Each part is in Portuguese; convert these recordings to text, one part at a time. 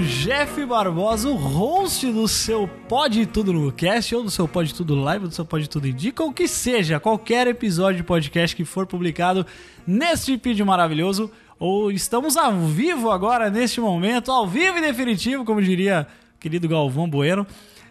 Jeff Barbosa, o host do seu Pode Tudo no Cast, ou do seu Pode Tudo Live, ou do seu Pode Tudo Indica, ou que seja, qualquer episódio de podcast que for publicado neste vídeo maravilhoso, ou estamos ao vivo agora, neste momento, ao vivo e definitivo, como diria o querido Galvão Bueno.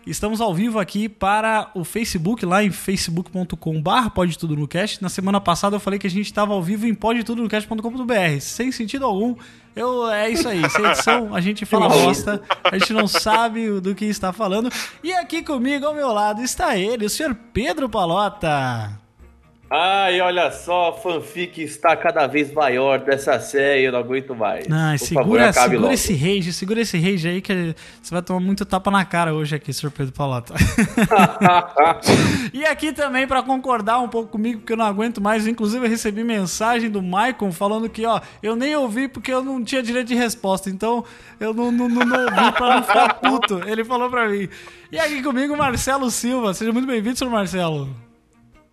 Estamos ao vivo aqui para o Facebook, lá em facebook.com.br Pode Tudo no Cast. Na semana passada eu falei que a gente estava ao vivo em podetudonocast.com.br. Sem sentido algum. Eu, é isso aí, sem edição, a gente fala bosta, a gente não sabe do que está falando. E aqui comigo, ao meu lado, está ele, o senhor Pedro Palota. Ai, olha só, a fanfic está cada vez maior dessa série, eu não aguento mais. Ai, Por segura, favor, segura esse rage, segura esse rage aí que você vai tomar muito tapa na cara hoje aqui, senhor Pedro Palota. e aqui também para concordar um pouco comigo, porque eu não aguento mais, inclusive eu recebi mensagem do Maicon falando que, ó, eu nem ouvi porque eu não tinha direito de resposta, então eu não, não, não, não ouvi pra não ficar puto. Ele falou pra mim. E aqui comigo, Marcelo Silva. Seja muito bem-vindo, senhor Marcelo.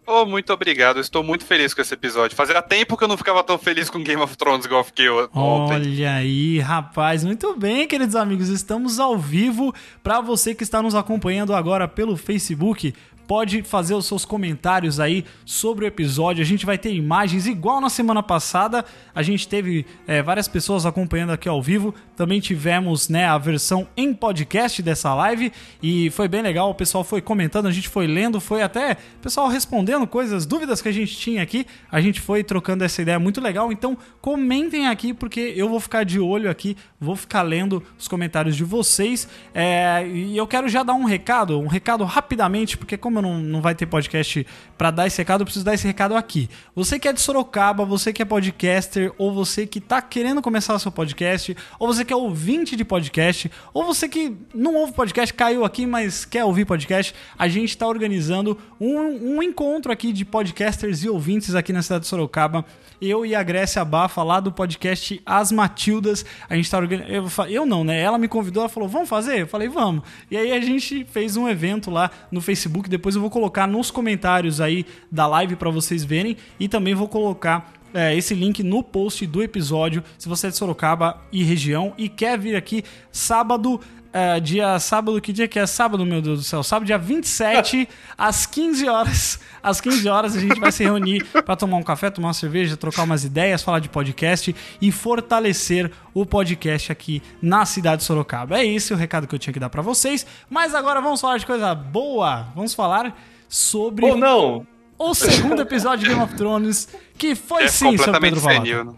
Oh, muito obrigado. Estou muito feliz com esse episódio. Fazia tempo que eu não ficava tão feliz com Game of Thrones igual eu fiquei ontem. Olha aí, rapaz. Muito bem, queridos amigos. Estamos ao vivo. Para você que está nos acompanhando agora pelo Facebook, pode fazer os seus comentários aí sobre o episódio. A gente vai ter imagens igual na semana passada. A gente teve é, várias pessoas acompanhando aqui ao vivo. Também tivemos né, a versão em podcast dessa live e foi bem legal. O pessoal foi comentando, a gente foi lendo, foi até o pessoal respondendo coisas, dúvidas que a gente tinha aqui. A gente foi trocando essa ideia muito legal. Então comentem aqui porque eu vou ficar de olho aqui, vou ficar lendo os comentários de vocês. É, e eu quero já dar um recado, um recado rapidamente, porque como não, não vai ter podcast para dar esse recado, eu preciso dar esse recado aqui. Você que é de Sorocaba, você que é podcaster, ou você que tá querendo começar o seu podcast, ou você que é ouvinte de podcast, ou você que não ouve podcast, caiu aqui, mas quer ouvir podcast, a gente está organizando um, um encontro aqui de podcasters e ouvintes aqui na cidade de Sorocaba eu e a Grécia Bafa lá do podcast As Matildas. A gente tá organizando. Eu, eu, não, né? Ela me convidou, ela falou, vamos fazer? Eu falei, vamos. E aí a gente fez um evento lá no Facebook. Depois eu vou colocar nos comentários aí da live para vocês verem. E também vou colocar é, esse link no post do episódio. Se você é de Sorocaba e região e quer vir aqui sábado. É, dia sábado, que dia que é sábado, meu Deus do céu? Sábado, dia 27, às 15 horas. Às 15 horas a gente vai se reunir para tomar um café, tomar uma cerveja, trocar umas ideias, falar de podcast e fortalecer o podcast aqui na cidade de Sorocaba. É esse o recado que eu tinha que dar para vocês. Mas agora vamos falar de coisa boa. Vamos falar sobre. Ou não! O segundo episódio de Game of Thrones, que foi é sim, seu Pedro senil, né?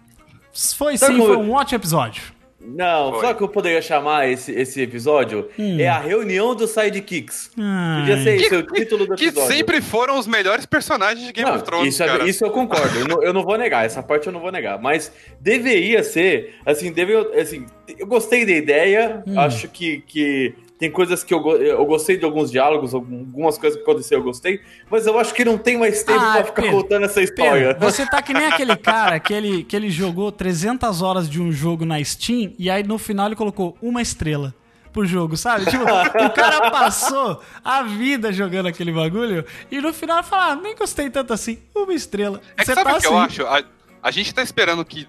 Foi sim, foi um ótimo episódio. Não, Foi. só que eu poderia chamar esse, esse episódio Hum. é a reunião dos sidekicks. Ai. Podia ser esse Que- o título do Que episódio. sempre foram os melhores personagens de Game Não, of Thrones, isso, é- cara. isso eu concordo, eu não, eu não vou negar, essa parte eu não vou negar. Mas deveria ser, assim, deve, assim eu gostei da ideia, Hum. acho que, que tem coisas que eu, eu gostei de alguns diálogos, algumas coisas que aconteceram eu gostei, mas eu acho que não tem mais tempo Ah, pra ficar Pedro, contando essa história. Pedro, você tá que nem aquele cara que ele, que ele jogou 300 horas de um jogo na Steam e aí no final ele colocou uma estrela pro jogo, sabe? Tipo, o cara passou a vida jogando aquele bagulho e no final ele fala, ah, nem gostei tanto assim, uma estrela. É que Você sabe o tá que eu assim. acho? A, a gente tá esperando que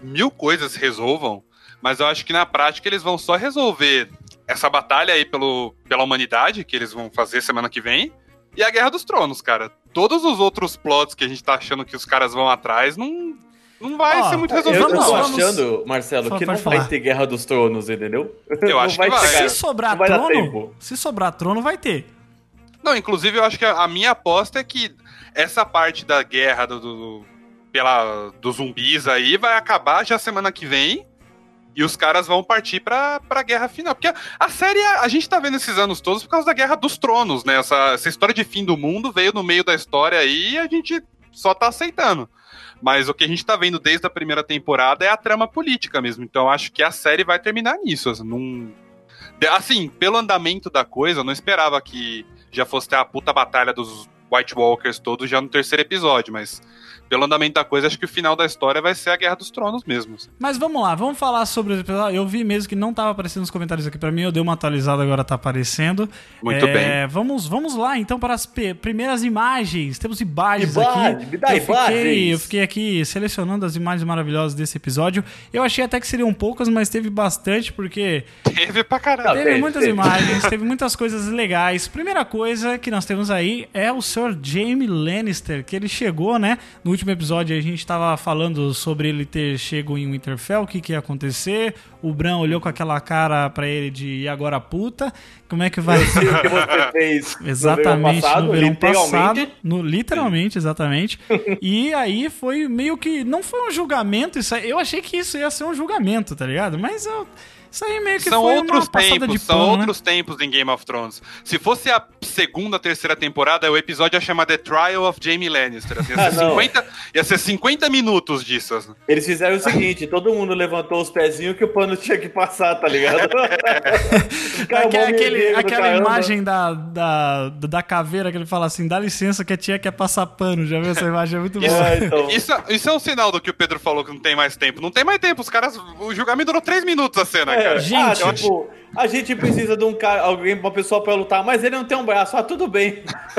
mil coisas resolvam, mas eu acho que na prática eles vão só resolver essa batalha aí pelo, pela humanidade, que eles vão fazer semana que vem, e a Guerra dos Tronos, cara. Todos os outros plots que a gente tá achando que os caras vão atrás não, não vai Ó, ser muito Eu, eu resolvido, Vamos- tô achando, Marcelo, Fala, que não pode vai falar. ter Guerra dos Tronos, entendeu? Eu acho que vai. Se sobrar vai trono, se sobrar trono vai ter. Não, inclusive eu acho que a, a minha aposta é que essa parte da guerra do, do- pela, dos zumbis aí vai acabar já semana que vem. E os caras vão partir pra, pra guerra final. Porque a, a série, a gente tá vendo esses anos todos por causa da Guerra dos Tronos, né? Essa, essa história de fim do mundo veio no meio da história aí e a gente só tá aceitando. Mas o que a gente tá vendo desde a primeira temporada é a trama política mesmo. Então acho que a série vai terminar nisso. Assim, de- assim, pelo andamento da coisa, eu não esperava que já fosse ter a puta batalha dos White Walkers todos já no terceiro episódio, mas pelo andamento da coisa, acho que o final da história vai ser a Guerra dos Tronos mesmo. Mas vamos lá, vamos falar sobre o episódio. Eu vi mesmo que não estava aparecendo nos comentários aqui para mim, eu dei uma atualizada, agora tá aparecendo. Muito é, bem. Vamos, vamos lá então para as primeiras imagens. Temos imagens Imagem, aqui. me dá eu, fiquei, eu fiquei aqui selecionando as imagens maravilhosas desse episódio. Eu achei até que seriam poucas, mas teve bastante, porque Teve pra caralho. Teve teve, muitas teve. imagens, teve muitas coisas legais. Primeira coisa que nós temos aí é o Sr. Jaime Lannister, que ele chegou, né? No último episódio a gente tava falando sobre ele ter chego em Winterfell, o que, que ia acontecer. O Bran olhou com aquela cara pra ele de e agora puta? Como é que vai o que você fez Exatamente, no verão passado, no verão literalmente. passado. No, literalmente, exatamente. e aí foi meio que. Não foi um julgamento, isso aí, eu achei que isso ia ser um julgamento, tá ligado? Mas eu- isso aí meio que São foi outros uma passada de tempos, são pano, né? outros tempos em Game of Thrones. Se fosse a segunda, terceira temporada, o episódio ia chamar The Trial of Jamie Lannister. Assim, ia, ser Ah, não. 50, ia ser 50 minutos disso. assim. Eles fizeram o seguinte, todo mundo levantou os pezinhos que o pano tinha que passar, tá ligado? Aquele- aquela caramba. imagem da, da, da caveira que ele fala assim: dá licença que a tia quer passar pano. Já viu essa imagem? É muito Isso, boa. É, então. isso, isso é um sinal do que o Pedro falou que não tem mais tempo. Não tem mais tempo, os caras. O julgamento durou 3 minutos a cena, É, cara. Gente, ah, tipo, a gente precisa de um cara, alguém, uma pessoa pra lutar, mas ele não tem um braço. Ah, tudo bem.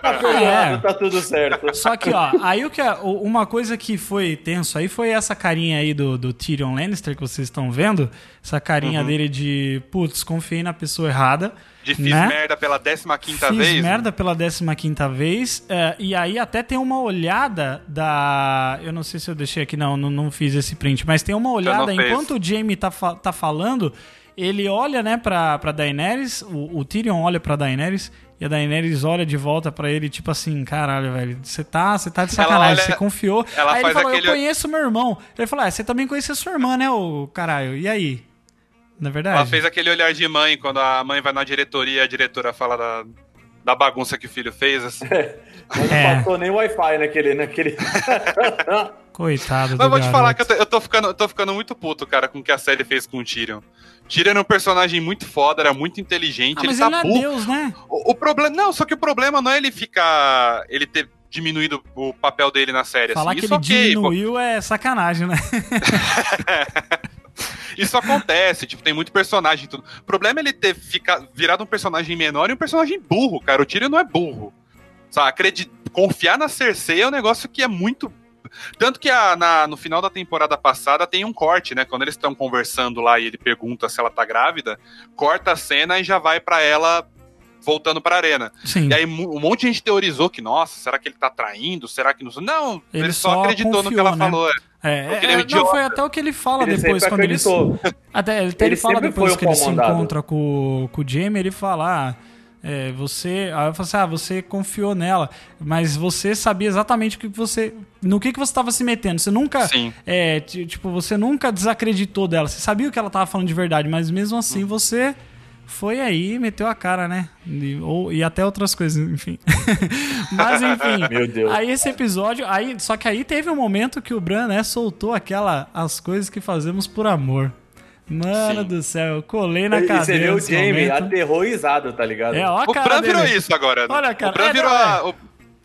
tá perdoado, É. tá tudo certo. Só que, ó, aí o que é- uma coisa que foi tenso aí foi essa carinha aí do, do Tyrion Lannister que vocês estão vendo. Essa carinha Uhum. dele de, putz, confiei na pessoa errada. De fiz né? merda pela 15 Fiz vez. merda pela 15 vez. é, e aí até tem uma olhada da. Eu não sei se eu deixei aqui, não, não, não fiz esse print, mas tem uma olhada. fez. Enquanto o Jamie tá, tá falando, ele olha, né, pra, pra Daenerys, o, o Tyrion olha pra Daenerys. E a Daenerys olha de volta pra ele, tipo assim, caralho, velho, você tá, você tá de sacanagem, você confiou. ela aí ele falou, aquele- eu conheço meu irmão. Ele falou, ah, você também conhece a sua irmã, né, ô caralho, e aí? Na verdade? Ela fez aquele olhar de mãe quando a mãe vai na diretoria e a diretora fala da, da bagunça que o filho fez. Assim. Mas É. não passou nem Wi-Fi naquele. naquele... Coitado Mas vou te falar que eu tô, eu tô ficando, eu tô ficando muito puto, cara, com o que a série fez com o Tyrion. Tyrion era um personagem muito foda, era muito inteligente, Ah, ele mas tá ele é. Deus, né? O, o problema. Não, só que o problema não é ele ficar. ele ter diminuído o papel dele na série. Falar assim. que Isso ele ok, pô. diminuiu é sacanagem, né? Isso acontece, tipo, tem muito personagem e tudo. O problema é ele ter ficado, virado um personagem menor e um personagem burro, cara. O Tyrion não é burro. Sabe, acredi- confiar na Cersei é um negócio que é muito. Tanto que a- na- no final da temporada passada tem um corte, né? Quando eles estão conversando lá e ele pergunta se ela tá grávida, corta a cena e já vai pra ela voltando pra arena. Sim. E aí um monte de gente teorizou que, nossa, será que ele tá traindo? Será que não. Não, ele, Ele só, só acreditou no que confiou, ela né? falou. É. É, é, é não, foi até o que ele fala Ele depois quando ele. acreditou. Até, ele, até ele Ele fala depois que ele se encontra com, com o Jamie, ele fala. Ah, é, você. Aí eu falo assim, ah, você confiou nela, mas você sabia exatamente o que você. No que, que você estava se metendo. Você nunca. É, ti- tipo, você nunca desacreditou dela. Você sabia o que ela tava falando de verdade, mas mesmo assim Hum. você foi aí e meteu a cara, né? E, ou, e até outras coisas, enfim. mas enfim. Meu Deus. Aí esse episódio, aí, só que aí teve um momento que o Bran, né, soltou aquela as coisas que fazemos por amor. Mano Sim. do céu, eu colei na E você cadeira. viu o Jamie momento. aterrorizado, tá ligado? É, ó O Bran virou dele. isso agora. né? Olha, cara, O Bran é, virou, não, a, é. o,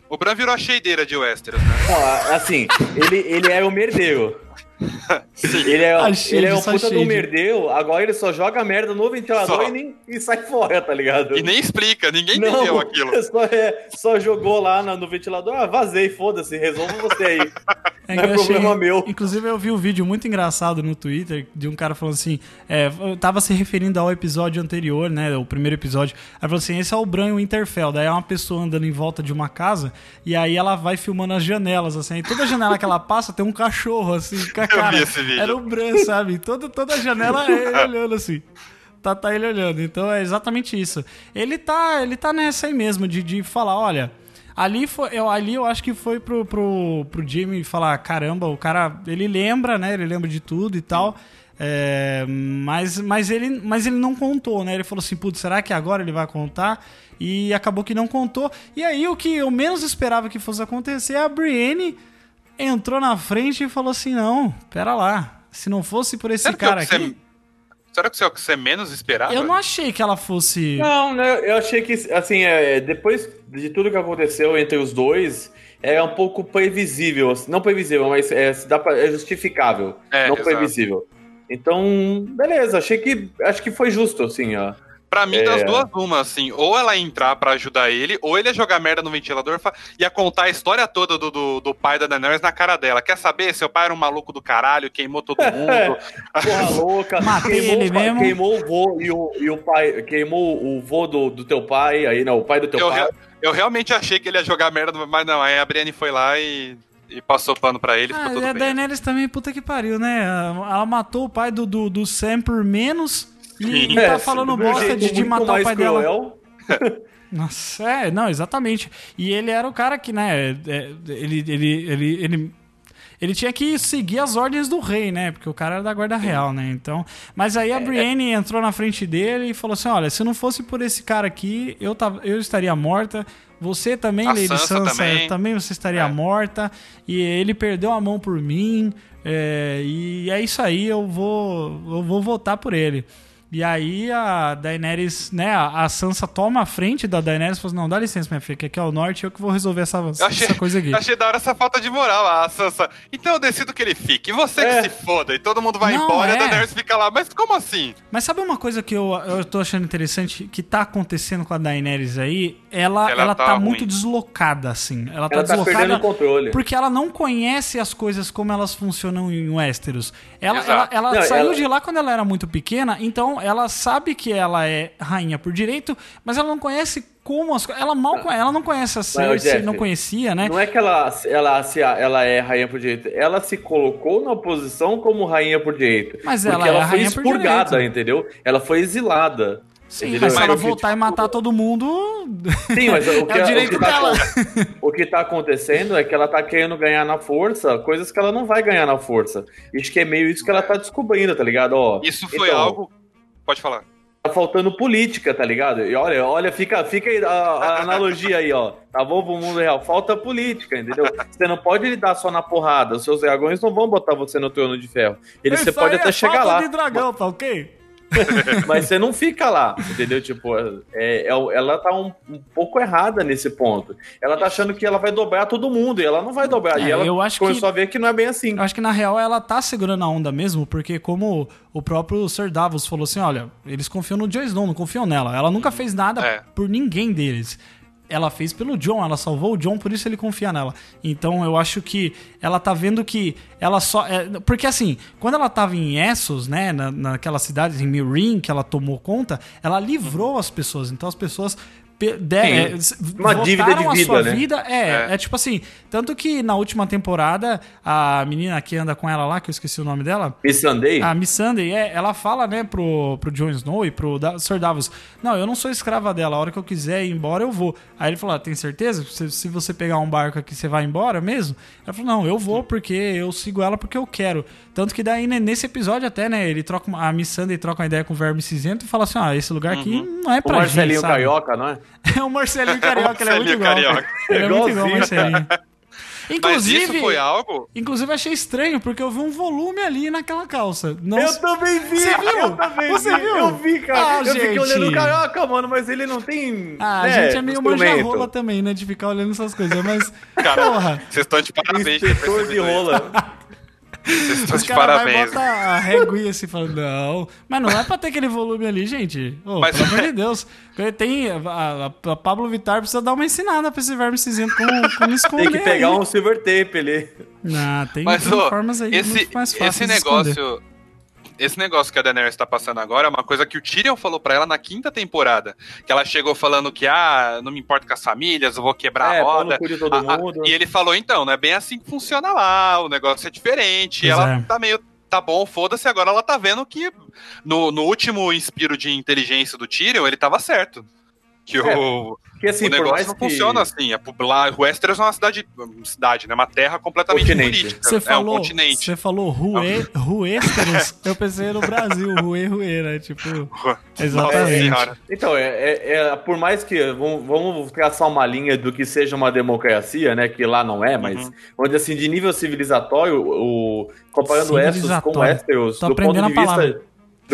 o Bran virou a cheideira de Westeros, né? Não, assim, ele, ele é o merdeiro. Ele é, A shade, ele é um puta do shade. merdeiro, agora ele só joga merda no ventilador Só. e, nem, e sai fora, tá ligado? E nem explica, ninguém entendeu aquilo. Só, é, só jogou lá na- no ventilador, ah, vazei, foda-se, resolva você aí. É Não é achei- problema meu. Inclusive, eu vi um vídeo muito engraçado no Twitter de um cara falando assim: é, eu tava se referindo ao episódio anterior, né? O primeiro episódio. Aí falou assim: esse é o Bran Winterfell. Daí é uma pessoa andando em volta de uma casa e aí ela vai filmando as janelas, assim. E toda janela que ela passa tem um cachorro, assim, a cara. vi esse vídeo. Era o Bran, sabe? Toda, toda janela é ele olhando assim. Tá, tá ele olhando. Então é exatamente isso. Ele tá, ele tá nessa aí mesmo, de, de falar, olha. Ali, foi, eu, ali eu acho que foi pro, pro, pro Jimmy falar, caramba, o cara, ele lembra, né? Ele lembra de tudo e tal. É, mas, mas, ele, mas ele não contou, né? Ele falou assim, putz, será que agora ele vai contar? E acabou que não contou. E aí o que eu menos esperava que fosse acontecer é a Brienne entrou na frente e falou assim, não, pera lá. Se não fosse por esse Sabe que cara eu- você- aqui... Será que isso é o que você menos esperava? Eu não achei que ela fosse. Não, né? Eu achei que, assim, é, depois de tudo que aconteceu entre os dois, é um pouco previsível. assim, Não previsível, mas é, dá pra- é justificável. É, não exato. previsível. Então, beleza, achei que. Acho que foi justo, assim, ó. Pra mim, É. das duas, uma, assim, ou ela entrar pra ajudar ele, ou ele ia jogar merda no ventilador e ia contar a história toda do, do, do pai da Daenerys na cara dela. Quer saber? Seu pai era um maluco do caralho, queimou todo mundo. Porra louca. Matei queimou, ele mesmo. Queimou o vô e o, e o pai. Queimou o vô do, do teu pai, aí não, o pai do teu eu, pai. re- eu realmente achei que ele ia jogar merda, mas não, aí a Brienne foi lá e, e passou pano pra ele e ficou Ah, tudo e a bem. Daenerys também, puta que pariu, né? Ela matou o pai do, do, do Sam por menos e, e É, tá falando de um bosta de, de matar o pai dela. cruel. Nossa, é, não, exatamente. E ele era o cara que, né, é, ele, ele, ele, ele, ele tinha que seguir as ordens do rei, né? Porque o cara era da guarda real, né? Então, mas aí a Brienne entrou na frente dele e falou assim: "Olha, se não fosse por esse cara aqui, eu tava, eu estaria morta. Você também, A Lady Sansa Sansa, também. também você estaria É. morta. E ele perdeu a mão por mim. é, e é isso aí, eu vou, eu vou votar por ele. E aí a Daenerys, né, a Sansa toma a frente da Daenerys e fala assim, não, dá licença, minha filha, que aqui é o norte, eu que vou resolver essa, achei, essa coisa aqui. eu achei da hora essa falta de moral, a Sansa. Então eu decido que ele fique. E você É. que se foda. E todo mundo vai Não, embora e é. a Daenerys fica lá. Mas como assim? Mas sabe uma coisa que eu, eu tô achando interessante que tá acontecendo com a Daenerys aí? Ela, ela, Ela tá, tá muito deslocada, assim. Ela tá Ela tá deslocada perdendo o controle. porque ela não conhece as coisas como elas funcionam em Westeros. Ela, ela, ela Não, saiu ela- de lá quando ela era muito pequena, então ela sabe que ela é rainha por direito, mas ela não conhece como as coisas. Ela mal conhece, ela não conhece a Cersei, Jeff, não conhecia, né? Não é que ela, ela, se, ela é rainha por direito, ela se colocou na posição como rainha por direito. Mas porque ela é ela a foi expurgada, entendeu? Ela foi exilada. Sim, entendeu? mas se ela voltar e tipo, matar todo mundo. Sim, mas o que, É o direito o que tá, dela. o que tá acontecendo é que ela tá querendo ganhar na força coisas que ela não vai ganhar na força. Acho que é meio isso que ela tá descobrindo, tá ligado? Ó, Isso foi então, algo. Pode falar. Tá faltando política, tá ligado? E olha, olha, fica, fica aí a, a analogia aí, ó. Tá bom pro mundo real? Falta política, entendeu? Você não pode lidar só na porrada. Os seus dragões não vão botar você no trono de ferro. Eles, você pode até é chegar falta lá. de dragão, tá ok? Mas você não fica lá, entendeu? Tipo, é, é- ela tá um, um pouco errada nesse ponto. Ela tá achando que ela vai dobrar todo mundo e ela não vai dobrar. É, e ela eu acho começou que- a ver que não é bem assim. Eu acho que na real ela tá segurando a onda mesmo, porque como o próprio Sir Davos falou assim, olha, eles confiam no Jon Snow, não confiam nela. Ela nunca fez nada É. por ninguém deles. Ela fez pelo John, ela salvou o John, por isso ele confia nela. Então eu acho que ela tá vendo que ela só. é, porque assim, quando ela tava em Essos, né, na, naquelas cidades, em Meereen, que ela tomou conta, ela livrou as pessoas. Então as pessoas. De- é, Uma dívida de voltaram a vida, sua né? vida. É, É. é tipo assim. Tanto que na última temporada, a menina que anda com ela lá, que eu esqueci o nome dela. Miss Sunday? A Miss Sunday, é, ela fala, né, pro, pro Jon Snow e pro da Sir Davos, não, eu não sou escrava dela, a hora que eu quiser ir embora, eu vou. Aí ele falou, ah, tem certeza? Se, se você pegar um barco aqui, você vai embora mesmo? Ela falou, não, eu vou porque eu sigo ela porque eu quero. Tanto que daí, né, nesse episódio até, né, ele troca, a Miss Sunday troca uma ideia com o Verme Cinzento e fala assim, ah, esse lugar aqui não é o pra Marcelinho gente, sabe? Carioca, não é? É o Marcelinho Carioca, ele é muito Marcelinho igual. Carioca. Ele é muito igual o. Marcelinho. Mas Inclusive, isso foi algo. inclusive achei estranho, porque eu vi um volume ali naquela calça. Não Eu também vi! Você viu? Eu também Você vi! viu? Eu vi, cara! Ah, eu fiquei gente. olhando o carioca, mano, mas ele não tem. Ah, a né, gente é meio instrumento. manja-rola também, né? De ficar olhando essas coisas, mas. Cara, porra! Vocês estão de parabéns. de rola. Vocês estão Os de caras vai parabéns. botar a reguinha assim, falando, não. Mas não é pra ter aquele volume ali, gente. Ô, Mas- Pelo amor de Deus. Tem, a, a- a Pablo Vittar precisa dar uma ensinada pra esse verme cinzento como, como esconder. Tem que pegar aí. um silver tape ali. Ah, tem, Mas, tem ô, formas aí esse, muito mais fáceis esse negócio. Esse negócio que a Daenerys tá passando agora é uma coisa que o Tyrion falou pra ela na quinta temporada. Que ela chegou falando que, ah, não me importa com as famílias, eu vou quebrar É, a roda. ah, mundo. e ele falou, então, não é bem assim que funciona lá, o negócio é diferente. E ela é. tá meio. Tá bom, foda-se, agora ela tá vendo que no, no último inspiro de inteligência do Tyrion, ele tava certo. Que É, o, Que assim, o por negócio mais não que... funciona assim. É, lá, Westeros é uma cidade, cidade, né? Uma terra completamente Continente. política. Você é falou, um continente. você falou Rue, Ruesteros, eu pensei no Brasil, Rue, Rue, né? Tipo, Nossa exatamente. senhora. Então, é, é- é- por mais que vamos, vamos traçar uma linha do que seja uma democracia, né? Que lá não é, mas Uhum. onde assim, de nível civilizatório, o, comparando Essos com. Westeros, Tô do ponto de a vista.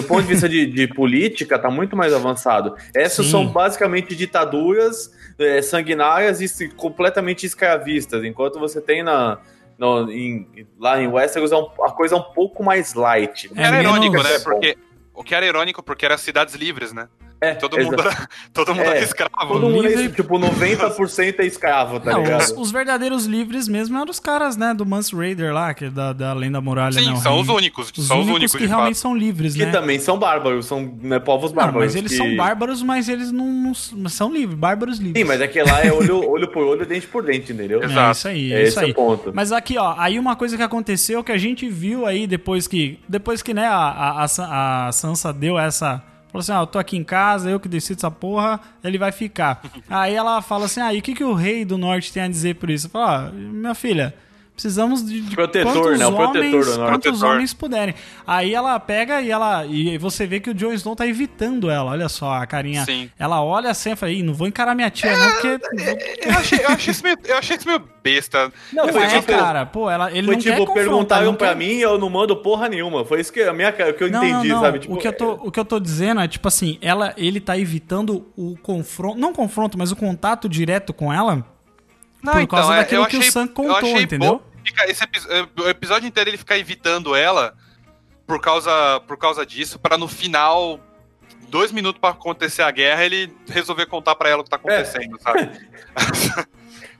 Do ponto de vista de, de política, tá muito mais avançado. Essas Sim. são basicamente ditaduras é, sanguinárias e completamente escravistas, enquanto você tem na, no- em- lá em Westeros é um- a coisa é um pouco mais light. É era irônico, né? Porque. O que era irônico porque era cidades livres, né? É, Todo exato. mundo era, todo mundo É, era escravo. Todo mundo é Livre- isso, tipo, 90% é escravo, tá Não, ligado? os, os verdadeiros livres mesmo eram os caras, né, do Mance Raider lá, que é da, da Além da Muralha, Sim, né? são rei. os únicos. Os são os únicos únicos, que realmente fato. são livres, Que né? também são bárbaros, são né, povos Não, bárbaros. mas eles que- são bárbaros, mas eles não, não são livres, bárbaros livres. Sim, mas é que lá é olho, olho por olho, dente por dente, entendeu? É Exato. isso aí, É é isso o aí. ponto. Mas aqui, ó, aí uma coisa que aconteceu que a gente viu aí depois que, depois que, né, a, a, a a Sansa deu essa... Falou assim, ó, eu tô aqui em casa, eu que decido essa porra, ele vai ficar. aí ela fala assim, ah, e o que, que o rei do norte tem a dizer por isso? Fala, ó, minha filha, precisamos de, de Protetor, quantos né? O protetor homens, do norte. quantos Protetor. homens puderem. Aí ela pega e ela e você vê que o Jon Snow tá evitando ela, olha só a carinha. Sim. Ela olha assim e fala, Ih, não vou encarar minha tia não, porque... Eu achei, eu, achei isso meio, eu achei isso meio besta. Não, Não foi é, tipo- cara, pô, ela, ele Foi não quer tipo, confrontar, perguntaram não pra quer- mim e eu não mando porra nenhuma. Foi isso que, a minha, que eu Não, entendi, não, não. sabe? Tipo, o, que eu tô, o que eu tô dizendo é, tipo assim, ela, ele tá evitando o confronto, não confronto, mas o contato direto com ela, Não, Por causa é, daquilo eu que o Sam eu contou, achei entendeu? bom ficar- esse eh, o episódio inteiro ele ficar evitando ela por causa, por causa disso, pra no final, dois minutos pra acontecer a guerra, ele resolver contar pra ela o que tá acontecendo, sabe?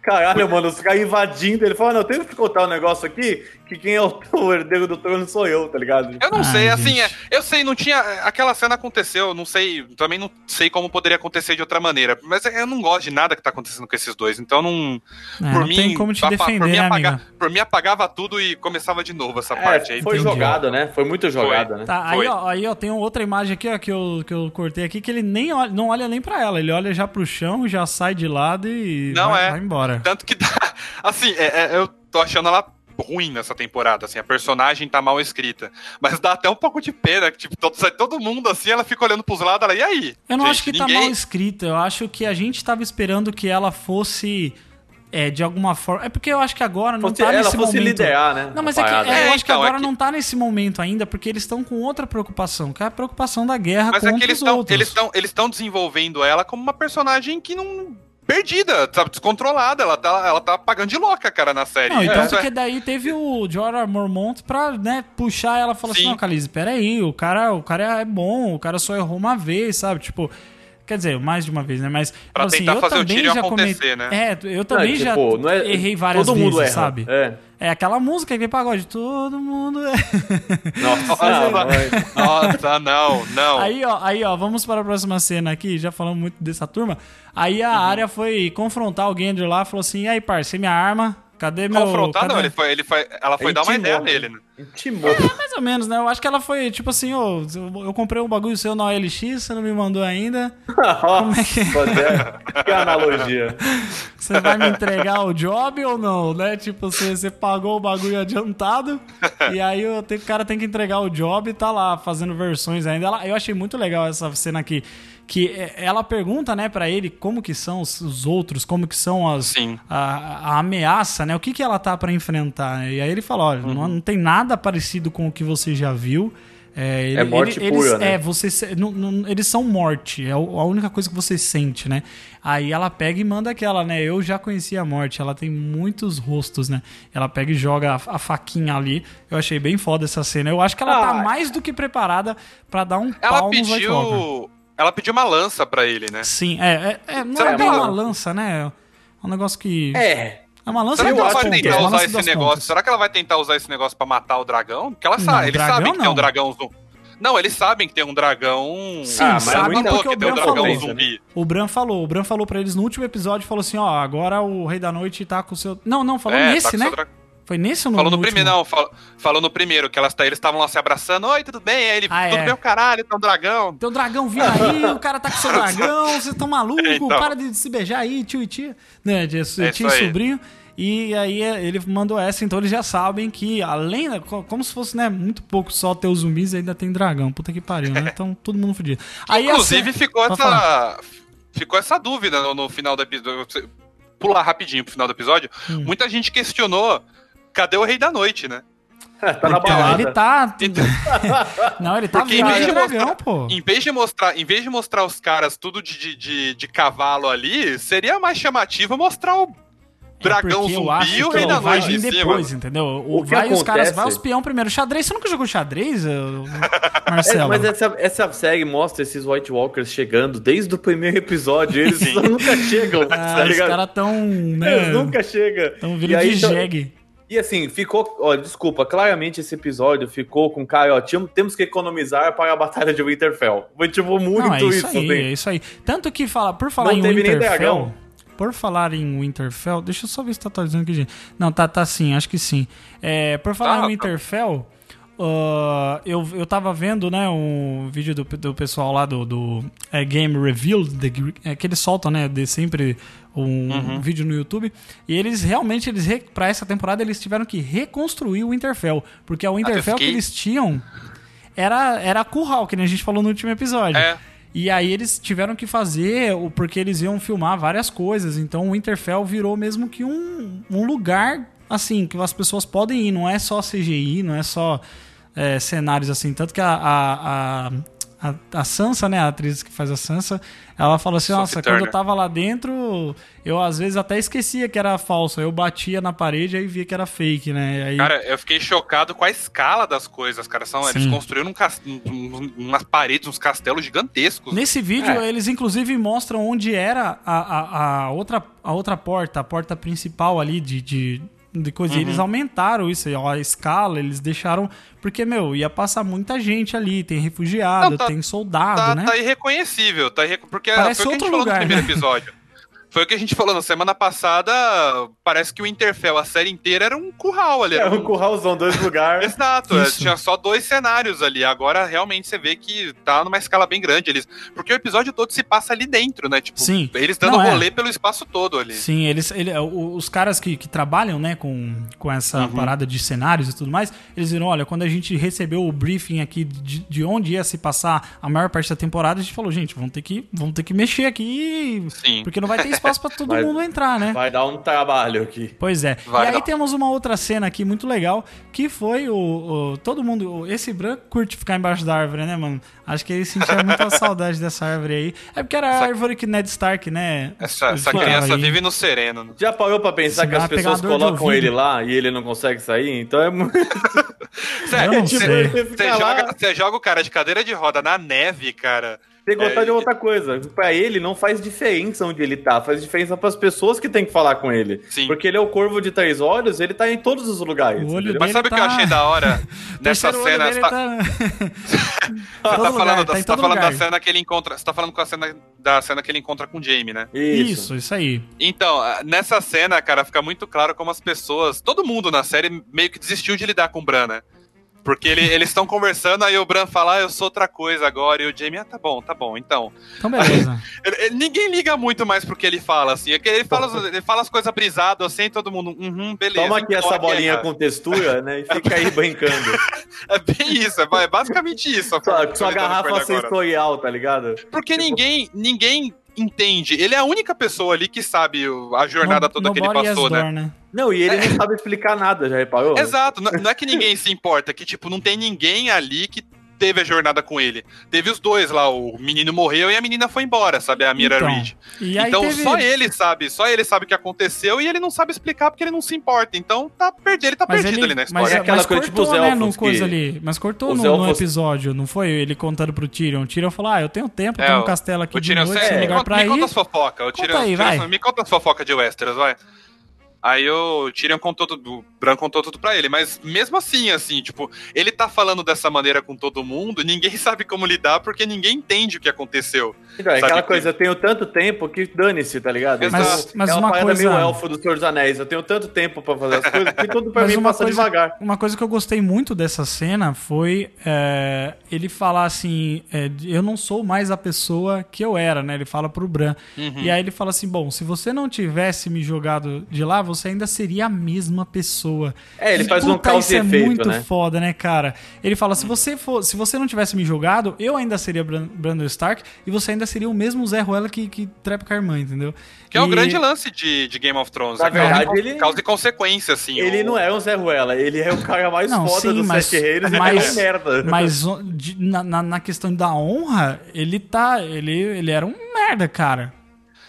Caralho, mano, os caras invadindo. Ele fala, não, eu tenho que contar um negócio aqui, que quem é o, o herdeiro do trono sou eu, tá ligado? Eu não Ai, sei, assim, gente. é, eu sei, não tinha. Aquela cena aconteceu, não sei, também não sei como poderia acontecer de outra maneira. Mas eu não gosto de nada que tá acontecendo com esses dois, então não. É, por não mim, tem como te apa- defender, por mim, né, apaga- amiga? por mim apagava tudo e começava de novo essa É, parte aí. foi entendi. jogado, né? Foi muito jogado, né? Tá, aí ó, aí ó, tem outra imagem aqui, ó, que eu, que eu cortei aqui, que ele nem olha, não olha nem pra ela, ele olha já pro chão, já sai de lado e Não vai, é. vai embora. Tanto que dá. Assim, é- é, eu tô achando ela ruim nessa temporada, assim, a personagem tá mal escrita. Mas dá até um pouco de pena, que tipo, todo, sai todo mundo assim, ela fica olhando pros lados, ela, e aí? Eu não Gente, acho que tá ninguém- mal escrita, eu acho que a gente tava esperando que ela fosse, é, de alguma forma... É porque eu acho que agora não Fosse- tá ela nesse fosse momento... liderar, né? Não, mas é que parada. é, eu É, acho que então, é agora que- não tá nesse momento ainda, porque eles estão com outra preocupação, que é a preocupação da guerra Mas contra é que eles os estão outros. eles estão eles estão desenvolvendo ela como uma personagem que não perdida, tá descontrolada, ela tá ela tá pagando de louca, cara, na série. Não, então Isso porque é- daí teve o Jorah Mormont pra, né, puxar ela e falar assim, Sim. não, Calize, peraí, o cara, o cara é bom, o cara só errou uma vez, sabe? Tipo, quer dizer, mais de uma vez, né? Mas, Pra assim, tentar eu fazer o também tiro já acontecer, cometi... né? É, eu também já tipo, não é- errei várias todo mundo vezes, erra. sabe? É. É aquela música, aquele pagode, todo mundo é... Nossa, Nossa, mãe. Nossa, não, não. Aí, ó, aí, ó, vamos para a próxima cena aqui, já falamos muito dessa turma. Aí Uhum. a área foi confrontar o Gendry lá, falou assim, e aí, parça, minha arma? Cadê meu... Confrontar, cadê... não, ele foi, ele foi, ela foi dar uma ideia né? nele, né? Intimou. Mais ou menos, né? Eu acho que ela foi tipo assim, ô, eu comprei um bagulho seu na OLX, você não me mandou ainda. Como é que- Que analogia. Você vai me entregar o job ou não, né? Tipo, você, você pagou o bagulho adiantado e aí o, cara tem que entregar o job e tá lá fazendo versões ainda. Ela- eu achei muito legal essa cena aqui. Que é, ela pergunta, né, pra ele como que são os, os outros, como que são as, a, a ameaça, né? O que, que ela tá pra enfrentar. né? E aí ele fala, olha, Uhum. não, não tem nada parecido com o que você já viu. É, ele- É morte ele- pura, eles, né? É, você, não- não- eles são morte, é a única coisa que você sente, né? Aí ela pega e manda aquela, né? Eu já conheci a morte, ela tem muitos rostos, né? Ela pega e joga a, a faquinha ali. Eu achei bem foda essa cena. Eu acho que ela tá Ah. mais do que preparada pra dar um Ela pau no White Walker. Ela pediu uma lança pra ele, né? Sim, é, é, é não Será é bem ela- uma lança, né? É um negócio que. É. É uma lança Será que ela vai tentar uma usar esse negócio? pontas. Será que ela vai tentar usar esse negócio pra matar o dragão? Porque ela Não, sabe, eles dragão sabem que tem não. um dragão zumbi. Não, eles sabem que tem um dragão. Sim, Ah, mas sabe é muito- porque que o tem um Bran dragão falou. zumbi. O Bran falou, o Bran falou pra eles no último episódio, falou assim, ó, agora o Rei da Noite tá com o seu... Não, não, falou É, tá nesse, com né? Foi nesse ou no, Falou no, no primeiro, não, falou, falou no primeiro, que elas, tá- eles estavam lá se abraçando. Oi, tudo bem? Aí ele, Ah, tudo é. bem, o caralho, tem um dragão. Tem um dragão vindo aí, o cara tá com seu dragão, vocês estão malucos, Então. para de se beijar aí, tio e tia, né, de, É tio e sobrinho. E aí é, ele mandou essa, então eles já sabem que, além, da- co- como se fosse, né, muito pouco só ter os zumbis, ainda tem dragão, puta que pariu, né, então todo mundo fudido. Aí Inclusive, essa- ficou falar. essa. Ficou essa dúvida no, no final do episódio. Pular rapidinho pro final do episódio. Hum. Muita gente questionou cadê o Rei da Noite, né? tá na Então, balada. ele tá. não, ele tá Porque em vez de de dragão, mostrar- pô. Em vez de mostrar, em vez de mostrar os caras tudo de, de, de, de cavalo ali, seria mais chamativo mostrar o dragão É porque eu zumbi e o rei da vai noite em depois, entendeu? O, O que vai os caras, acontece- vai os peão primeiro. Xadrez, você nunca jogou xadrez, ô, É, Marcelo? mas essa, essa série mostra esses White Walkers chegando desde o primeiro episódio. Eles nunca chegam, Ah, tá os caras tão, né, Eles nunca chegam. tão E vindo aí, de então- jegue. E assim, ficou. Ó, desculpa, claramente esse episódio ficou com cara, ó, temos que economizar para a Batalha de Winterfell. Foi tipo muito Não, é isso, isso. aí, assim. é isso aí. Tanto que fala, por falar Não em teve nem Winterfell, dragão. por falar em Winterfell, deixa eu só ver se tá atualizando aqui, gente. Não, tá, tá sim, acho que sim. É, por falar Tá, em tá. Ah, eu, eu tava vendo, né, um vídeo do, do pessoal lá do, do é, Game Reveal, the, é, que eles soltam, né, de sempre um Uhum. vídeo no YouTube, e eles realmente, eles pra essa temporada, eles tiveram que reconstruir o Winterfell, porque a Winterfell que fiquei- eles tinham era, era curral, que nem a gente falou no último episódio. É. E aí eles tiveram que fazer, o- porque eles iam filmar várias coisas. Então o Winterfell virou mesmo que um, um lugar, assim, que as pessoas podem ir. Não é só CGI, não é só é, cenários assim. Tanto que a, a, a, a, Sansa, né, a atriz que faz a Sansa, ela falou assim, nossa, quando eu tava lá dentro, eu às vezes até esquecia que era falso. Eu batia na parede e via que era fake, né? Aí, Cara, eu fiquei chocado com a escala das coisas, cara. São, eles construíram um cas- um- umas paredes, uns castelos gigantescos. Nesse vídeo, É. eles inclusive mostram onde era a, a, a outra, a outra porta, a porta principal ali de, de, de coisa. E eles aumentaram isso, aí, ó, a escala, eles deixaram. Porque, meu, ia passar muita gente ali. Tem refugiado, Não, tá- tem soldado, tá, né? tá irreconhecível, tá irre... porque Parece foi o que a gente outro falou lugar, no primeiro né? episódio. Foi o que a gente falou na semana passada. Parece que o Interfell, a série inteira, era um curral ali. É Era um curralzão, dois lugares. Exato, é, Isso. tinha só dois cenários ali. Agora realmente você vê que tá numa escala bem grande. Eles, porque o episódio todo se passa ali dentro, né? Tipo, Sim. eles dando Não, é. rolê pelo espaço todo ali. Sim, eles, ele, o- os caras que, que trabalham né, com, com essa Uhum. parada de cenários e tudo mais, eles viram, olha, quando a gente recebeu o briefing aqui de, de onde ia se passar a maior parte da temporada, a gente falou, gente, vamos ter que, vamos ter que mexer aqui, Sim. porque não vai ter espaço pra todo Vai- mundo entrar, né? Vai dar um trabalho aqui. Pois é. Vai e aí dar. temos uma outra cena aqui muito legal, que foi o, o- todo mundo, esse branco curte ficar embaixo da árvore, né, mano? Acho que ele sentia muita saudade dessa árvore aí. É porque era a Essa- árvore que Ned Stark, né? Essa, essa criança aí. vive no sereno. né? Já parou pra pensar que as pessoas colocam ele lá e ele não consegue sair? Então é muito. Você joga, você joga o cara de cadeira de roda na neve, cara. Tem que gostar É, de outra coisa. Pra ele não faz diferença onde ele tá, faz diferença pras pessoas que tem que falar com ele. Sim. Porque ele é o corvo de três olhos, ele tá em todos os lugares. Mas sabe o que tá- eu achei da hora nessa cena? Você tá, tá... tá lugar, falando, tá da, tá todo falando da lugar. cena que ele encontra. Você tá falando com a cena da cena que ele encontra com o Jamie, né? Isso. Isso, isso aí. Então, nessa cena, cara, fica muito claro como as pessoas, todo mundo na série meio que desistiu de lidar com o Bran, né? Porque ele- eles estão conversando, aí o Bran fala, ah, eu sou outra coisa agora, e o Jamie, ah, tá bom, tá bom. Então, Então, beleza. ele- ele- ninguém liga muito mais pro que ele fala, assim. É que ele fala, as- ele fala as coisas brisadas, assim, todo mundo, uhum, beleza. Toma aqui então essa a bolinha guerra. com textura, né? E fica aí brincando. É bem isso, é é basicamente isso. a forma Sua, garrafa sensorial, tá ligado? Porque ninguém, ninguém entende. Ele é a única pessoa ali que sabe a jornada No- toda que ele passou, né? door, né? Não, e ele não sabe explicar nada, já reparou? Exato, não, não é que ninguém se importa, é que tipo, não tem ninguém ali que teve a jornada com ele. Teve os dois lá, o menino morreu e a menina foi embora, sabe? A Mira Então, Reed. E aí Então teve... só ele sabe, só ele sabe o que aconteceu e ele não sabe explicar porque ele não se importa. Então tá perdido, ele tá Mas perdido ele, ali na mas, história. É aquela mas coisa, tipo, cortou, os né, elfos no coisa que- ali. Mas cortou no, no elfos- episódio, não foi? Ele contando pro Tyrion. O Tyrion falou, ah, eu tenho tempo, É, tenho um castelo aqui O de Tyrion, noite, me, lugar conta, pra me ir. conta as fofocas. O Conta Tyrion, aí, Tyrion- vai. me conta as fofocas de Westeros, vai. Aí o Tyrion contou tudo, o Bran contou tudo pra ele, mas mesmo assim, assim, tipo, ele tá falando dessa maneira com todo mundo, ninguém sabe como lidar porque ninguém entende o que aconteceu. Então, é aquela que- coisa, eu tenho tanto tempo que dane-se, tá ligado? Exato. Mas- mas é uma, uma coisa- meio elfo do Senhor dos Anéis. Eu tenho tanto tempo pra fazer as coisas que tudo pra Mas mim uma passa coisa, devagar. uma coisa que eu gostei muito dessa cena foi é, ele falar assim: é, eu não sou mais a pessoa que eu era, né? Ele fala pro Bran. Uhum. E aí ele fala assim: bom, se você não tivesse me jogado de lá, você ainda seria a mesma pessoa. É, ele E, faz um puta, causa isso é efeito, muito né? foda, né, cara? Ele fala, se você for, se você não tivesse me jogado, eu ainda seria Bran- Brandon Stark e você ainda seria o mesmo Zé Ruela que, que trepa com a irmã, entendeu? Que é o E- grande lance de, de Game of Thrones. Na é causa, verdade, de, ele- causa e consequência, assim. Ele o- não é um Zé Ruela, ele é o cara mais Não, foda sim, dos mas- Sete Reinos mas- ele é um merda. Mas de- na, na, na questão da honra, ele tá. Ele, ele era um merda, cara.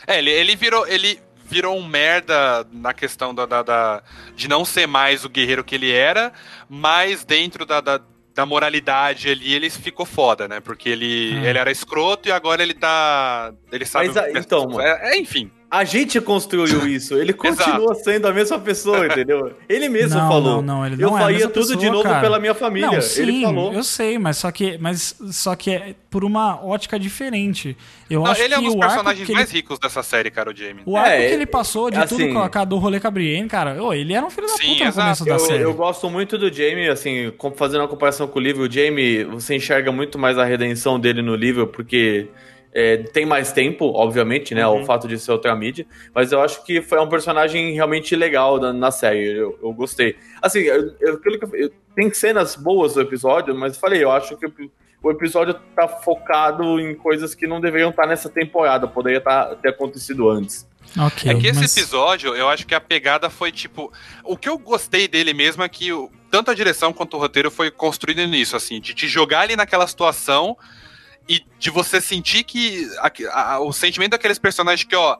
É, ele, ele virou. Ele virou um merda na questão da, da- da- de não ser mais o guerreiro que ele era, mas dentro da, da, da moralidade ali, ele ficou foda, né? Porque ele, Hum. ele era escroto e agora ele tá. Ele sabe. Mas, ah, então, é, é, enfim. A gente construiu isso, ele continua sendo a mesma pessoa, entendeu? Ele mesmo Não, falou. não, não, ele eu não é a faria mesma tudo de pessoa, novo cara. pela minha família. Não, sim, ele falou. eu sei, mas só que, mas só que é por uma ótica diferente. Eu Não, acho ele é um dos personagens mais ele, ricos dessa série, cara, o Jamie. o arco É, que ele passou de assim- tudo com a cara do rolê com a Brienne, cara, ô, ele era um filho da Sim, puta no exato. começo da Eu, série. eu gosto muito do Jamie, assim, fazendo uma comparação com o livro, o Jamie, você enxerga muito mais a redenção dele no livro, porque é, tem mais tempo, obviamente, né? Uhum. O fato de ser outra mídia. Mas eu acho que foi um personagem realmente legal na, na série. Eu, eu gostei. Assim, eu, eu- aquilo que eu- tem cenas boas do episódio, mas eu falei, eu acho que o, episódio tá focado em coisas que não deveriam estar nessa temporada, poderia tá- ter acontecido antes. Ok, É que esse mas- episódio, eu acho que a pegada foi tipo. O que eu gostei dele mesmo é que o- tanto a direção quanto o roteiro foi construído nisso, assim, de te jogar ali naquela situação e de você sentir que. a- a- o sentimento daqueles personagens que, ó.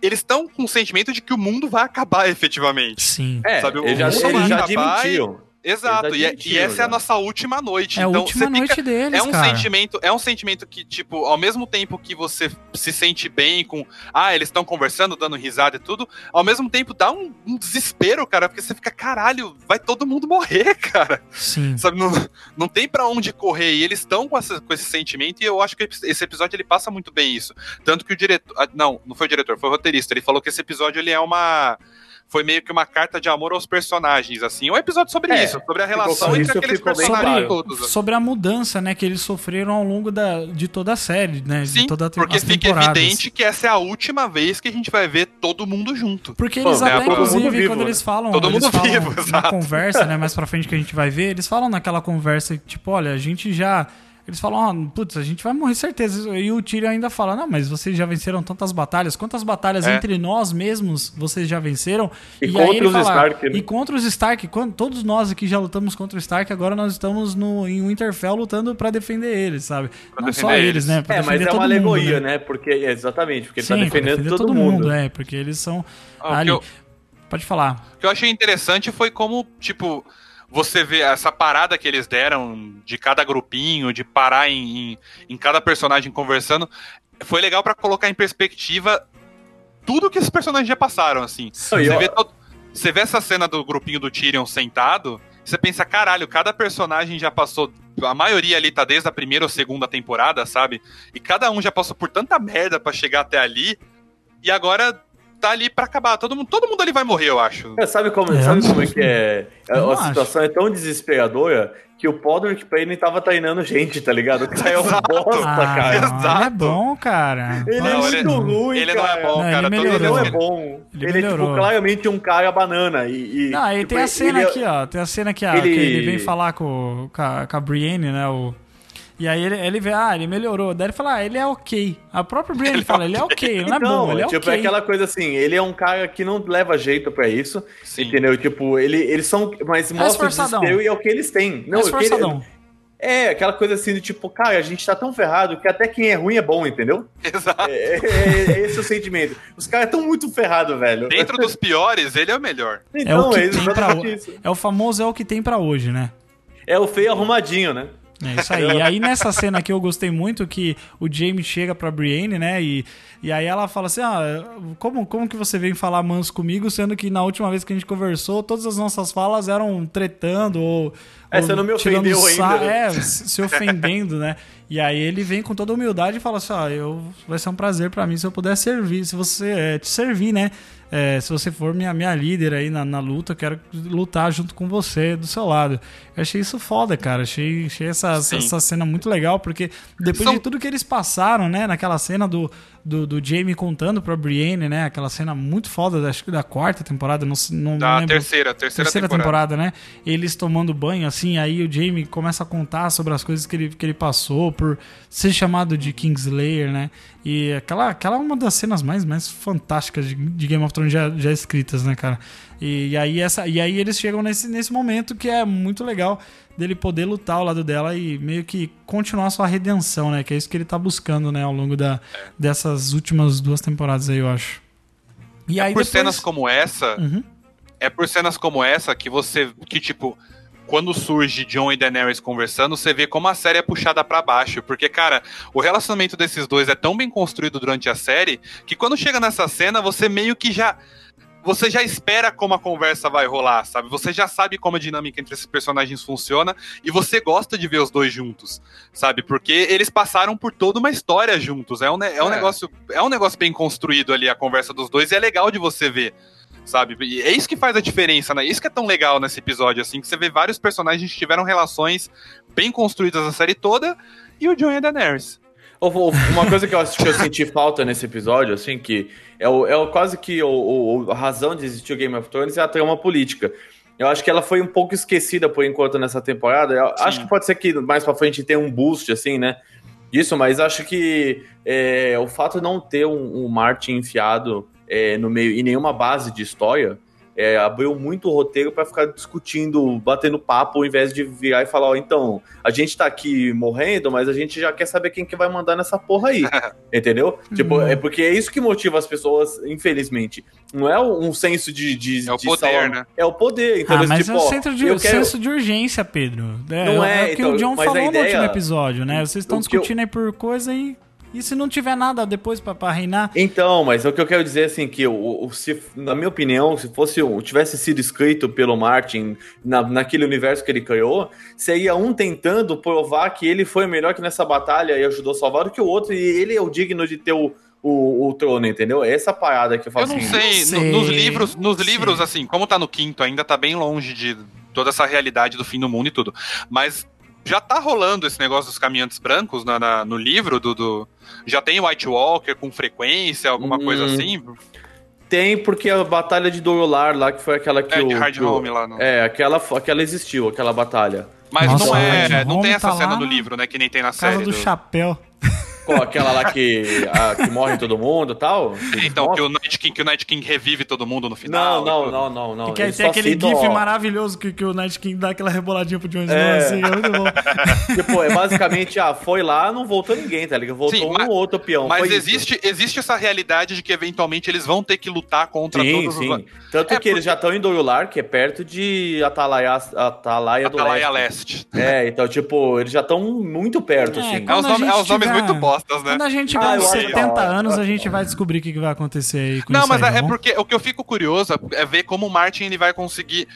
Eles estão com o sentimento de que o mundo vai acabar efetivamente. Sim. É, Sabe, o eles já, mundo eles já vai acabar admitiram. Exato, e, é- e essa é a nossa última noite. É a então, última você fica- noite deles, é um cara. sentimento, é um sentimento que, tipo, ao mesmo tempo que você se sente bem com. Ah, eles estão conversando, dando risada e tudo, ao mesmo tempo dá um, um desespero, cara, porque você fica, caralho, vai todo mundo morrer, cara. Sim. Sabe, não, não tem pra onde correr. E eles estão com, essa- com esse sentimento, e eu acho que esse episódio ele passa muito bem isso. Tanto que o diretor. ah, Não, não foi o diretor, foi o roteirista. Ele falou que esse episódio ele é uma. Foi meio que uma carta de amor aos personagens, assim. É um episódio sobre É, isso, sobre a relação entre aqueles personagens claro. todos. assim. Sobre a mudança, né, que eles sofreram ao longo da, de toda a série, né? Sim, de toda a te- porque fica evidente que essa é a última vez que a gente vai ver todo mundo junto. Porque eles Pô, é, até, mundo inclusive, vivo, quando né? eles falam, Todo eles mundo falam vivo, na exato. conversa, né, mais pra frente que a gente vai ver, eles falam naquela conversa, tipo, olha, a gente já... Eles falam, ó, putz, a gente vai morrer certeza. E o Tyrion ainda fala, não, mas vocês já venceram tantas batalhas. Quantas batalhas É. entre nós mesmos vocês já venceram? E aí contra ele os Stark, né? E contra os Stark. Quando, todos nós aqui já lutamos contra o Stark, agora nós estamos no, em Winterfell lutando pra defender eles, sabe? Pra não só eles, eles. né? Pra É, mas é todo uma mundo, alegoria, né? né? Porque, é, exatamente, porque ele Sim, tá pra defendendo defender todo, mundo. é, porque eles são Ah, ali. eu- Pode falar. O que eu achei interessante foi como, tipo, você vê essa parada que eles deram de cada grupinho, de parar em, em, em cada personagem conversando. Foi legal pra colocar em perspectiva tudo que esses personagens já passaram, assim. Você vê, todo- você vê essa cena do grupinho do Tyrion sentado, você pensa, caralho, cada personagem já passou. A maioria ali tá desde a primeira ou segunda temporada, sabe? E cada um já passou por tanta merda pra chegar até ali. E agora tá ali pra acabar. Todo mundo, todo mundo ali vai morrer, eu acho. É, sabe como, É, sabe como é não- que é? A, eu não a situação é tão desesperadora que o Podrick Payne tava treinando gente, tá ligado? O cara é um bosta, Ah, cara. não, ele é exato. bom, cara. Ele é Não, muito ele- ruim, ele não é cara. bom, Não, cara. ele Ele não é bom. Ele Ele, é, tipo, claramente um cara banana. E, e, Não, aí tipo, tem a cena ele é- aqui, ó. Tem a cena que, a, ele- que ele vem falar com, com, a, com a Brienne, né? O, e aí ele, ele vê, ah, ele melhorou. Daí ele fala, ah, ele é ok. A própria Brienne Ele é fala, ele é ok, ele não é Então, bom, ele é tipo, ok. é aquela coisa assim, ele é um cara que não leva jeito pra isso, Sim. entendeu? Tipo, ele, eles são, mas mostra o desespero e é o que eles têm. Não, é esforçadão. é, aquela coisa assim, do tipo, cara, a gente tá tão ferrado que até quem é ruim é bom, entendeu? Exato. É, é- é esse o sentimento. Os caras tão muito ferrados, velho. Dentro dos piores, ele é o melhor. É o Então, que é, tem pra isso. É o famoso é o que tem pra hoje, né? É o feio arrumadinho, né? É isso aí. E aí nessa cena aqui eu gostei muito que o Jaime chega pra Brienne, né? E, e aí ela fala assim: Ah, como, como que você vem falar manso comigo, sendo que na última vez que a gente conversou, todas as nossas falas eram tretando ou. É, você não me tirando ofendeu ainda, né? É, se ofendendo, né? E aí ele vem com toda humildade e fala assim: Ó, eu, vai ser um prazer pra mim se eu puder servir, se você é, te servir, né? É, se você for minha, minha líder aí na, na luta, eu quero lutar junto com você, do seu lado. Eu achei isso foda, cara. Achei, achei essa, essa, Sim. essa cena muito legal, porque depois São- de tudo que eles passaram, né, naquela cena do, do, do Jamie contando pra Brienne, né? Aquela cena muito foda, da- acho que da quarta temporada, não, não Da lembro. terceira, terceira, Terceira temporada. temporada, né? Eles tomando banho, assim, aí o Jamie começa a contar sobre as coisas que ele, que ele passou por ser chamado de Kingslayer, né? E aquela, aquela é uma das cenas mais, mais fantásticas de, de Game of Thrones já, já escritas, né, cara? E, e aí, essa, e aí eles chegam nesse, nesse momento que é muito legal dele poder lutar ao lado dela e meio que continuar sua redenção, né? Que é isso que ele tá buscando, né, ao longo da, dessas últimas duas temporadas aí, eu acho. E aí por depois... cenas como essa, Uhum. é por cenas como essa que você, que tipo, quando surge John e Daenerys conversando, você vê como a série é puxada pra baixo, porque cara, o relacionamento desses dois é tão bem construído durante a série que quando chega nessa cena, você meio que já você já espera como a conversa vai rolar, sabe? Você já sabe como a dinâmica entre esses personagens funciona e você gosta de ver os dois juntos, sabe? Porque eles passaram por toda uma história juntos. É um, é um É. negócio, é um negócio bem construído ali a conversa dos dois e é legal de você ver sabe? E é isso que faz a diferença, né? Isso que é tão legal nesse episódio, assim, que você vê vários personagens que tiveram relações bem construídas a série toda e o John e a Daenerys. Uma coisa que eu acho que eu senti falta nesse episódio, assim, que é, o, é o- quase que o, o- a razão de existir o Game of Thrones é a trama política. Eu acho que ela foi um pouco esquecida por enquanto nessa temporada. Eu acho que pode ser que mais pra frente tenha um boost, assim, né? Disso, mas acho que é, o fato de não ter um, um Martin enfiado é, no meio em nenhuma base de história é, abriu muito o roteiro pra ficar discutindo, batendo papo, ao invés de virar e falar: ó, então, a gente tá aqui morrendo, mas a gente já quer saber quem que vai mandar nessa porra aí. entendeu? Tipo, Uhum. é porque é isso que motiva as pessoas, infelizmente. Não é um senso de. de É o de poder, salva- né? É o poder. Então, Ah, mas tipo, é o centro de, quero- senso de urgência, Pedro. É, Não é, é, o que então, o John falou no ideia- último episódio, né? Vocês estão o que eu- discutindo aí por coisa e. E se não tiver nada depois pra, pra reinar? Então, mas o que eu quero dizer assim que o, o- se, na minha opinião, se fosse tivesse sido escrito pelo Martin na, naquele universo que ele criou, seria um tentando provar que ele foi melhor que nessa batalha e ajudou a salvar do que o outro e ele é o digno de ter o, o, o trono, entendeu? É essa parada que eu falo Eu não assim. sei, não sei. no- nos livros, nos livros, assim, como tá no quinto, ainda tá bem longe de toda essa realidade do fim do mundo e tudo. Mas já tá rolando esse negócio dos caminhantes brancos na- na- no livro do, do- Já tem White Walker com frequência, alguma Hum, coisa assim? Tem porque a batalha de Dorolar lá, que foi aquela que É, o. de Hard que o- Home lá no. É, aquela, aquela existiu, aquela batalha. Mas Nossa, não é. Não tem essa tá cena no livro, né? Que nem tem na Casa série. do do- chapéu. Qual, aquela lá que, a- que morre todo mundo e tal? Então, que o, Night King, que o Night King revive todo mundo no final. Não, não, não, não, não. e que tem aquele gif ó, maravilhoso que, que o Night King dá aquela reboladinha pro Jon Snow, É. assim, é muito bom. Tipo, é basicamente, ah, foi lá, não voltou ninguém, tá ligado? Voltou Sim, um mas- ou outro peão. Mas isso. existe, existe essa realidade de que eventualmente eles vão ter que lutar contra Sim, todos sim. os. Tanto É, que eles já estão em Dorolar, que é perto de Atalaia, Atalaia do Atalaia Leste. Leste. É, então, tipo, eles já estão muito perto, É, assim. É os, a nome- é os nomes tiver- muito postas, né? Quando a gente Ah, uns acho 70 da hora, eu anos, a gente vai descobrir o que vai acontecer aí com Não, isso mas aí, é, tá é porque o que eu fico curioso é ver como o Martin ele vai conseguir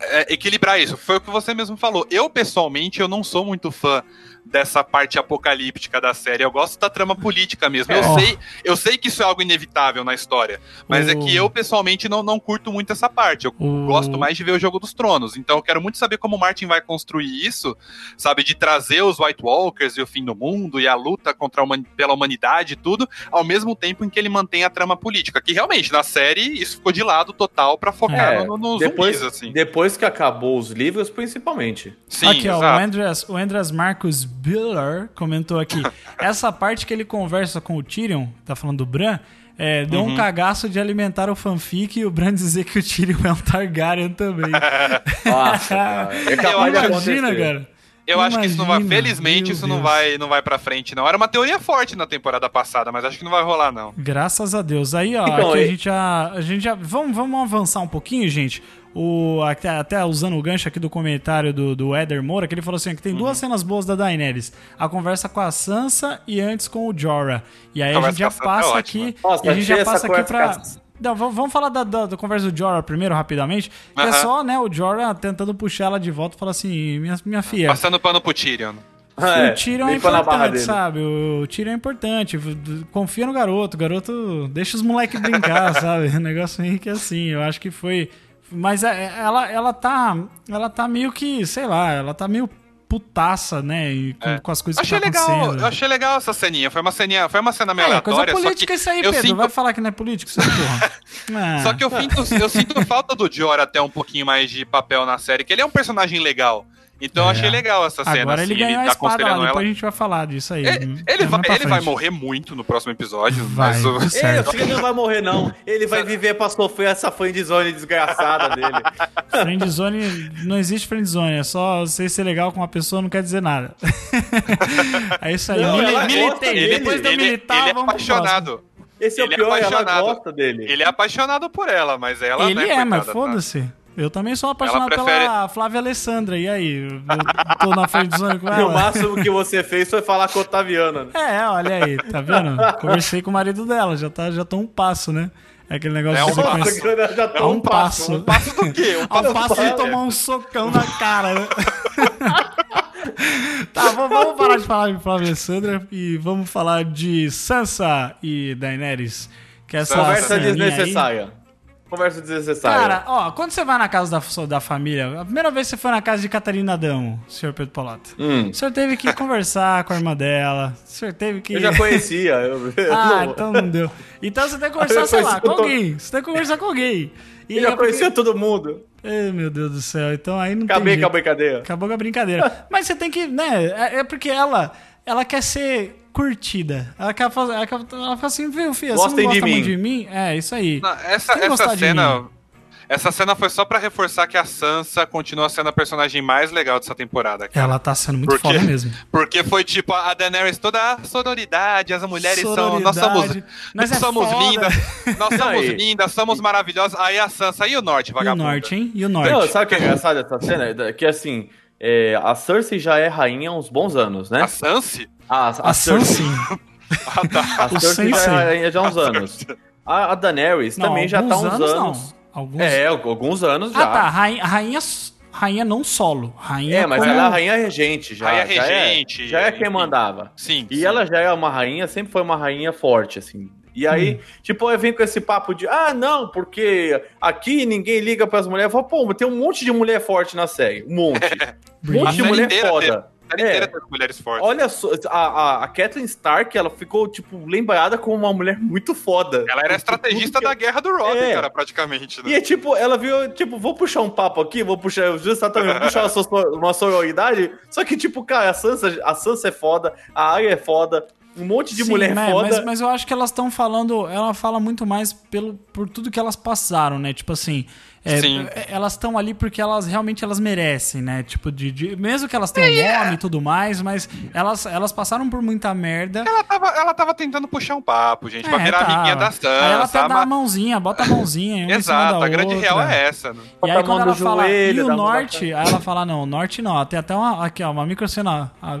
é, equilibrar isso. Foi o que você mesmo falou. Eu, pessoalmente, eu não sou muito fã dessa parte apocalíptica da série. Eu gosto da trama política mesmo. Eu, É. sei, eu sei que isso é algo inevitável na história. Mas é O- que eu, pessoalmente, não, não curto muito essa parte. Eu O- gosto mais de ver o Jogo dos Tronos. Então eu quero muito saber como o Martin vai construir isso, sabe? De trazer os White Walkers e o fim do mundo e a luta contra a humani- pela humanidade e tudo, ao mesmo tempo em que ele mantém a trama política. Que realmente, na série, isso ficou de lado total pra focar É, no, no depois, zumbis, assim. depois que acabou os livros, principalmente. Sim, aqui, ó, o. Andreas, o Andreas Marcos Biller comentou aqui. essa parte que ele conversa com o Tyrion, tá falando do Bran, é, deu Uhum. um cagaço de alimentar o fanfic e o Bran dizer que o Tyrion é um Targaryen também. Nossa, cara. É de Imagina, cara. Eu acho que isso não vai. Imagina, Felizmente, isso não Deus. vai, não vai pra frente, não. Era uma teoria forte na temporada passada, mas acho que não vai rolar, não. Graças a Deus. Aí, ó, Então, aqui a e- gente já. A gente já vamos, vamos avançar um pouquinho, gente. O, até, até usando o gancho aqui do comentário do, do Éder Moura, que ele falou assim: que tem Uhum. duas cenas boas da Daenerys. A conversa com a Sansa e antes com o Jorah. E aí a, gente já é passa aqui. Nossa, e a gente já passa aqui conversa pra. com a- Não, vamos, falar da, da, da conversa do Jorah primeiro, rapidamente. Que é só, né, o Jorah tentando puxar ela de volta e falar assim: minha, minha filha. Passando pano pro Tyrion. É, o Tyrion é importante, sabe? O Tyrion é importante. Confia no garoto. O garoto deixa os moleques brincar, sabe? O negócio aí que é assim. Eu acho que foi. Mas é- ela, ela tá. Ela tá meio que, sei lá, ela tá meio putaça, né? E com, É. com as coisas Achei que tá legal, eu achei legal essa ceninha. Foi uma ceninha, foi uma cena meio É, coisa aleatória, só política que isso aí, Pedro. sinto, Vai falar que não é político, seu porra. Só que eu sinto, eu sinto falta do Dior até um pouquinho mais de papel na série, que ele é um personagem legal. Então eu É. achei legal essa cena, Agora assim, ele ganhou a tá espada lá, depois ela. a gente vai falar disso aí. Ele, Hum, ele vai, ele vai morrer muito no próximo episódio, Vai, mas o- tá certo. Ele, ele não vai morrer, não. Ele vai viver pra sofrer essa friendzone desgraçada dele. Friendzone, não existe friendzone, é só você ser legal com uma pessoa não quer dizer nada. é isso aí. Não, ela militei. dele. Depois de eu ele, militar, ele é apaixonado. Esse é Ele o é pior, ela apaixonado. gosta dele. Ele é apaixonado por ela, mas ela Ele né, é, mas coitada, tá? Eu também sou apaixonado prefere- pela Flávia Alessandra. E aí? Eu tô na friendzone com E o ela? máximo que você fez foi falar com a Otaviana. né? É, olha aí, tá vendo? Conversei com o marido dela, já tá, já tô um passo, né? É aquele negócio É um de você passo. conhecer- Já tá A um passo. Um passo do quê? Um Ao passo passo de passo. tomar um socão na cara, né? tá, vamos, vamos parar de falar de Flávia Alessandra e vamos falar de Sansa e Daenerys. Que é essa Conversa ceninha aí. Conversa desnecessária. Cara, ó, quando você vai na casa da, da família, a primeira vez que você foi na casa de Catarina Adamo, senhor Pedro Polato, Hum. o senhor teve que conversar com a irmã dela, o senhor teve que... eu já conhecia. Eu, Ah, não- então não deu. Então você tem que conversar, sei lá, com alguém. Você tem que conversar com alguém. E eu já é porque- conhecia todo mundo. Ai, meu Deus do céu. Então aí não Acabei tem com a brincadeira. Acabou com a brincadeira. Mas você tem que, né? É, é porque ela, ela quer ser curtida. Ela. Ela, quer, ela fala assim, viu, filha, você não de gosta muito mim. de mim? É, isso aí. Não, essa, essa de cena. Essa cena foi só pra reforçar que a Sansa continua sendo a personagem mais legal dessa temporada. cara. Ela tá sendo muito Porque- foda mesmo. Porque foi tipo a Daenerys toda a sororidade, as mulheres são. Nós somos. Sororidade. Nós Nós é somos foda. lindas. Nós somos lindas, somos maravilhosas. Aí a Sansa e o Norte, E o vagabundo. norte, hein? E o norte. Não, sabe o que é engraçado dessa cena? Que assim, é, a Cersei já é rainha há uns bons anos, né? A Sansa? A, a Sansa. Ah, tá. A Cersei já é rainha já há uns anos. A, a Daenerys Não, também já tá há uns anos. Não. Alguns... É, alguns anos já. Ah, tá. Rainha, rainha, rainha não solo. Rainha É, mas como- ela é a rainha regente já. Rainha já é- regente, Já é, quem mandava. Sim. E sim. ela já é uma rainha, sempre foi uma rainha forte, assim. E aí, Hum. tipo, aí vem com esse papo de, ah, não, porque aqui ninguém liga pras mulheres. Fala, pô, mas tem um monte de mulher forte na série. Um monte. Um monte A de mulher foda. Série É. inteira teve mulheres fortes. Olha só, a, a, a Kathleen Stark, ela ficou, tipo, lembrada como uma mulher muito foda. Ela era a estrategista da guerra do Robin, É. cara, praticamente. E Né? é tipo, ela viu, tipo, vou puxar um papo aqui, vou puxar, justamente, vou puxar uma, sor- uma sororidade. Só que, tipo, cara, a Sansa, a Sansa é foda, a Arya é foda, um monte de Sim, mulher né, foda. Mas, mas eu acho que elas estão falando. Ela fala muito mais pelo, por tudo que elas passaram, né? Tipo assim. É, Sim. é, elas estão ali porque elas realmente elas merecem, né? Tipo, de, de- mesmo que elas tenham é. nome e tudo mais, mas elas, elas passaram por muita merda. Ela tava, ela tava tentando puxar um papo, gente, pra É, virar tá. amiguinha da Aí ela até dá ama- a mãozinha, bota a mãozinha. uma em cima Exato, da a grande outra. real é essa. Né? E aí quando ela fala, joelho, e o dá norte? Aí ela fala, não, o norte não. Tem até uma, aqui ó, uma microcena. A,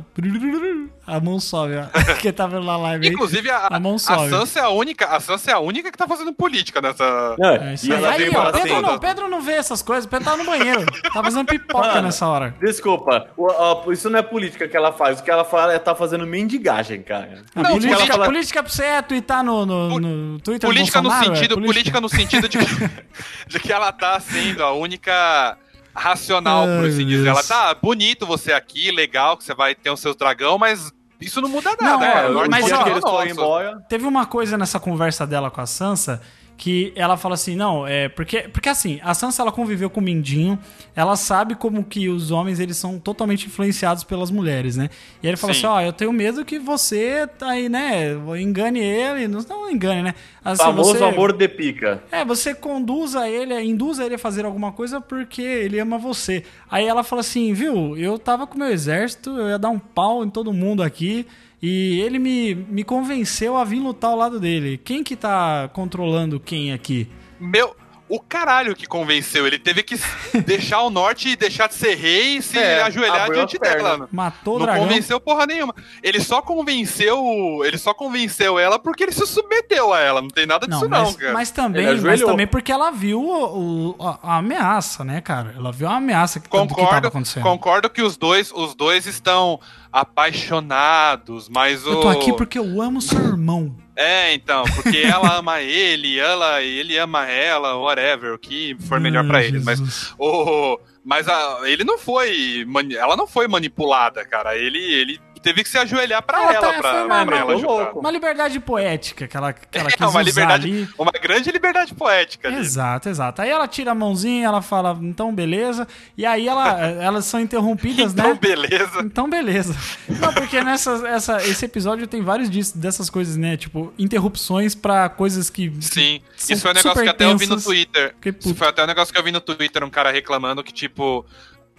a mão sobe, ó. Quem tá vendo na live aí. Inclusive, a, A mão a sobe. Sansa é a única, a Sansa é a única que tá fazendo política nessa. Não, É isso e aí. ela Aí, veio ó, fala Pedro, assim, não, Pedro não vê essas coisas. Pedro tá no banheiro. Tá fazendo pipoca Mano, nessa hora. Desculpa, o- ó, isso não é política que ela faz. O que ela fala é tá fazendo mendigagem, cara. A Não, política, política- política pra você é twittar no, no, no Twitter do Política no é? sentido, política no sentido de, de que ela tá sendo a única racional, por assim dizer. Ela tá bonito você aqui, legal, que você vai ter os seus dragão, mas isso não muda nada, Não, é, O norte mas, ó, embora. Teve uma coisa nessa conversa dela com a Sansa que ela fala assim, não, é porque porque assim, a Sansa ela conviveu com o Mindinho, ela sabe como que os homens eles são totalmente influenciados pelas mulheres, né? E ele fala Sim. assim, ó, eu tenho medo que você tá aí, né, engane ele, não, não engane, né? Assim, Famoso você- amor de pica. É, você conduza ele, induza ele a fazer alguma coisa porque ele ama você. Aí ela fala assim, viu, eu tava com meu exército, eu ia dar um pau em todo mundo aqui e ele me, me convenceu a vir lutar ao lado dele. Quem que tá controlando quem aqui? Meu, o caralho que convenceu. Ele teve que deixar o norte e deixar de ser rei e se É, ajoelhar diante dela. Matou o Não dragão. convenceu porra nenhuma. Ele só convenceu. Ele só convenceu ela porque ele se submeteu a ela. Não tem nada disso, não, mas, cara. mas também, mas também porque ela viu o- o- a, ameaça, né, cara? Ela viu a ameaça que, do que tava Concordo, acontecendo. concordo que os dois, os dois estão apaixonados, mas o. Eu tô aqui porque eu amo seu irmão. É, então, porque ela ama ele, ela, ele ama ela, whatever, o que for melhor pra Ai, eles. Mas o, Mas a, ele não foi. Ela não foi manipulada, cara. Ele, ele teve que se ajoelhar pra Ela ela, tá- pra, uma- pra ela ajudar. Uma liberdade poética que ela, que ela É uma liberdade, ali. uma grande liberdade poética ali. Exato, exato. Aí ela tira a mãozinha, ela fala, então beleza. E aí ela, elas são interrompidas, Então, né? beleza. Então, beleza. Não, porque nessa, essa, esse episódio tem vários disso, dessas coisas, né? Tipo, interrupções pra coisas que. Sim, isso foi um negócio que até eu vi no. Twitter. Que Isso foi até um negócio que eu vi no Twitter, um cara reclamando que, tipo,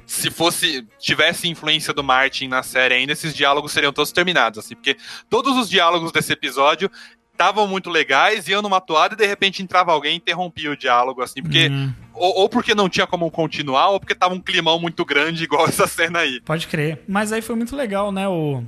se fosse. tivesse influência do Martin na série ainda, esses diálogos seriam todos terminados, assim, porque todos os diálogos desse episódio estavam muito legais, iam numa toada e de repente entrava alguém e interrompia o diálogo, assim, porque. Hum, Ou, ou porque não tinha como continuar, ou porque tava um climão muito grande, igual essa cena aí. pode crer. Mas aí foi muito legal, né? O,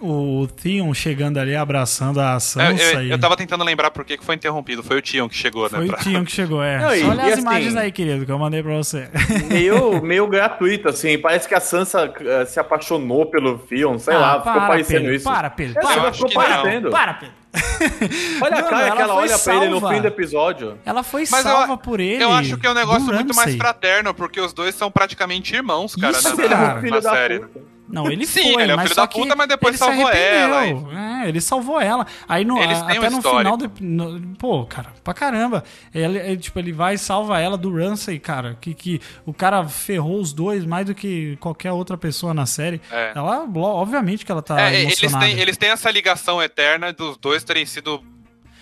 o Theon chegando ali, abraçando a Eu, Sansa. eu, e... eu tava tentando lembrar por que que foi interrompido. Foi o Tion que chegou, Foi né? o pra- Theon que chegou, é. Não, e- olha e as assim- imagens aí, querido, que eu mandei pra você. Meio, meio gratuito, assim. Parece que a Sansa eh, se apaixonou pelo Theon, sei Ah, lá, ficou parecendo Pedro, isso. Para, Pedro. É, Para, eu ficou parecendo. Para, Pedro. Olha a cara ela que ela foi olha pra ele no salva. fim do episódio. Ela foi Mas eu- salva por ele. Eu acho que é um negócio muito mais fraterno, porque os dois são praticamente irmãos, cara, Isso, na, ele é cara, um filho na da série. puta. Não, ele Sim, foi, ele é o mas filho só da que puta, mas depois salvou arrependeu. É, ele salvou ela. Aí no, Eles a- têm um até no final, do- no- pô, cara, pra caramba. Ele, ele, tipo, ele vai e salva ela do Ramsay, cara, que, que o cara ferrou os dois mais do que qualquer outra pessoa na série. É. Ela, obviamente que ela tá É, eles têm, eles têm essa ligação eterna dos dois terem sido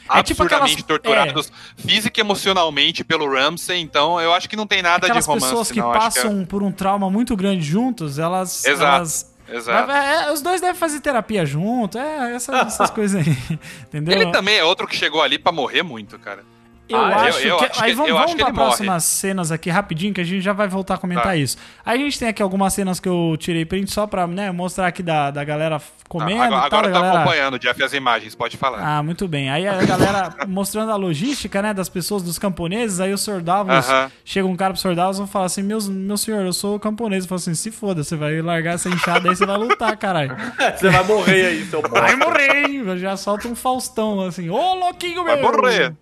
É tipo absurdamente aquelas- torturados física e emocionalmente pelo Ramsay, então eu acho que não tem nada Aquelas de romance, pessoas que não. que é- passam por um trauma muito grande juntos, elas... Exato. elas- Exato. É, é, os dois devem fazer terapia junto, é, essas, essas coisas aí, entendeu? Ele também é outro que chegou ali pra morrer muito, cara. Eu Ah, eu- acho eu que. acho aí que- vamos, eu vamos que para próximas cenas aqui rapidinho, que a gente já vai voltar a comentar Tá. isso. Aí a gente tem aqui algumas cenas que eu tirei print só pra né, mostrar aqui da, da galera comendo agora e tal. agora eu tô galera... acompanhando, Jeff, as imagens, pode falar. Ah, muito bem. Aí a galera mostrando a logística, né, das pessoas, dos camponeses. Aí o Sr. Davos, Aham. chega um cara pro Sr. Davos e fala assim: meu, meu senhor, eu sou camponês. Ele fala assim: se foda, você vai largar essa enxada aí, você vai lutar, caralho. Você vai morrer aí, seu Vai morrer, hein? Já solta um Faustão assim: ô louquinho meu! Vai morrer.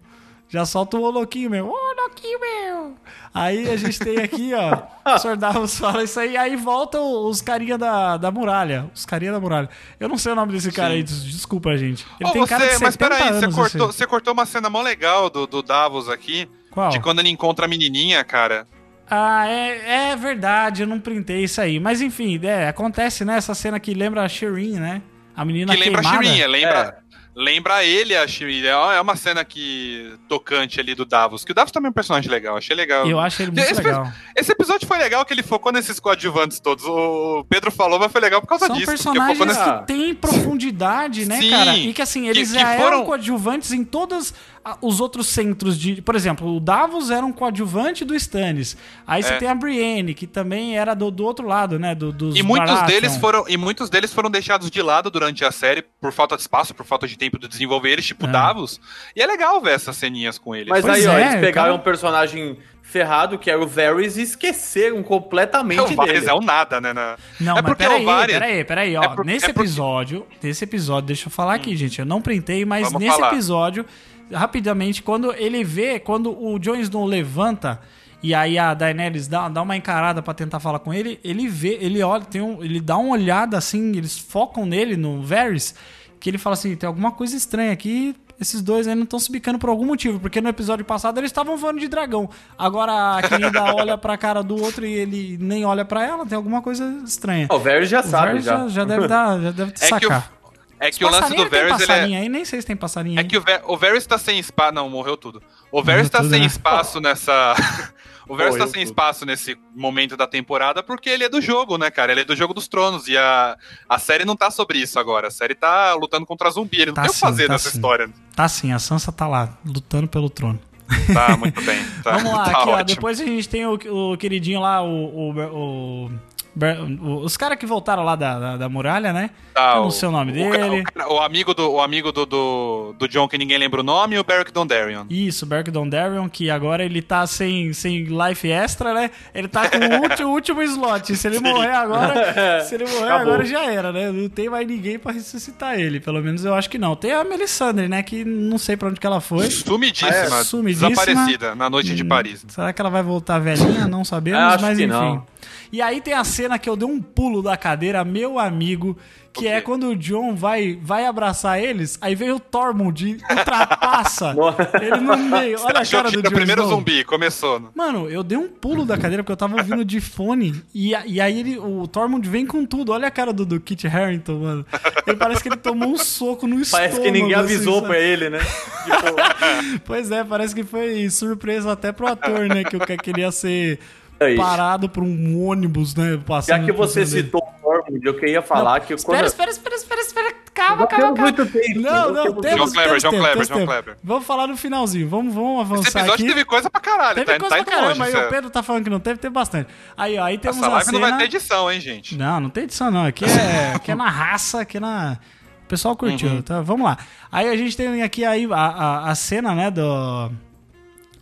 Já solta um ô louquinho meu. Ô louquinho meu! Aí a gente tem aqui, ó. O Sr. Davos fala isso aí, aí voltam os carinha da, da muralha. Os carinha da muralha. Eu não sei o nome desse cara aí, des- desculpa, gente. Ele Ô, tem cara de você, 70 mas peraí, você anos. cortou, esse- você cortou uma cena mó legal do, do Davos aqui, Qual? de quando ele encontra a menininha, cara. Ah, é, é verdade, eu não printei isso aí. Mas enfim, é, acontece, né? Essa cena que lembra a Shirin, né? A menina que lembra a queimada. Shirin, lembra, lembra ele a. É é uma cena que tocante ali do Davos, que o Davos também é um personagem legal, achei legal. Eu acho ele muito Esse- legal. Esse episódio foi legal que ele focou nesses coadjuvantes todos. O Pedro falou, mas foi legal por causa São disso. porque personagens nesse... que têm profundidade, né, Sim, cara? E que assim, eles que já foram- eram coadjuvantes em todos ah, os outros centros de. Por exemplo, o Davos era um coadjuvante do Stannis. Aí você É. tem a Brienne, que também era do, do outro lado, né? Do, dos E muitos Baratheon. deles foram e muitos deles foram deixados de lado durante a série por falta de espaço, por falta de tempo de desenvolver eles, tipo É. Davos. E é legal ver essas ceninhas com eles. Mas Pois aí, ó, é, eles pegaram cara. um personagem ferrado, que era o Varys, e esqueceram completamente o Varys dele. é um nada, né? na- Não, é mas porque peraí, o Varys... peraí, peraí, ó. é por- nesse é porque- episódio, nesse episódio, deixa eu falar aqui, gente. Eu não printei, mas Vamos nesse falar. episódio, rapidamente, quando ele vê, quando o Jon Snow levanta e aí a Daenerys dá, dá uma encarada pra tentar falar com ele, ele vê, ele olha, tem um, ele dá uma olhada assim, eles focam nele, no Varys, que ele fala assim, tem alguma coisa estranha aqui, esses dois aí não estão se bicando por algum motivo, porque no episódio passado eles estavam voando de dragão. Agora a querida olha pra cara do outro e ele nem olha pra ela, tem alguma coisa estranha. O Varys já O sabe, Varys já. já, já deve dar, já deve É sacar. É que o lance do tem Varys, ele é... aí, nem sei se tem passarinho É aí. que o, Ver, o Varys tá sem espaço. Não, morreu tudo. O Varys tá tudo, sem né? espaço nessa. o Varys tá Morreu sem tudo. espaço nesse momento da temporada porque ele é do jogo, né, cara? Ele é do jogo dos tronos. E a, a série não tá sobre isso agora. A série tá lutando contra zumbi. Ele não Tá tem o que fazer tá nessa sim. história. Tá sim, a Sansa tá lá, lutando pelo trono. Tá, muito bem. Tá, Vamos lá, tá aqui, ó. Depois a gente tem o, o queridinho lá, o, o, o- Os caras que voltaram lá da, da, da muralha, né? Eu não sei o nome ca- dele. O, cara- o amigo, do, o amigo do, do, do John, que ninguém lembra o nome, e o Beric Dondarrion. Isso, Beric Dondarrion, que agora ele tá sem, sem life extra, né? Ele tá com o último, último slot. Se ele morrer agora, se ele morrer Acabou. agora já era, né? Não tem mais ninguém pra ressuscitar ele. Pelo menos eu acho que não. Tem a Melisandre, né? Que não sei pra onde que ela foi. Sumidíssima, É, sumidíssima. desaparecida na noite de Paris. Será que ela vai voltar velhinha? Não sabemos, Acho mas que enfim. não. E aí tem a cena que eu dei um pulo da cadeira, meu amigo, que O quê? é quando o John vai, vai abraçar eles, aí vem o Tormund e ultrapassa ele no meio. Olha a cara que do era o primeiro Snow. zumbi, começou. né? Mano, eu dei um pulo da cadeira porque eu tava ouvindo de fone. E, e aí ele, o Tormund vem com tudo. Olha a cara do, do Kit Harington, mano. Ele parece que ele tomou um soco no estômago. Parece que ninguém assim, avisou sabe? pra ele, né? Tipo, Pois é, parece que foi surpresa até pro ator, né? Que o cara queria ser Aí. parado por um ônibus, né? Passando já que você citou o Tormund, eu queria falar que Espera, quando... espera, espera, espera, espera. Calma, Não calma, calma. muito tempo, Não, não não, temos João Kleber, João Kleber, João. Kleber. Vamos falar no finalzinho. Vamos, vamos Esse avançar episódio aqui. teve coisa pra caralho, Teve tá, coisa tá pra caramba, longe. aí o Pedro tá falando que não teve, teve bastante. Aí, ó, aí temos Essa a live cena... não vai ter edição, hein, gente? Não, não tem edição não. Aqui é, aqui é na raça, aqui é na... O pessoal curtiu, Uhum. tá? Vamos lá. Aí a gente tem aqui aí a, a, a cena, né, do...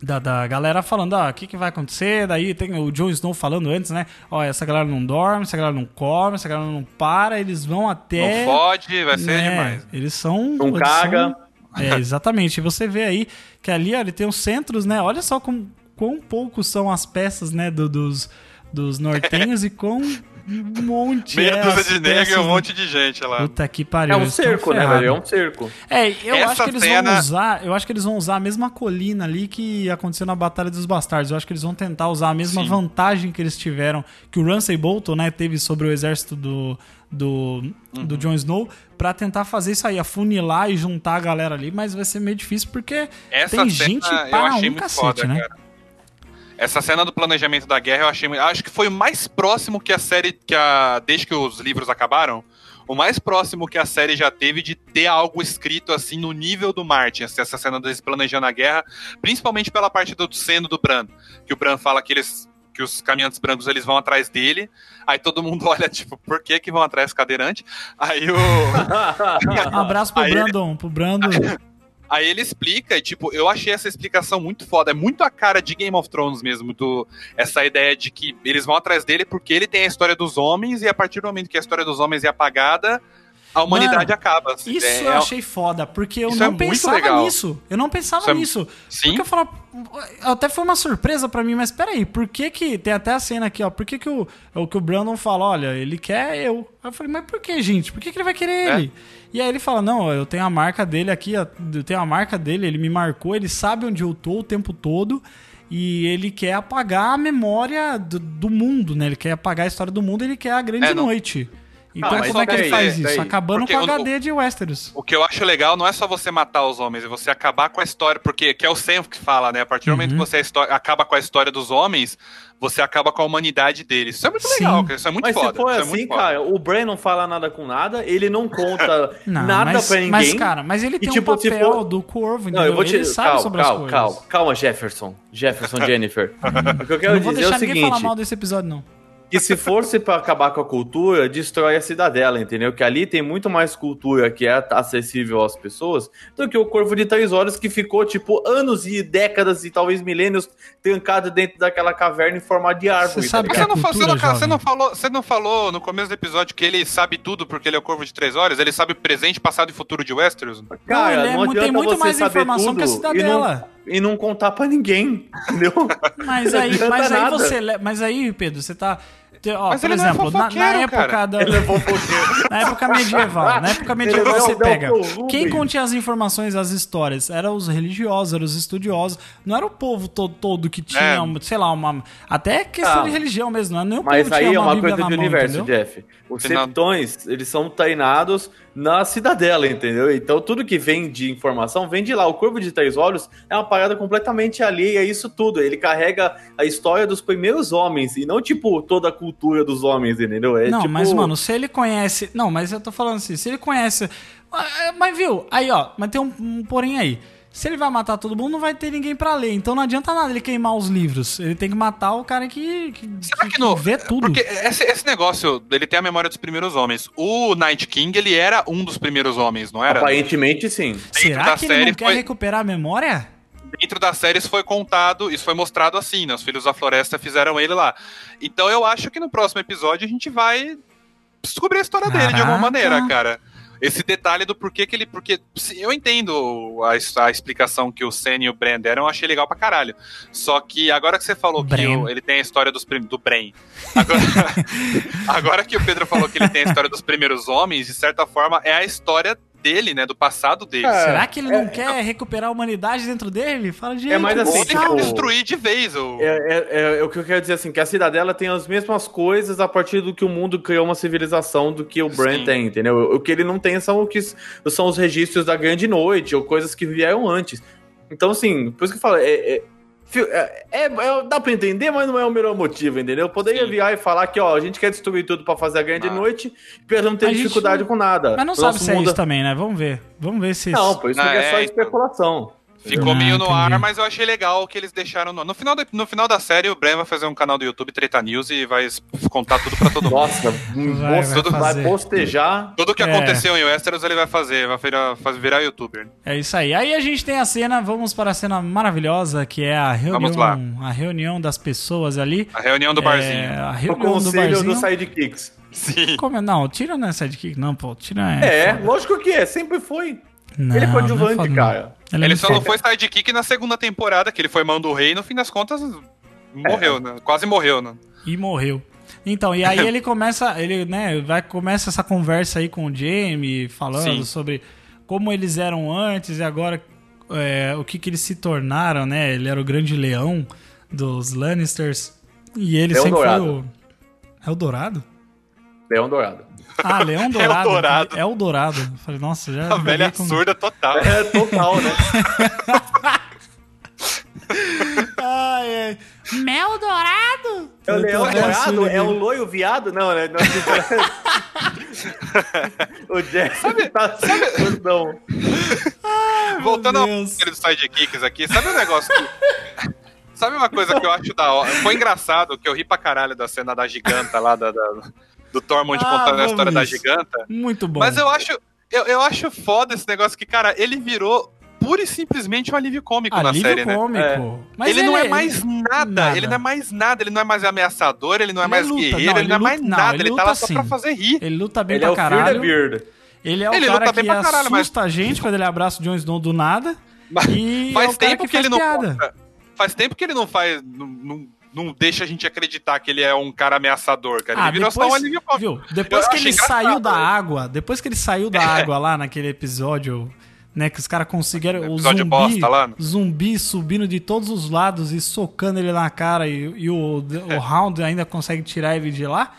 Da, da galera falando, ó, o que, que vai acontecer? Daí tem o Jon Snow falando antes, né? Ó, essa galera não dorme, essa galera não come, essa galera não para, eles vão até... Não fode, vai ser né, demais. Eles são... Não eles caga. são- É, exatamente. E você vê aí que ali, ó, ele tem os centros, né? Olha só com, quão poucos são as peças, né, do- dos, dos nortenhos e quão um monte Meia é dúzia de negro e um né? monte de gente lá. Puta que pariu. É um cerco, né, velho? É um cerco. É, eu Essa acho que eles cena- vão usar. Eu acho que eles vão usar a mesma colina ali que aconteceu na Batalha dos Bastardos. Eu acho que eles vão tentar usar a mesma Sim. vantagem que eles tiveram, que o Ramsay Bolton, né, teve sobre o exército do. Do, Uhum. do Jon Snow pra tentar fazer isso aí, afunilar e juntar a galera ali, mas vai ser meio difícil porque Essa tem cena gente eu para achei um muito cacete, foda, né? cara. Essa cena do planejamento da guerra eu achei. Acho que foi o mais próximo que a série, que a, desde que os livros acabaram, o mais próximo que a série já teve de ter algo escrito assim no nível do Martin, assim, essa cena deles planejando a guerra, principalmente pela parte do seno do Bran, que o Bran fala que eles que os caminhantes brancos eles vão atrás dele, aí todo mundo olha tipo, por que que vão atrás desse cadeirante? Aí o Um abraço pro Aí- Brandon, pro Brandon. Aí ele explica, e tipo, eu achei essa explicação muito foda. É muito a cara de Game of Thrones mesmo, do, essa ideia de que eles vão atrás dele porque ele tem a história dos homens, e a partir do momento que a história dos homens é apagada, a humanidade Mano, acaba. Isso É- eu é- achei foda, porque eu não é pensava nisso. Eu não pensava é- nisso. Sim. Porque eu falava. Até foi uma surpresa pra mim, mas peraí, por que que. Tem até a cena aqui, ó. Por que que o, o que o Brandon fala, olha, ele quer eu. Aí eu falei, mas por que, gente? Por que, que ele vai querer É. ele? E aí ele fala, não, eu tenho a marca dele aqui, eu tenho a marca dele, ele me marcou, ele sabe onde eu tô o tempo todo. E ele quer apagar a memória do, do mundo, né? Ele quer apagar a história do mundo, ele quer a grande É, não- noite. Então mas como é que ele faz peraí. isso? Acabando Porque com a o- HD de Westeros. O que eu acho legal não é só você matar os homens, é você acabar com a história, porque que é o Sam que fala, né? A partir do momento que Uhum. você acaba com a história dos homens, você acaba com a humanidade deles. Isso é muito Sim. legal, cara. Isso é muito Mas foda. se for isso é assim, foda. cara, o Bran não fala nada com nada, ele não conta Não, nada mas, pra ninguém. Mas, cara, mas ele E, tem tipo, um papel for- do corvo, Não, eu vou te. ele sabe calma, sobre as calma, coisas. calma, calma, Jefferson. Jefferson Jennifer. o que eu quero não vou dizer é deixar o ninguém falar seguinte: mal desse episódio, não. Que se fosse pra acabar com a cultura, destrói a cidadela, entendeu? Que ali tem muito mais cultura que é acessível às pessoas do que o Corvo de Três Olhos que ficou, tipo, anos e décadas e talvez milênios trancado dentro daquela caverna em forma de árvore. Você sabe tá Mas que você é você, cultura, não, cara, você não falou, você não falou no começo do episódio que ele sabe tudo porque ele é o Corvo de Três Horas? Ele sabe o presente, passado e futuro de Westeros? Cara, Não, ele é não, mu- tem muito você mais saber informação que a cidadela. E não, e não contar pra ninguém, entendeu? Mas aí, mas aí você. Mas aí, Pedro, você tá. Ó, Mas por ele não é exemplo, na, na fofoqueiro, época cara. da. Ele é fofoqueiro. Na época medieval, na época medieval é você Del pega. Quem continha as informações, as histórias? Eram os religiosos, eram os estudiosos. Não era o povo todo, todo que tinha, É. sei lá, uma. Até questão Ah. de religião mesmo, não é nem o Mas povo aí tinha é uma Bíblia coisa na de mão, universo, entendeu? Jeff. Os septões, eles são treinados na cidadela, entendeu? Então tudo que vem de informação vem de lá. O Corvo de Três Olhos é uma parada completamente alheia a isso tudo. Ele carrega a história dos primeiros homens e não, tipo, toda a cultura dos homens, entendeu? É, não, tipo... mas, mano, se ele conhece. Não, mas eu tô falando assim, se ele conhece. Ah, Mas viu, aí ó, mas tem um, um porém aí. Se ele vai matar todo mundo, não vai ter ninguém pra ler. Então não adianta nada ele queimar os livros. Ele tem que matar o cara que, que, Será que não? vê tudo. Porque esse, esse negócio, ele tem a memória dos primeiros homens. O Night King, ele era um dos primeiros homens, não era? Aparentemente, sim. Será da que ele não série quer foi- recuperar a memória? Dentro das séries foi contado, isso foi mostrado assim, né? Os Filhos da Floresta fizeram ele lá. Então eu acho que no próximo episódio a gente vai descobrir a história dele de alguma Caraca. maneira, cara. Esse detalhe do porquê que ele. Porque eu entendo a, a explicação que o Sen e o Bran deram, eu achei legal pra caralho. Só que agora que você falou que Bran. o- ele tem a história dos do Bran. Agora, agora que o Pedro falou que ele tem a história dos primeiros homens, de certa forma, é a história dele, né? Do passado dele. É, Será que ele não é- quer recuperar a humanidade dentro dele? Fala de É mais assim, Ou tem que tipo, destruir de vez o. É, é- é o que eu quero dizer assim, que a cidadela tem as mesmas coisas a partir do que o mundo criou uma civilização do que o Bran Sim. tem, entendeu? O que ele não tem são, o que, são os registros da Grande Noite, ou coisas que vieram antes. Então, assim, por isso que eu falo, é, é, é- é- é- dá pra entender, mas não é o melhor motivo, entendeu? Eu poderia Sim. virar e falar que, ó, a gente quer destruir tudo pra fazer a Grande Ah. Noite, e Pedro não tem A gente dificuldade não- com nada. Mas não sabe se é mundo- isso também, né? Vamos ver. Vamos ver se. Não, por isso que é só é, então. especulação. Ficou Ah, meio no entendi. ar, mas eu achei legal que eles deixaram no, no final. do- no final da série, o Bran vai fazer um canal do YouTube, Treta News, e vai contar tudo pra todo mundo. Nossa, Vai, vai tudo vai fazer. postejar. Tudo que É. aconteceu em Westeros ele vai fazer, vai virar, virar youtuber. É isso aí. Aí a gente tem a cena, vamos para a cena maravilhosa, que é a Vamos lá. reunião, a reunião das pessoas ali. A reunião do É, barzinho. a O reunião do conselho barzinho. dos sidekicks. Sim. Como é? Não, tira não é sidekick, não, pô. Tira É, foda. lógico que é, sempre foi. Não, ele é não coadjuvante, foda, não. cara. É Ele muito só não foi sidekick na segunda temporada, que ele foi mão do rei, e no fim das contas morreu, né? Quase morreu, né? E morreu. Então, e aí ele começa, ele, né, vai começa essa conversa aí com o Jamie, falando Sim. sobre como eles eram antes e agora é, o que que eles se tornaram, né? Ele era o grande leão dos Lannisters e ele Leão sempre Dourado. foi o É o Dourado? Leão Dourado. Ah, Leão Dourado. Dourado. É o Dourado. Falei, nossa, já A velha com- surda total. É total, né? Ai, ai. Mel Dourado? É o leão dourado? É o né? loio viado? Não, né? Não, o Jeff tá não. Voltando ao Deus. conselho dos sidekicks aqui, sabe um negócio que... Sabe uma coisa que eu acho da hora? Foi engraçado que eu ri pra caralho da cena da giganta lá, da, da- do Tormund Ah, contando a história da isso. giganta. Muito bom. Mas eu acho, eu, eu acho foda esse negócio que, cara, ele virou pura e simplesmente um alívio cômico na Alívio série, né? cômico. É. Mas ele, não é mais nada, nada. ele não é mais nada, ele não é mais ameaçador, ele não é Ele mais luta, guerreiro, não, ele não é ele mais não, nada, ele ele, tá lá só sim. pra fazer rir. Ele luta bem Ele é pra o Fear the caralho. Beard. Ele é o Ele cara luta que bem pra caralho, mas- assusta a gente quando ele abraça o Jon Snow do nada. Mas E é faz o cara tempo que, que, ele não Faz tempo que ele não faz. Não, não, não deixa a gente acreditar que ele é um cara ameaçador, cara. Ah, Ele virou só um alívio viu? Depois Eu que ele saiu da água, depois que ele saiu da água lá naquele episódio, né, que os caras conseguiram o zumbi, bosta lá, né? zumbi subindo de todos os lados e socando ele na cara e, e o, o Hound ainda consegue tirar ele de lá.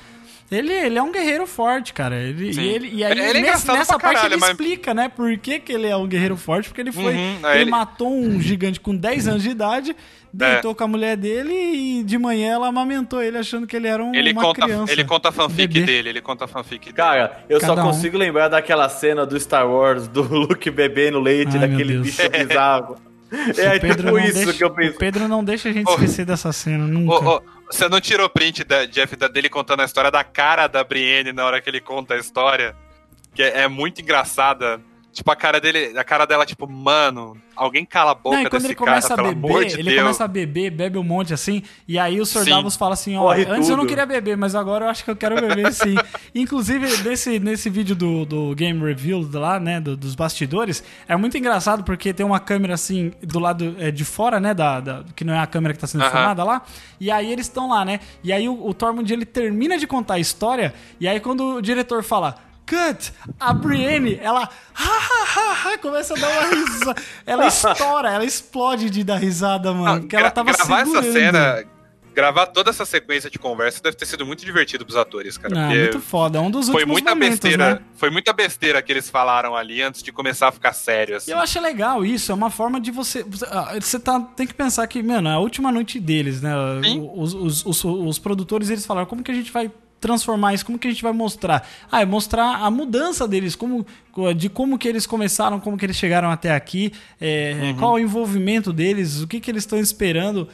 Ele, ele é um guerreiro forte, cara. Ele, e, ele, e aí, Ele é nesse- nessa parte, caralho, ele mas- explica, né, por que, que ele é um guerreiro forte. Porque ele foi. Uhum, ele, ele- matou um gigante com 10 anos de idade, deitou com a mulher dele e de manhã ela amamentou ele achando que ele era um, Ele uma conta, criança. ele conta a fanfic bebê. dele, ele conta a fanfic dele. Cara, eu Cada só um. consigo lembrar daquela cena do Star Wars, do Luke bebendo leite, Ai, daquele bicho bizarro. É O Pedro, tipo isso deixa, que eu o penso. Pedro não deixa a gente Ô. esquecer dessa cena, Ô, nunca. ô, você não tirou print, da, Jeff, da- dele contando a história da cara da Brienne na hora que ele conta a história? Que é, é muito engraçada. Tipo, a cara dele, a cara dela, tipo, mano, alguém cala a boca Não, e quando desse ele começa cara, a pelo beber, amor de ele Deus. começa a beber, bebe um monte assim, e aí o Sr. Davos fala assim, ó, Corre antes eu não tudo. queria beber, mas agora eu acho que eu quero beber sim. Inclusive, nesse, nesse vídeo do, do Game Review lá, né, do- dos bastidores, é muito engraçado porque tem uma câmera assim, do lado é, de fora, né, da, da- que não é a câmera que tá sendo Aham. filmada lá, e aí eles estão lá, né, e aí o, o Tormund, ele termina de contar a história, e aí quando o diretor fala... Cut! A Brienne, ela ha, ha, ha, ha, começa a dar uma risada. Ela estoura, ela explode de dar risada, mano. Porque ela tava gravar segurando. essa cena, gravar toda essa sequência de conversa deve ter sido muito divertido pros atores, cara. Ah, muito foda. É um dos foi muita momentos, besteira, né? foi muita besteira que eles falaram ali antes de começar a ficar sério, assim. Eu acho legal isso, é uma forma de você. Você, ah, você tá, tem que pensar que, mano, é a última noite deles, né? Os, os, os, os produtores eles falaram como que a gente vai transformar isso? Como que a gente vai mostrar? Ah, é mostrar a mudança deles, como, de como que eles começaram, como que eles chegaram até aqui, é, Uhum. qual o envolvimento deles, o que, que eles estão esperando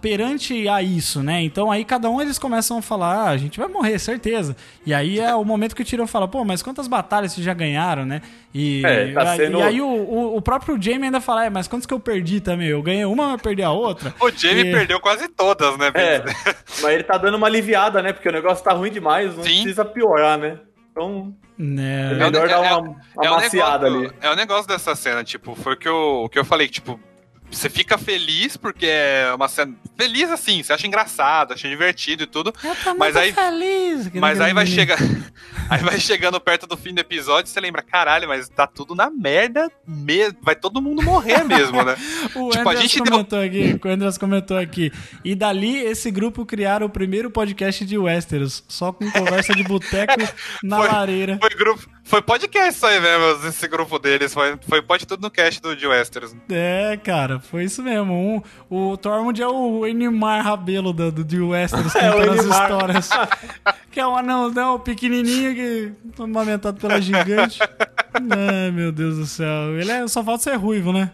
perante a isso, né? Então aí cada um eles começam a falar, ah, a gente vai morrer, certeza. E aí é o momento que o Tyrion fala, pô, mas quantas batalhas vocês já ganharam, né? E, É, tá sendo- e aí o, o, o próprio Jaime ainda fala, é, mas quantas que eu perdi também? Eu ganhei uma, mas perdi a outra. O Jamie E- perdeu quase todas, né? É, mas ele tá dando uma aliviada, né? Porque o negócio tá ruim demais, não Sim. precisa piorar, né? Então, é Né? melhor dar uma, uma é o maciada negócio, ali. É o negócio dessa cena, tipo, foi o que eu, o que eu falei, tipo, você fica feliz porque é uma cena. Feliz assim, você acha engraçado, acha divertido e tudo. Eu tô Mas aí- feliz. Mas aí vai chegar. Aí vai chegando perto do fim do episódio e você lembra, caralho, mas tá tudo na merda mesmo. Vai todo mundo morrer mesmo, né? O Tipo, a gente deu- comentou aqui, o Andreas comentou aqui. E dali, esse grupo criaram o primeiro podcast de Westeros, só com conversa de boteco na Foi- lareira. Foi grupo. Foi podcast isso aí mesmo, esse grupo deles. Foi, foi pode tudo no cast do de Westeros. É, cara, foi isso mesmo. Um, o Tormund é o Enimar Rabelo do, do, de Westeros, É, contando as Enimar. histórias. que é um anãozão pequenininho que amamentado pela gigante. Ai, meu Deus do céu. Ele é, só falta ser ruivo, né?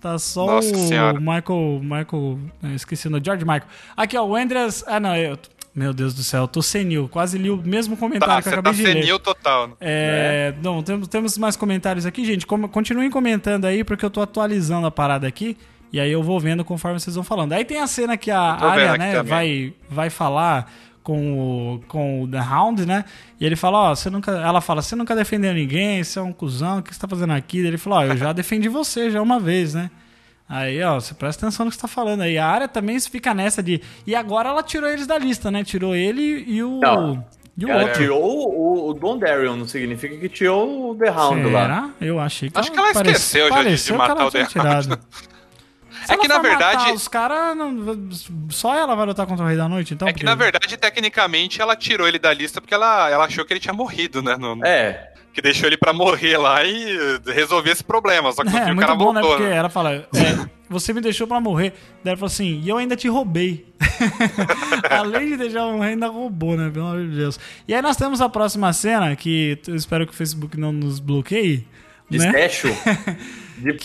Tá só Nossa o Senhora. Michael. Michael. eu Esqueci o George Michael. Aqui, ó, o Andreas. Ah, não, eu. Meu Deus do céu, eu tô senil. Quase li o mesmo comentário Tá, que eu acabei tá de ler. senil total. né? É, não, temos, temos mais comentários aqui, gente. Como- continuem comentando aí, porque eu tô atualizando a parada aqui. E aí eu vou vendo conforme vocês vão falando. Aí tem a cena que a aqui né, vai, vai falar com o, com o The Hound, né? E ele fala, ó, você nunca. Ela fala, você nunca defendeu ninguém, você é um cuzão, o que você tá fazendo aqui? Ele falou, ó, eu já defendi você já uma vez, né? Aí, ó, você presta atenção no que você tá falando aí. A área também fica nessa de. E agora ela tirou eles da lista, né? Tirou ele e o. Não. E o Ela outro. tirou o, o Dondarion, não significa que tirou o The Hound lá. Será? Eu achei que Acho que ela parece- esqueceu já de- de matar que ela o tinha The Hound. Se É ela que, na matar verdade- Os caras. não- Só ela vai lutar contra o Rei da Noite, então? É que, porque- na verdade, tecnicamente, ela tirou ele da lista porque ela, ela achou que ele tinha morrido, né? No- É, Que deixou ele pra morrer lá e resolver esse problema. Só que É, o muito cara bom, né? voltou. Porque né? ela fala, é, você me deixou pra morrer. Daí ela falou assim, e eu ainda te roubei. Além de deixar eu morrer, ainda roubou, né? Pelo amor de Deus. E aí nós temos a próxima cena, que eu espero que o Facebook não nos bloqueie. de né? De.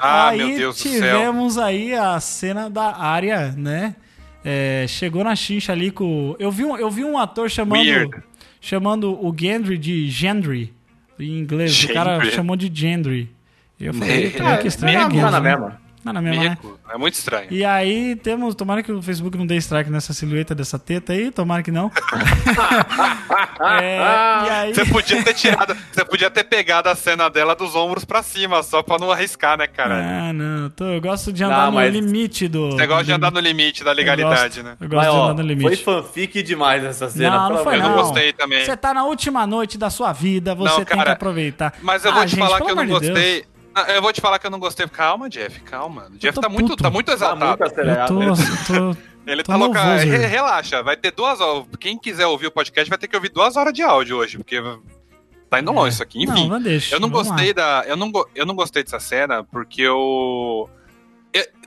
Ah, aí meu Deus do céu. tivemos aí a cena da área, né? É, chegou na chincha ali com. Eu vi um, eu vi um ator chamando, Weird. chamando o Gendry de Gendry. Em inglês. O cara Gendry. chamou de Gendry. E eu falei, É, "Eita, que estranho. é na Gendry, né?" mesma. Tá na Me mesma, né? É muito estranho. E aí temos. Tomara que o Facebook não dê strike nessa silhueta dessa teta aí. Tomara que não. É, e aí. Você podia ter tirado, você podia ter pegado a cena dela dos ombros pra cima, só pra não arriscar, né, cara? Ah, não. eu tô- eu gosto de andar Não, no limite do. Você gosta de andar no limite da eu legalidade, gosto- né? Eu gosto Mas, de ó, andar no limite. foi fanfic demais essa cena. Não, não foi Eu não não. gostei também. Você tá na última noite da sua vida, você Não, tem cara, que aproveitar. Mas eu Ah, vou te gente, falar que eu não de Deus. Gostei. Ah, Eu vou te falar que eu não gostei. Calma, Jeff, calma. O Jeff tá muito, tá muito Tá exaltado. muito tô, né? tô, Ele tá louco. Re- Relaxa, vai ter duas horas. Quem quiser ouvir o podcast vai ter que ouvir duas horas de áudio hoje, porque tá indo longe isso aqui. Enfim, Não, não deixa. eu não vamos lá. gostei da. Eu não, eu não gostei dessa cena porque eu.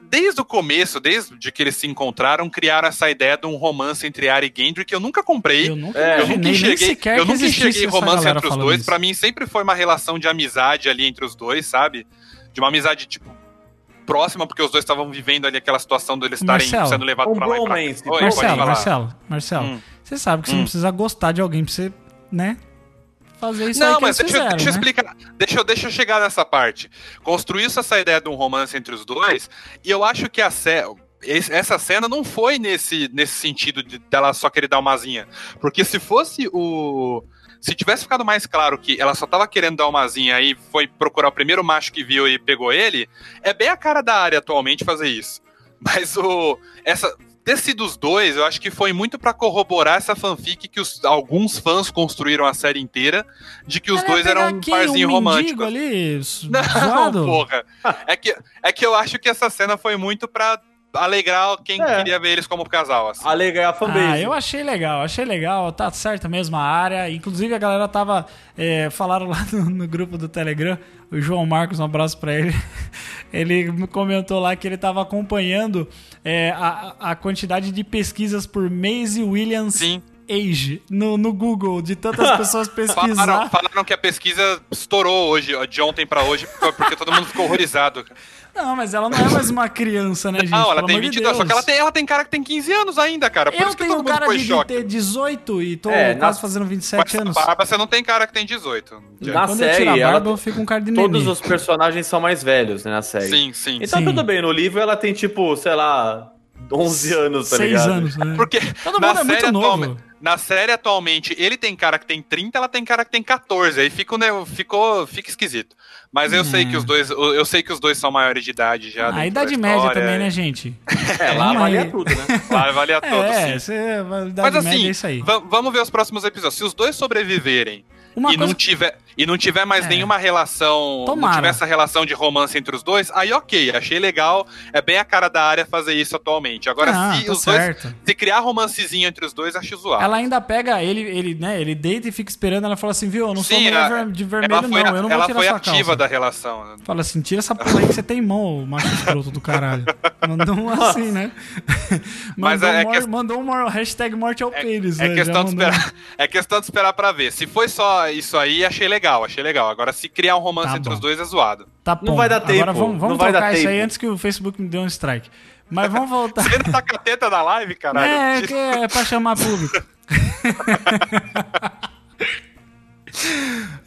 Desde o começo, desde que eles se encontraram, criaram essa ideia de um romance entre Arya e Gendry que eu nunca comprei. Eu nunca É, Eu nunca enxerguei, eu nunca enxerguei romance entre os dois. Pra mim sempre foi uma relação de amizade ali entre os dois, sabe? De uma amizade, tipo, próxima, porque os dois estavam vivendo ali aquela situação deles estarem Marcelo, sendo levados um pra lá e pra cá. Marcelo. Marcelo, Marcelo, Hum. você sabe que você Hum. não precisa gostar de alguém pra você, né, fazer isso Não, mas deixa, eu- fizeram, deixa eu né? explicar. Deixa eu, deixa eu chegar nessa parte. Construiu-se essa ideia de um romance entre os dois, e eu acho que a esse- essa cena não foi nesse, nesse sentido de dela só querer dar uma asinha. Porque se fosse o. Se tivesse ficado mais claro que ela só tava querendo dar uma asinha e foi procurar o primeiro macho que viu e pegou ele, é bem a cara da área atualmente fazer isso. Mas o. Essa. Ter sido os dois, eu acho que foi muito pra corroborar essa fanfic que os- alguns fãs construíram a série inteira de que os Ela dois eram um parzinho um romântico. ali, Não, zoado? porra. É que, é que eu acho que essa cena foi muito pra alegrar quem É. queria ver eles como casal. Assim. Alegrar a fanbase. Ah, eu achei legal, achei legal, tá certo mesmo a área. Inclusive a galera tava. é, falaram lá no, no grupo do Telegram, o João Marcos, um abraço pra ele. Ele me comentou lá que ele tava acompanhando é, a, a quantidade de pesquisas por Maisie Williams Sim. age no, no Google, de tantas pessoas pesquisar. Falaram, falaram que a pesquisa estourou hoje, ó, de ontem pra hoje, porque todo mundo ficou horrorizado. Não, mas ela não é mais uma criança, né, gente? Não, ela Pelo tem amor de 22, só que ela tem, ela tem cara que tem 15 anos ainda, cara. Por Eu isso que tenho todo mundo cara de, choque. ter 18 e tô É, quase na- fazendo Com 27 essa anos. barba, você não tem cara que tem 18. Jeff. Na Quando eu série, tiro a ela barba, tem- eu fico com cara de Todos neném. os personagens são mais velhos, né, na série. Sim, sim. Então Sim. tudo bem, no livro ela tem tipo, sei lá, 11 anos, tá 6 ligado? anos, né? Porque Todo na mundo é série, muito novo. Na série atualmente, ele tem cara que tem 30, ela tem cara que tem 14. Aí fica, né, ficou, fica esquisito. Mas eu sei É. que os dois, eu sei que os dois são maiores de idade já. A dentro idade da média também, né, gente? É, lá Mas- valia tudo, né? Lá valia todo, É, sim. Mas média assim, é isso aí. va- vamos ver os próximos episódios. Se os dois sobreviverem Uma e, coisa não tiver, e não tiver mais É. nenhuma relação, Tomara. não tiver essa relação de romance entre os dois, aí ok, achei legal. É bem a cara da área fazer isso atualmente. Agora, Ah, se tá os dois. certo. Se criar romancezinho entre os dois, acho zoado. Ela ainda pega ele, ele, né? Ele deita e fica esperando. Ela fala assim, viu? Eu não sou Sim, mulher a- ver- de vermelho, ela foi, não. Eu não ela vou tirar foi sua ativa calça. da relação. Fala assim, tira essa porra aí que você tem mão, macho escroto do caralho. Mandou um assim, né? Mas mandou, é mor- que- mandou uma hashtag morte ao pênis, É né? questão, de esperar, é questão de esperar pra ver. Se foi só isso aí, achei legal, achei legal. Agora, se criar um romance Tá entre os dois, é zoado. Tá bom. Não vai dar Agora tempo, vamos, vamos não vai trocar dar isso aí tempo. antes que o Facebook me dê um strike. Mas vamos voltar. Você ainda tá com a teta da live, caralho? É, que é pra chamar público.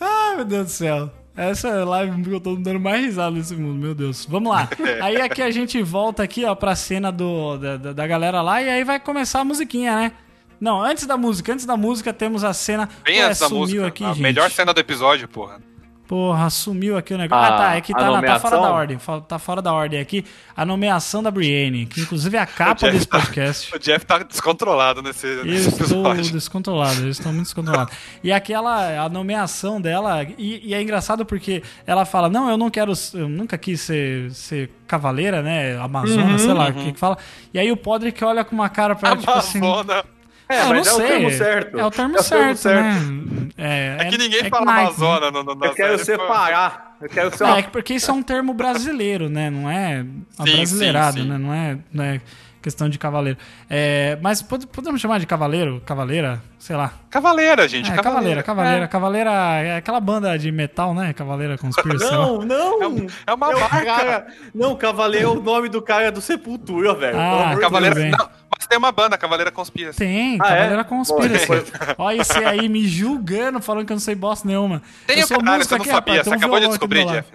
Ai, meu Deus do céu. Essa live que eu tô dando mais risada nesse mundo, meu Deus. Vamos lá. Aí aqui a gente volta aqui, ó, pra cena do, da- da galera lá e aí vai começar a musiquinha, né? Não, antes da música, antes da música temos a cena. Bem Ué, antes da sumiu música. aqui, a gente. melhor cena do episódio, porra. Porra, sumiu aqui o negócio. A- ah, tá. É que tá, na- tá fora da ordem. Tá fora da ordem aqui. A nomeação da Brienne, que inclusive é a capa desse tá- podcast. O Jeff tá descontrolado nesse, Eu nesse estou episódio. descontrolado, eu estou muito descontrolado. E aquela, a nomeação dela, e, e é engraçado porque ela fala, não, eu não quero, eu nunca quis ser, ser cavaleira, né, amazona, sei lá, o que que fala. E aí o Podrick olha com uma cara pra ela, tipo assim... Amazona. É, "Ah, mas não é o termo certo. É o termo É o termo certo, né? É, É que ninguém é fala Nike, né? Amazona no, no, na Eu quero separar. Eu quero ser É, uma... é porque isso é um termo brasileiro, né? Não é brasileirado, né? Não é, não é questão de cavaleiro. É, mas pod- podemos chamar de cavaleiro, cavaleira, sei lá. Cavaleira, gente. É, cavaleira, cavaleira, cavaleira é aquela banda de metal, né? Cavaleira Conspiracy. Não, não. É um- é uma o marca. cara- Não, Cavaleiro é o nome do cara do Sepultura, velho. Ah, Cavaleira. Tudo bem. Não, tem uma banda, Cavaleira Conspiracy. Tem, Ah, é? Cavaleira Conspiracy. Bom, Olha esse aí me julgando, falando que eu não sei bosta nenhuma. Tem eu o caralho, músico você não sabia. rapaz, Você um acabou de descobrir. Jeff.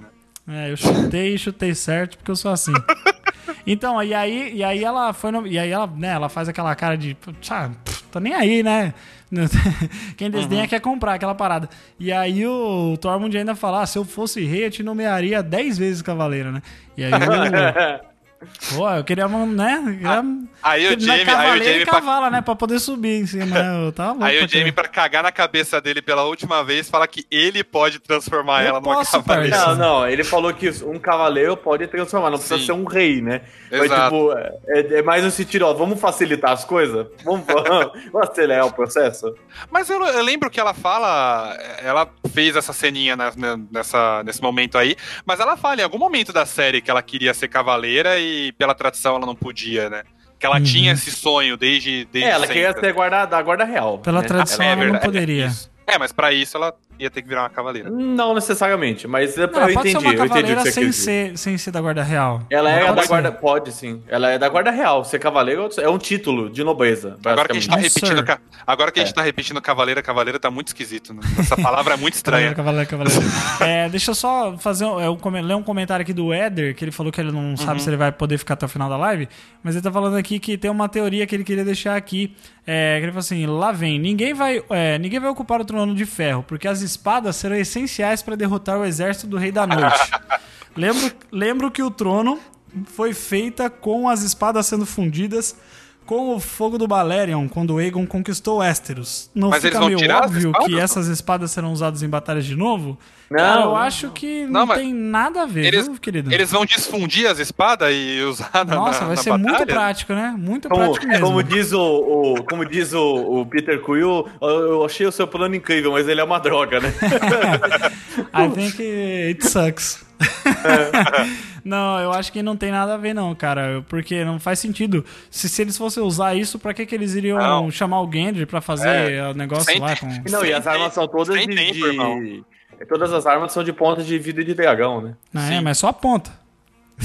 Né? É, eu chutei e chutei certo porque eu sou assim. Então, e aí, e aí ela foi no, e aí ela, né, ela faz aquela cara de, "Tchá, pff, tô nem aí, né? Quem desdenha Uhum. quer comprar aquela parada. E aí o Tormund ainda fala, ah, se eu fosse rei, eu te nomearia 10 vezes cavaleiro, né? E aí o Pô, eu queria, né? eu queria- Aí o Jamie, aí o Jamie e pra, cavala, né? Pra poder subir em cima, né? Eu tava louco aí o Jamie pra cagar na cabeça dele pela última vez fala que ele pode transformar Eu ela numa cavaleira. Não, não, ele falou que um cavaleiro pode transformar, não precisa Sim. ser um rei, né? Mas, Exato. tipo, é, é mais no sentido, ó, vamos facilitar as coisas? Vamos, vamos acelerar o processo? Mas eu, eu lembro que ela fala, ela fez essa ceninha na- nessa, nesse momento aí, mas ela fala em algum momento da série que ela queria ser cavaleira e pela tradição ela não podia, né? Que ela Uhum. tinha esse sonho desde, desde É, ela sempre. queria ser guarda, da guarda real. Pela né? tradição, é ela não verdade, poderia. É, mas pra isso ela ia ter que virar uma cavaleira. Não necessariamente, mas eu Não, ela entendi, pode ser uma eu entendi o cavaleira que você sem quis ser, sem ser da guarda real. Ela Não é pode da ser. guarda, pode sim. Ela é da guarda real. Ser cavaleiro é um título de nobreza, Agora que a gente tá Yes, repetindo, sir. agora que a gente É. tá repetindo cavaleira, cavaleira tá muito esquisito. né? Essa palavra é muito estranha. Cavaleiro, cavaleiro, cavaleiro. É, deixa eu só fazer um, é, um ler um comentário aqui do Éder, que ele falou que ele não Uhum. sabe se ele vai poder ficar até o final da live, mas ele tá falando aqui que tem uma teoria que ele queria deixar aqui. É, ele falou assim: lá vem, ninguém vai, é, ninguém vai ocupar o trono de ferro, porque as espadas serão essenciais para derrotar o exército do Rei da Noite. lembro, lembro que o trono foi feita com as espadas sendo fundidas. Com o fogo do Balerion, quando Aegon conquistou Westeros. Não Mas fica meio óbvio espadas? que essas espadas serão usadas em batalhas de novo? Não. Cara, eu acho que não, Não, tem nada a ver, Eles, viu, querido? eles vão desfundir as espadas e usar na Nossa, vai na ser muito batalha? prático, né? Muito Como, prático mesmo. como diz o, o- como diz o, o Peter Quill, eu, eu achei o seu plano incrível, mas ele é uma droga, né? I think it sucks. não, eu acho que não tem nada a ver, não, cara. Porque não faz sentido. Se, se eles fossem usar isso, pra que, que eles iriam Não. chamar o Gendry pra fazer É. o negócio Sem lá? Com... Não, e as armas são todas sem de, tempo, de- irmão. Todas as armas são de ponta de vida de dragão, né? Não, é, mas só a ponta.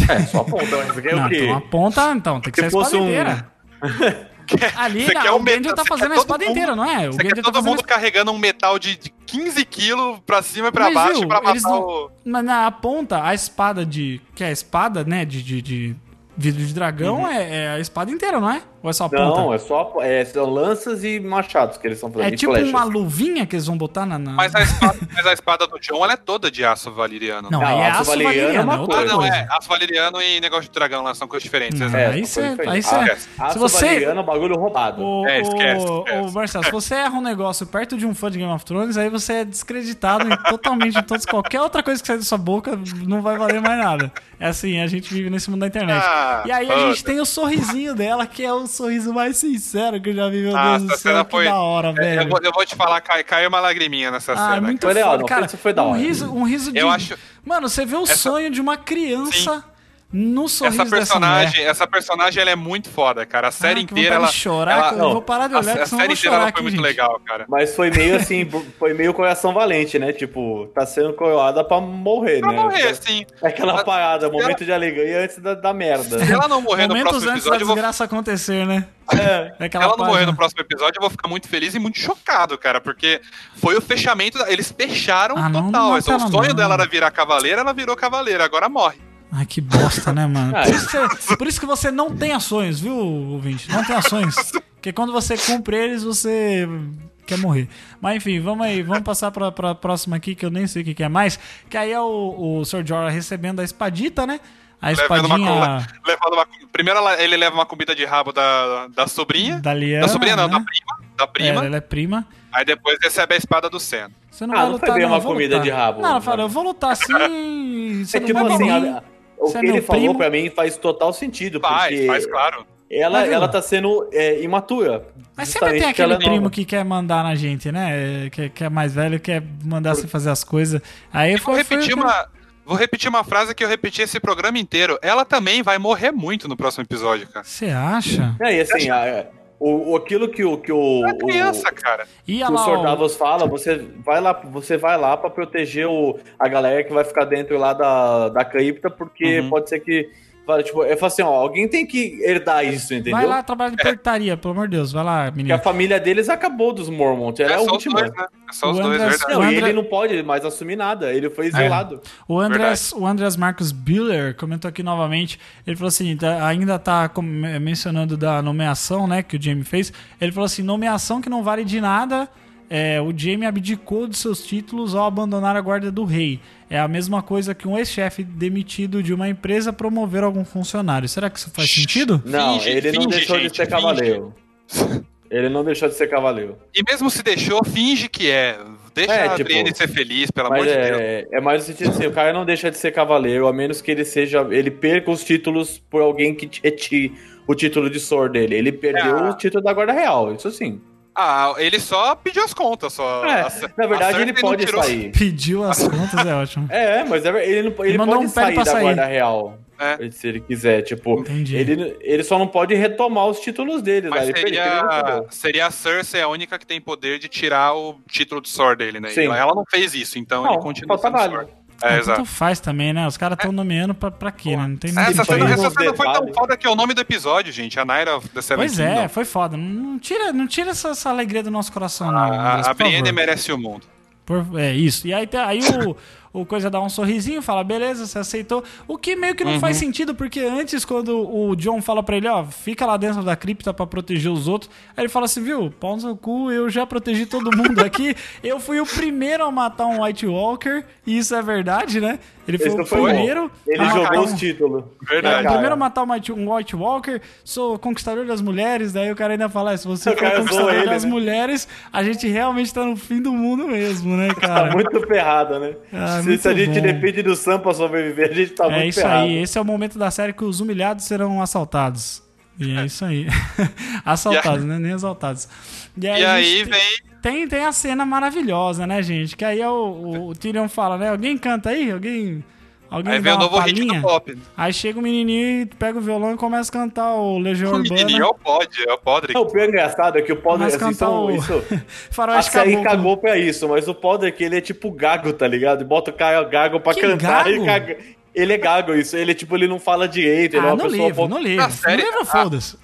É, só ponta. Mas é não, o quê? então a ponta, então, tem que Se ser a fosse um- Ali, Você não, quer o um Gendry metal- tá fazendo a todo espada mundo- inteira, não é? O Você quer tá todo fazendo mundo carregando um metal de, de 15 quilos pra cima e pra Mas, baixo viu, pra matar não- o. Mas na ponta, a espada de. Que é a espada, né? De, de, de vidro de dragão é, é a espada inteira, não é? Ou é só a ponta? Não, é só é, são lanças e machados que eles estão fazendo. É tipo flechas. uma luvinha que eles vão botar na. na- Mas a, espada, mas a espada do John ela é toda de aço valeriano. Não, Não, aí é aço aço valeriano é uma é Ah, não, é. Aço valeriano e negócio de dragão lá são coisas diferentes. Não, exato. É, aí você. Aí você. Ah, Se Aço você. valeriano é um bagulho roubado. Ô, É, esquece, ô, esquece. Marcelo, se você erra um negócio perto de um fã de Game of Thrones, aí você é descreditado em totalmente em todos. Qualquer outra coisa que sair da sua boca não vai valer mais nada. É assim, a gente vive nesse mundo da internet. Ah, e aí a gente tem o sorrisinho dela, que é o sorriso mais sincero que eu já vi, meu Ah, Deus do essa céu. cena Que foi- da hora, É, velho. Eu vou, eu vou te falar, cai, caiu uma lagriminha nessa Ah, cena. muito legal, foda, cara. isso foi da um hora. riso, um riso de. Eu acho- Mano, você vê o Essa- sonho de uma criança no sorriso Essa personagem, essa personagem ela é muito foda, cara. A série Ah, que inteira ela. de chorar, ela- que eu vou parar de a, olhar, a eu série vou inteira ela aqui, foi muito gente. legal, cara. Mas foi meio assim, foi meio coração valente, né? Tipo, tá sendo coroada pra morrer, Pra né? morrer, assim. É Aquela Ela- parada, ela- momento de alegria antes da, da merda. Se ela não morrer no Momentos próximo antes da episódio, eu vou desgraça acontecer, né? É. É Se ela não morrer no próximo episódio, eu vou ficar muito feliz e muito chocado, cara, porque foi o fechamento. da- Eles fecharam Ah, não, total. não Então, mata o sonho não. dela era virar cavaleira, ela virou cavaleira, agora morre. Ai, que bosta, né, mano? Ah, Por isso, que você, por isso que você não tem ações, viu, ouvinte? Não tem ações. Porque quando você cumpre eles, você quer morrer. Mas enfim, vamos aí, vamos passar pra, pra próxima aqui, que eu nem sei o que, que é mais. Que aí é o, o Sr. Jorah recebendo a espadita, né? A Levando uma, espadinha levando uma- primeiro ele leva uma comida de rabo da, da sobrinha. da Liana. Da sobrinha não, né? da prima. Da É, prima. ela é prima. Aí depois recebe a espada do Senna. Você não Ah, vai não lutar, foi bem não, uma eu vou comida lutar. de rabo, Não, ela fala, eu vou lutar assim. Você É não tipo vai assim, a- o Você é que ele falou primo. pra mim faz total sentido, Faz, porque faz, claro. ela, Mas, ela tá sendo é, imatura. Mas sempre tem aquele é primo que quer mandar na gente, né? Que, que é mais velho, quer mandar você fazer as coisas. Aí Vou foi, foi repetir, o que- uma, vou repetir uma frase que eu repeti esse programa inteiro. Ela também vai morrer muito no próximo episódio, cara. Você acha? É, e assim, a- o, o- aquilo que o, que o, É criança, o, cara. E que o lá, Sr. ó, Davos fala, você vai lá, você vai lá pra proteger o, a galera que vai ficar dentro lá da, da cripta, porque Uhum. pode ser que. Fala, Tipo, eu falo assim, ó, alguém tem que herdar isso, entendeu? vai lá trabalhar de portaria, pelo amor de Deus. Vai lá, Porque a menino. família deles acabou dos Mormons. Ela é, É, a só os última. dois, né? É só os O dois, Andrés- verdade. Não, e André- ele não pode mais assumir nada. Ele foi isolado. O Andrés, o Andrés Marcos Biller comentou aqui novamente. Ele falou assim: tá- ainda tá mencionando da nomeação, né? Que o Jamie fez. Ele falou assim: nomeação que não vale de nada. É, o Jamie abdicou de seus títulos ao abandonar a guarda do rei. É a mesma coisa que um ex-chefe demitido de uma empresa promover algum funcionário. Será que isso faz sentido? Não, Finge, ele não finge, deixou gente, de ser finge. cavaleiro. Ele não deixou de ser cavaleiro. E mesmo se deixou, finge que é. Deixa É, a tipo, ser feliz, pelo amor de Deus. é, é mais no sentido assim, o cara não deixa de ser cavaleiro, a menos que ele seja. Ele perca os títulos por alguém que retire o título de Sword dele. Ele perdeu Ah. o título da guarda real, isso sim. Ah, ele só pediu as contas, só. É, na verdade, ele pode tirou- sair. Pediu as contas, é ótimo. É, mas é- ele, não, ele mandou pode um sair pra da sair. guarda real. É. Se ele quiser, tipo, Entendi. ele, ele só não pode retomar os títulos dele. Mas Ele ele não seria, seria a Cersei a única que tem poder de tirar o título de Sword dele, né? Sim. Ela, não fez isso, então Não, ele continua sendo. Sword. É, Ah, exato. Tanto faz também, né? Os caras estão nomeando pra, pra quê, né? Não tem Essa Sim, cena, tem essa cena foi tão foda que é o nome do episódio, gente. A Naira of the Seven Pois é, foi foda. Não, tira, não tira essa, essa alegria do nosso coração, não. A, a, Brienne merece o mundo. Por- é isso. E aí, aí o, o coisa dá um sorrisinho, fala, beleza, você aceitou. O que meio que não faz sentido, porque antes, quando o John fala pra ele, ó, fica lá dentro da cripta pra proteger os outros, aí ele fala assim, viu, pau no cu, eu já protegi todo mundo aqui. eu fui o primeiro a matar um White Walker, e isso é verdade, né? Ele foi o foi primeiro. Ele a matar jogou um- os títulos. Verdade. o Cara, primeiro a matar um White, Walker, sou conquistador das mulheres, daí o cara ainda fala, "É, se você O for conquistador ele, das né? mulheres, a gente realmente tá no fim do mundo mesmo, né, cara? Tá muito ferrada, né? Ah, se, muito se a gente bom. depende do Sam pra sobreviver, a gente tá é muito isso ferrado. aí, esse é o momento da série que os humilhados serão assaltados. E é isso aí. assaltados, né? Nem exaltados. E aí, E aí tem- vem. Tem, tem a cena maravilhosa, né, gente? Que aí é o, o, o Tyrion fala, né? Alguém canta aí? Alguém. Alguém Aí vem o novo hit do pop. Aí chega o menininho e pega o violão e começa a cantar o Legião O menininho é Urbana. o pod, é o Podrick. O pior engraçado é que o a assim, cantar são, o isso, a Faroeste série cagou pra isso, mas o Podrick, ele é tipo gago, tá ligado? Bota o cara gago pra Que cantar gago? e caga. Ele é gago, isso. Ele, tipo, ele não fala direito, ele é Ah, uma no pessoa... livro, no livro. Na série- no livro, ah. foda-se.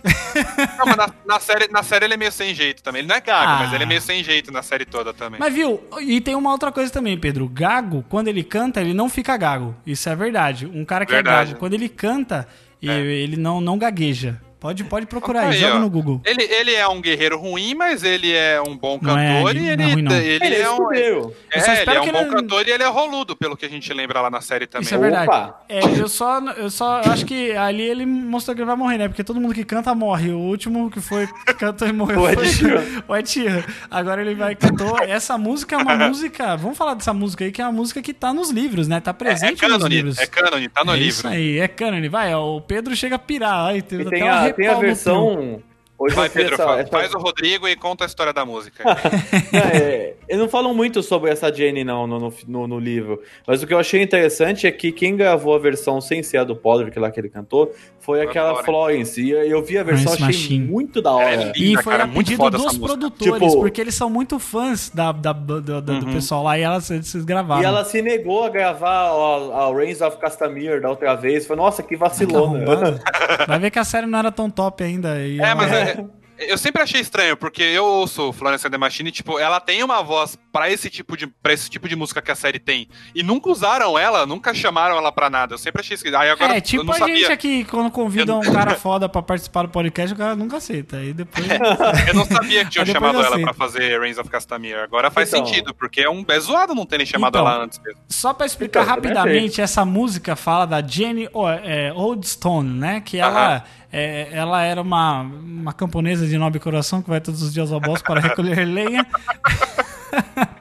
Não, mas na, na série, na série ele é meio sem jeito também. Ele não é gago, Ah. mas ele é meio sem jeito na série toda também. Mas viu, e tem uma outra coisa também, Pedro. Gago, quando ele canta, ele não fica gago. Isso é verdade. Um cara que é Verdade. gago, quando ele canta, e- É. ele não, não gagueja. Pode, pode procurar aí, Aí, joga ó. no Google. Ele, ele é um guerreiro ruim, mas ele é um bom é- cantor e não é ele, ruim, não. ele, Ele é é um. escudeiro. Eu só É, ele é um que bom ele- cantor e ele é roludo, pelo que a gente lembra lá na série também. Isso é verdade. É, eu só, eu só eu acho que ali ele mostrou que ele vai morrer, né? Porque todo mundo que canta morre. O último que foi que cantou e morreu foi o Sheeran. Agora ele vai cantou. Essa música é uma música. Vamos falar dessa música aí, que é uma música que tá nos livros, né? Tá É, é presente nos livros. é cânone, tá no é livro. Isso aí, é cânone. Vai, ó, o Pedro chega a pirar. Aí, teve até tem um a, tem a versão... Hoje Vai, eu Pedro, essa- fa- essa- faz o Rodrigo e conta a história da música. É, eles não falam muito sobre essa Jenny, não, no, no, no- livro. Mas o que eu achei interessante é que quem gravou a versão sem ser a do Podrick lá que ele cantou foi Foi aquela Florence. E eu, eu vi a versão, Florence achei Machine. muito da hora. É, E Linda, foi cara, a pedido dos produtores, Tipo- porque eles são muito fãs da, da- do, do- do Uhum. pessoal lá e elas eles gravaram. E ela se negou a gravar a, a Reigns of Castamere da outra vez. Foi, nossa, que vacilona. Vai ver que a série não era tão top ainda. E É, mas é- eu sempre achei estranho, porque eu ouço Florence and the Machine, tipo, ela tem uma voz pra esse tipo de para esse tipo de música que a série tem. E nunca usaram ela, nunca chamaram ela pra nada. Eu sempre achei esquisito. Aí agora é, eu tipo não a sabia. gente aqui, quando convida Eu um cara foda pra participar do podcast, o cara nunca aceita. Aí depois. Eu não sabia que tinham chamado eu ela pra fazer Reigns of Castamere. Agora faz Então. sentido, porque é um é zoado não terem chamado Então. ela antes mesmo. Só pra explicar Então, rapidamente, essa música fala da Jenny é, Oldstone, né? Que ela, Aham. é, ela era uma, uma camponesa de nobre coração que vai todos os dias ao bosque para recolher lenha.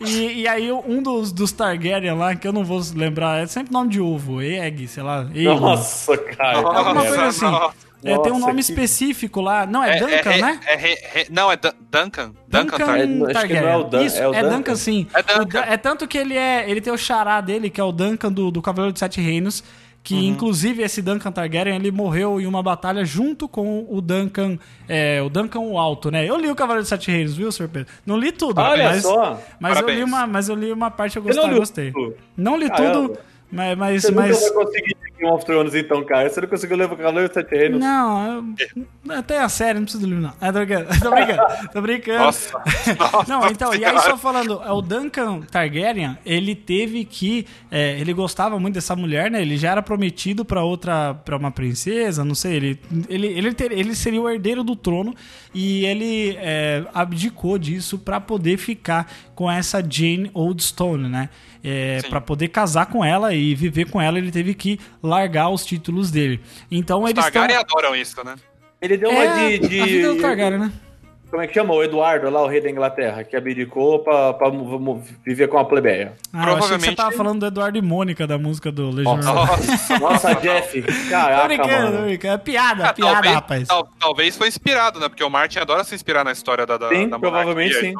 E, e aí um dos, dos Targaryen lá, que eu não vou lembrar, é sempre nome de ovo, Egg, sei lá. Aegon. Nossa, cara. Alguma Nossa, coisa assim. nossa. É, tem um nome que- específico lá. Não, é, Duncan, é, né? é- é- é- não, é Dun- Duncan. Duncan, Duncan Tar- É, não, acho que não é o Dan- Isso, é o é Duncan, Duncan. sim. É Duncan. É tanto que ele é. Ele tem o xará dele, que é o Duncan do, do Cavaleiro de Sete Reinos. Que Uhum. inclusive esse Duncan Targaryen ele morreu em uma batalha junto com o Duncan. É, o Duncan o Alto, né? Eu li o Cavaleiro de Sete Reinos, viu, Sr. Pedro? Não li tudo, Olha mas, só. mas eu li uma, mas eu li uma parte eu Você não gostei. liu gostei. tudo? Não li Caramba. tudo, mas. mas, Você mas- nunca vai conseguir Game of Thrones, então, cara. Você não conseguiu levar o Cavaleiro dos Sete Reinos. Não, eu, até a série, não preciso do livro, não. É, tô brincando, tô brincando, tô brincando. Nossa. Nossa Não, então, e aí só falando, é, o Duncan Targaryen, ele teve que. é, ele gostava muito dessa mulher, né? Ele já era prometido pra outra. pra uma princesa, não sei. Ele, ele, ele, ter- ele seria o herdeiro do trono e ele é, abdicou disso pra poder ficar com essa Jane Oldstone, né? É, para poder casar com ela e viver com ela, ele teve que largar os títulos dele. Então Os eles estão. Targaryen adoram isso, né? Ele deu uma É, de, de- a vida do Targaryen, né? Como é que chama? O Eduardo, lá, o rei da Inglaterra, que abdicou pra, pra viver com a plebeia. Ah, eu achei que você Provavelmente- tava falando do Eduardo e Mônica da música do Legião Nossa. Nossa. Jeff. Tô Caraca, brincando, tô mano. brincando. É piada, Ah, piada, talvez, rapaz. tal- talvez foi inspirado, né? Porque o Martin adora se inspirar na história da, da, Sim, da provavelmente sim.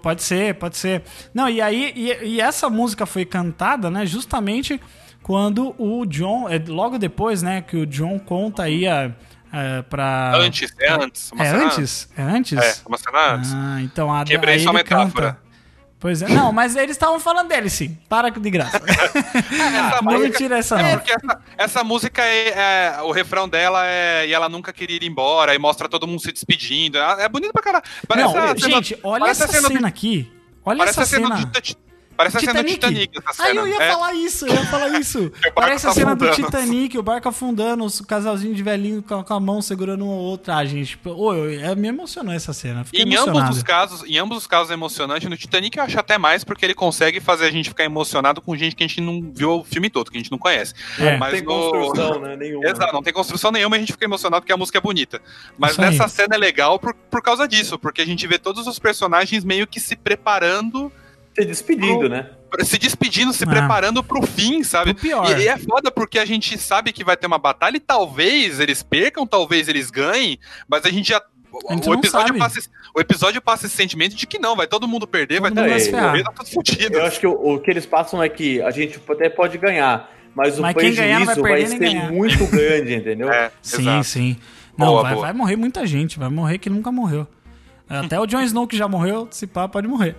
Pode ser, pode ser. Não, e aí, e, e essa música foi cantada, né, justamente quando o John, é, logo depois, né, que o John conta aí a, a, pra... Antes, é antes. É cena antes? É antes? É, uma cena antes. Ah, então a Quebrei sua metáfora. canta. Pois é, não, mas eles estavam falando dele sim. Para de graça. Essa não me música- tira essa É não. porque essa, essa música é, é- O refrão dela é. E ela nunca queria ir embora, e mostra todo mundo se despedindo. É, é bonito pra caralho. Não, a cena- gente, olha parece essa a cena do- cena aqui. Olha Parece essa a cena cena. do. Parece a cena do Titanic. Essa Ah, cena. eu ia É. falar isso, eu ia falar isso. Parece a tá cena do afundando. Titanic, o barco afundando, o casalzinho de velhinho com a mão segurando um ao outro. Ah, gente, ô, eu- é, me emocionou essa cena. Fiquei Em ambos os casos, em ambos os casos é emocionante. No Titanic eu acho até mais porque ele consegue fazer a gente ficar emocionado com gente que a gente não viu o filme todo, que a gente não conhece. É. Não Mas tem no- construção, né? Nenhuma. Exato, não tem construção nenhuma e a gente fica emocionado porque a música é bonita. Mas Isso aí. nessa cena é legal por, por causa disso, porque a gente vê todos os personagens meio que se preparando, Se despedindo, né? se despedindo, se Ah. preparando pro fim, sabe? Pro pior. E, e é foda porque a gente sabe que vai ter uma batalha e talvez eles percam, talvez eles ganhem, mas a gente já. O, A gente o não episódio passa, esse- o episódio passa esse sentimento de que não, vai todo mundo perder, vai Todo mundo vai morrer, ferrar. tá tudo fudido. Eu acho que o, o que eles passam é que a gente até pode ganhar, mas o Mas quem prejuízo ganhar vai vai, ser ganhar. muito grande, entendeu? É, Sim, exato. sim. Não, Boa, vai, boa. vai morrer muita gente, vai morrer que nunca morreu. Até o Jon Snow que já morreu, se pá, pode morrer.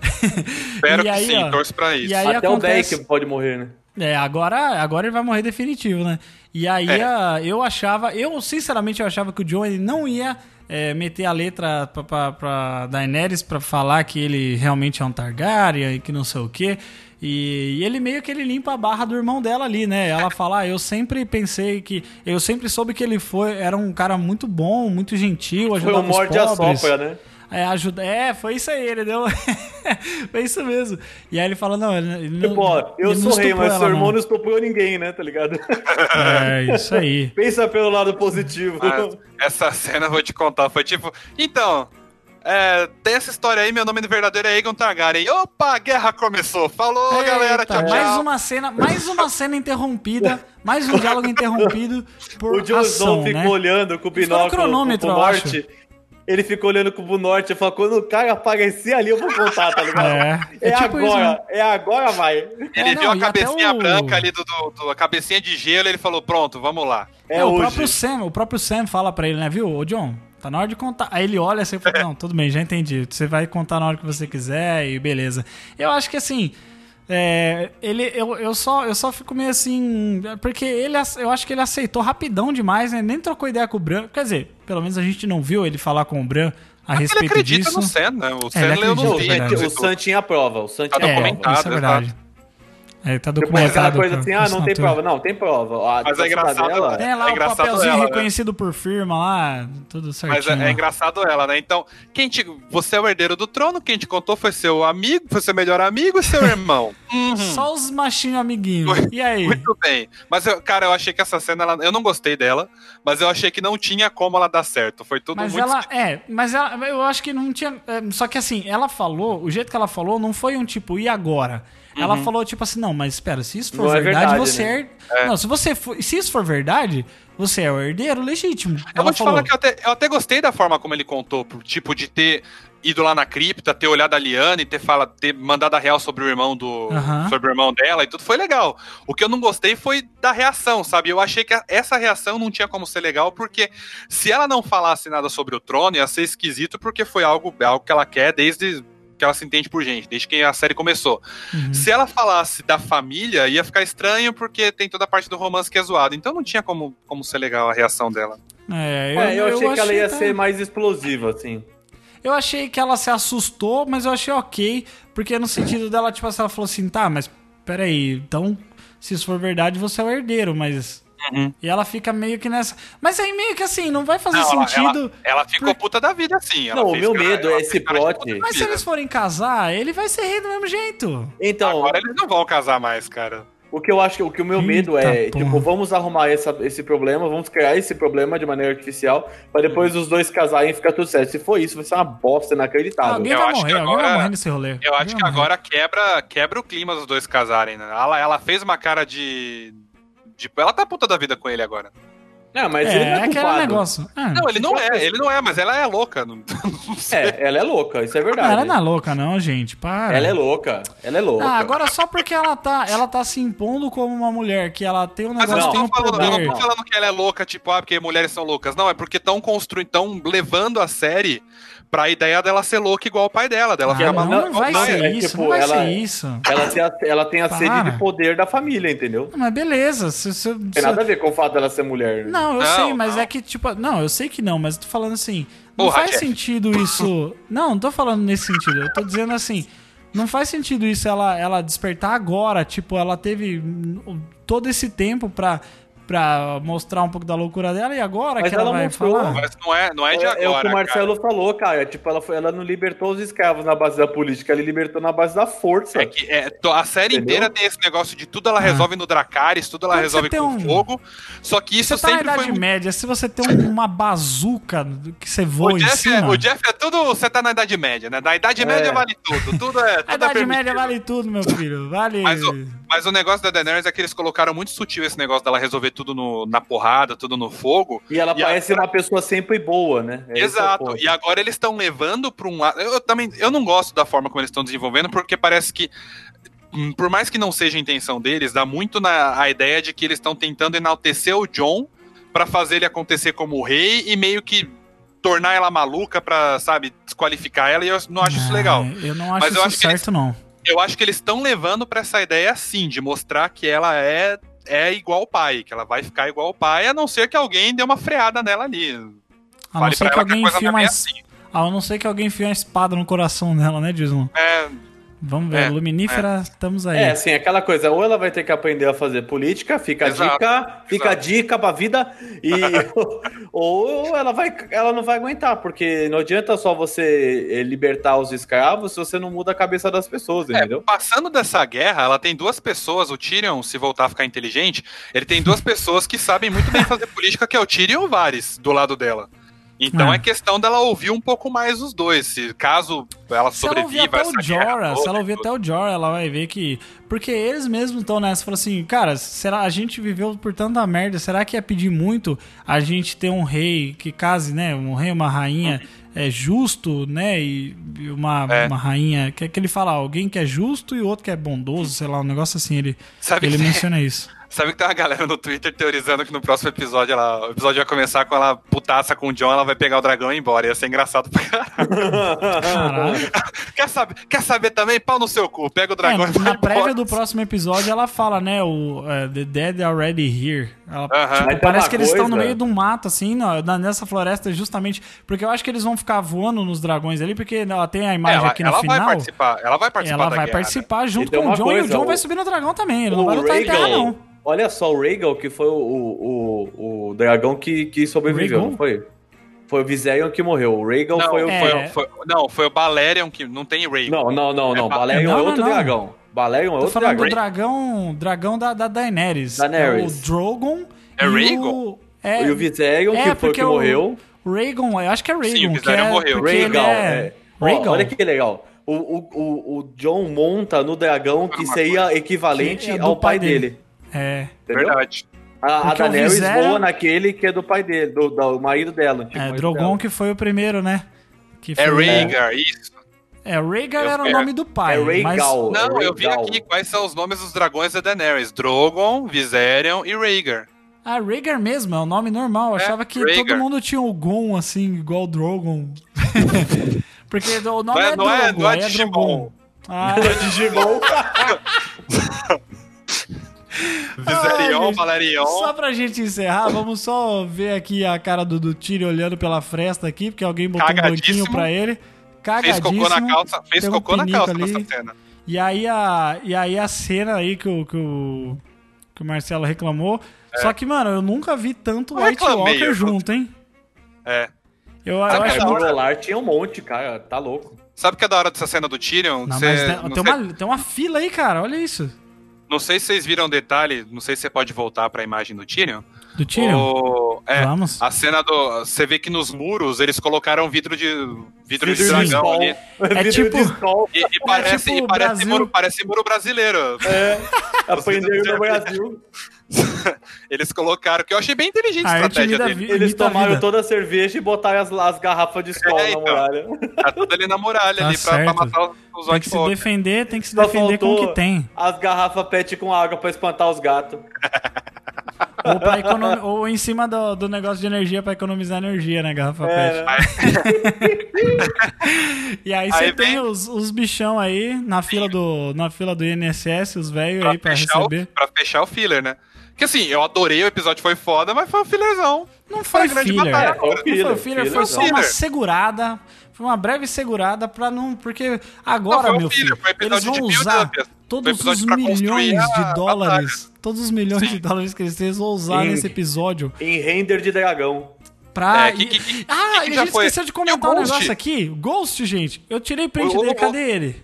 Espero E que aí, sim, ó, torço pra isso. E aí Até acontece... o deck pode morrer, né? É, agora, agora ele vai morrer definitivo, né? E aí É. a- eu achava, eu sinceramente eu achava que o Jon ele não ia é, meter a letra pra, pra, pra Daenerys pra falar que ele realmente é um Targaryen e que não sei o quê. E, e ele meio que ele limpa a barra do irmão dela ali, né? Ela fala, ah, eu sempre pensei que... Eu sempre soube que ele foi, era um cara muito bom, muito gentil, Foi ajudava o os morde a pobres. sopra, né? É, ajuda... é, foi isso aí, ele deu. foi isso mesmo. E aí ele fala: não, ele, ele não. Tipo, ó, eu ele sou rei, mas seu irmão não. estuprou ninguém, né? Tá ligado? É, isso aí. Pensa pelo lado positivo. Mas essa cena eu vou te contar, foi tipo, então, é, tem essa história aí, meu nome verdadeiro é Aegon Targaryen. Opa, a guerra começou. Falou, galera, Eita, tchau, tchau. mais uma cena, mais uma cena interrompida, mais um diálogo interrompido por O ação, Snow ficou né? olhando com o binóculo cronômetro, pro eu norte. Ele ficou olhando pro norte e falou: quando o cara aparecer ali, eu vou contar, tá ligado? É, É, é tipo isso, agora, né? é agora, vai. Ele É, viu não, a e até cabecinha o- branca ali, do, do- do- a cabecinha de gelo, ele falou, pronto, vamos lá. É, É, o hoje. próprio Sam, o próprio Sam fala pra ele, né, viu? Ô, John, tá na hora de contar. Aí ele olha assim e fala, não, tudo bem, já entendi. Você vai contar na hora que você quiser e beleza. Eu acho que assim, é, ele, eu, eu, só, eu só fico meio assim, porque ele, eu acho que ele aceitou rapidão demais, né? Nem trocou ideia com o Bran. Quer dizer, pelo menos a gente não viu ele falar com o Bran a Ele respeito acredita disso. no Sam, né? O Sam ele leu acredita, no O, é. Sam- o. Sam tinha prova. O Sam Tá tinha É, prova. isso é verdade. É, tá Depois aquela documentado. coisa assim, ah, não tem prova. Não, tem prova. A Mas é engraçado, dela- Tem lá É o papelzinho ela, né? reconhecido por firma lá, tudo certinho. Mas é, é engraçado ela, né? Então, quem te, você é o herdeiro do trono, quem te contou foi seu amigo, foi seu melhor amigo e seu irmão. Uhum. Só os machinhos amiguinhos. E aí? Muito bem. Mas, eu, cara, eu achei que essa cena, ela- eu não gostei dela, mas eu achei que não tinha como ela dar certo. Foi tudo Mas muito... ela, é, mas ela, eu acho que não tinha. é, Só que assim, ela falou, o jeito que ela falou não foi um tipo, e agora? Ela falou tipo assim, não, mas espera, se isso for Não é verdade, verdade, você né? é. Não, se você for, se isso for verdade, você é o herdeiro legítimo. Eu ela vou te falou. falar que eu até, eu até gostei da forma como ele contou, tipo de ter ido lá na cripta, ter olhado a Liana e ter, fala, ter mandado a real sobre o irmão do. Aham. sobre o irmão dela e tudo foi legal. O que eu não gostei foi da reação, sabe? Eu achei que a- essa reação não tinha como ser legal, porque se ela não falasse nada sobre o trono, ia ser esquisito, porque foi algo, algo que ela quer desde que ela se entende por gente, desde que a série começou. Uhum. Se ela falasse da família, ia ficar estranho, porque tem toda a parte do romance que é zoado. Então não tinha como, como ser legal a reação dela. É, É, eu, achei que ela ia tá- ser mais explosiva, assim. Eu achei que ela se assustou, mas eu achei ok, porque no sentido dela, tipo assim, ela falou assim, tá, mas peraí, então, se isso for verdade, você é o herdeiro, mas. Uhum. E ela fica meio que nessa. Mas aí meio que assim, não vai fazer Não, sentido. Ela, ela ficou puta da vida, assim. Ela Não, o meu cara- medo é esse plot. Mas se eles forem casar, ele vai ser rei do mesmo jeito. Então, Agora eles não vão casar mais, cara. o que eu acho que o que o meu medo Eita é, porra. tipo, vamos arrumar essa, esse problema, vamos criar esse problema de maneira artificial, pra depois os dois casarem e ficar tudo certo. Se for isso, vai ser uma bosta inacreditável. alguém Eu vai acho morrer, que alguém vai agora- morrer nesse rolê. Eu acho que morrer. agora quebra, quebra o clima dos dois casarem, né? Ela, ela fez uma cara de. De- ela tá puta da vida com ele agora. Não, mas É, ele não é é aquele culpado. negócio. É. Não, ele não é, ele não é, mas ela é louca. Não, não. É, ela é louca, isso é verdade. ela não é louca, não, gente. Para. Ela é louca, ela é louca. Ah, agora só porque ela tá, ela tá se impondo como uma mulher, que ela tem um Mas eu negócio, não, tem tô um falando, eu poder. não tô falando que ela é louca, tipo, ah, porque mulheres são loucas. Não, é porque estão construindo, estão levando a série pra ideia dela ser louca igual o pai dela, dela Ah, ficar maluca. não vai ser é isso, tipo, não vai ela- ser isso. Ela tem a, ela tem a Para. sede de poder da família, entendeu? Não, Mas beleza, se, se, Não tem nada a ver com o fato dela ser mulher. Não, eu Não, sei, mas é que, tipo, não, eu sei que não, mas eu tô falando assim, não Porra, faz Jeff. sentido isso. Não, não tô falando nesse sentido, eu tô dizendo assim, não faz sentido isso ela, ela despertar agora, tipo, ela teve todo esse tempo pra, pra mostrar um pouco da loucura dela e agora Mas que ela, ela vai mostrou, falar. Mas não é, não é É, de é o que agora. o Marcelo falou, cara. Tipo, ela, foi, ela não libertou os escravos na base da política, ela libertou na base da força. cara. É que é, to- a série Entendeu? inteira tem esse negócio de tudo ela resolve no Dracarys, tudo ela Quando resolve com um- fogo. Só que isso Você tá na Idade foi. Média, se você tem um- uma bazuca que você voa O em Jeff, é, cima... o Jeff é tudo. Você tá na Idade Média, né? Na Idade Média vale tudo. Tudo é. Tudo A é Idade. Média vale tudo, meu filho. Vale Mas, Mas o negócio da Daenerys é que eles colocaram muito sutil esse negócio dela resolver tudo no- na porrada, tudo no fogo. E ela E parece uma pessoa sempre boa, né? É é Exato. E agora eles estão levando para um lado. Eu também eu não gosto da forma como eles estão desenvolvendo, porque parece que. hum, Por mais que não seja a intenção deles, dá muito na a ideia de que eles estão tentando enaltecer o John pra fazer ele acontecer como rei e meio que tornar ela maluca pra, sabe, desqualificar ela, e eu não acho isso legal. Eu não acho Mas eu isso acho que eles- certo, não. Eu acho que eles estão levando pra essa ideia assim, de mostrar que ela é é igual o pai, que ela vai ficar igual o pai, a não ser que alguém dê uma freada nela ali. A não Fale ser pra que alguém enfie uma assim. A não ser que alguém enfie uma espada no coração dela, né, Jason? É, Vamos ver, É, Luminífera, estamos aí. É, assim, aquela coisa, ou ela vai ter que aprender a fazer política, fica a Exato, dica, fica a dica pra vida, e ou ela vai, ela não vai aguentar, porque não adianta só você eh, libertar os escravos se você não muda a cabeça das pessoas, É, entendeu? passando dessa guerra, ela tem duas pessoas, o Tyrion, se voltar a ficar inteligente, ele tem duas pessoas que sabem muito bem fazer política, que é o Tyrion e o Varys, do lado dela. Então É. é questão dela ouvir um pouco mais os dois, se caso ela Se ela ouvir sobreviva até o Jorah, se ela ouvir até o Jorah, ela vai ver que. Porque eles mesmos estão nessa. Falam assim, cara, será a gente viveu por tanta merda? Será que ia pedir muito a gente ter um rei que case, né? Um rei, uma rainha é justo, né? E uma, É. uma rainha. Que, que ele fala, alguém que é justo e outro que é bondoso, sei lá, um negócio assim. Ele, Sabe ele menciona isso. Sabe que tem uma galera no Twitter teorizando que no próximo episódio ela, o episódio vai começar com ela putaça com o John, ela vai pegar o dragão e ir embora. Ia ser engraçado pra caralho. Caralho. quer, saber, quer saber também? Pau no seu cu, pega o dragão É, e vai na embora. prévia do próximo episódio, ela fala, né? O é, The Dead Already Here. Ela, Aham. tipo, Mas tem parece que eles estão no coisa- meio de um mato, assim, na- nessa floresta, justamente. Porque eu acho que eles vão ficar voando nos dragões ali, porque ela tem a imagem ela aqui no ela final. vai participar, ela vai participar Ela da vai guerra, né? participar junto com o John, e o coisa, John o- vai subir no dragão também. Ele não O vai lutar em terra, não. Olha só, o Rhaegal, que foi o, o, o dragão que, que sobreviveu, Rhaegal? não foi? Foi o Viserion que morreu. O Rhaegal Não, foi o... é. foi, foi- não, foi o Balerion que não tem Ray. Não, não, não, não. É ba- Balerion Não, é não, outro não. dragão. Balerion é Tô outro falando do dragão. dragão, dragão da, da Daenerys. Daenerys. É o Drogon. É e Rhaegal? o- É, E o Viserion, é, que foi que o- morreu. o Rhaegon, eu acho que é Rhaegon. Sim, o Viserion é, morreu. Rhaegal, é... é. Rhaegal. olha que legal. O, o, o, o John monta no dragão que seria equivalente Que é ao pai pai dele. dele. É, Entendeu? Verdade. A, a voa naquele que é do pai dele, do, do marido dela. antigo é Drogon dela. que foi o primeiro, né? Que É foi- Rhaegar, isso. É, Rhaegar Eu- era o é- nome do pai. é Rhaegal. mas- Não, eu vi aqui quais são os nomes dos dragões da Daenerys. Drogon, Viserion e Rhaegar. Ah, Rhaegar mesmo, é o nome normal. Eu É, achava que Rhaegar. todo mundo tinha o Gon, assim, igual o Drogon. Porque o nome Não é- é, não é- Drogon, não é aí é Digimon. Drogon. Ah, Digimon. Viserion, Valerion. Só pra gente encerrar, vamos só ver aqui a cara do, do Tyrion olhando pela fresta aqui, porque alguém botou um banquinho pra ele. Fez Cagadíssimo. cocô na calça, fez um cocô na calça ali. nessa cena. E aí a, e aí a cena aí que o, que o, que o Marcelo reclamou. Só que, mano, eu nunca vi tanto É. Eu White reclamei, Walker eu- junto, hein? É. Eu, eu Sabe acho que É, hora. Rolar tinha um monte, cara. Tá louco. Sabe o que é da hora dessa cena do Tyrion? Não, Cê- mas tem, não, tem sei, uma, tem uma fila aí, cara. Olha isso. Não sei se vocês viram o detalhe, não sei se você pode voltar pra imagem do Tyrion. Do Tyrion. O- é, Vamos. a cena do. Você vê que nos muros eles colocaram vidro de. vidro, de Vidro dragão Skol. ali. É Vidro tipo- de. E, e parece, tipo e parece, muro, parece muro brasileiro. É, vidros no de- Brasil. Eles colocaram, que eu achei bem inteligente a A arte estratégia dele. vi- Eles a tomaram vida. toda a cerveja e botaram as, as garrafas de Skol É, na então. muralha. Tá tudo ali na muralha Tá ali pra, pra certo. matar os, Tem que se defender, tem que se Só defender com o que tem. As garrafas pet com água pra espantar os gatos. Ou, econom- ou em cima do, do negócio de energia pra economizar energia, né, garrafa É, pet. E aí você tem vem- os, os bichão aí na fila do, na fila do INSS, os velhos aí pra fechar o, receber. pra fechar o filler, né? Que assim, eu adorei, o episódio foi foda, mas foi um fillerzão. Não foi grande filler. batalha, É, foi o Não foi filler, filler, foi filler, só não. uma Filler. segurada. Foi uma breve segurada pra não. Porque Não, agora, foi um meu filler, filho, foi um eles vão usar. Foi todos os milhões de dólares. Todos os milhões Sim. de dólares que eles vão usar Sim. nesse episódio Em render de dragão. pra. É, que- que- que- ah, que e já a gente foi? esqueceu de comentar o um negócio aqui. Ghost, gente. Eu tirei print O- dele, o- cadê ele?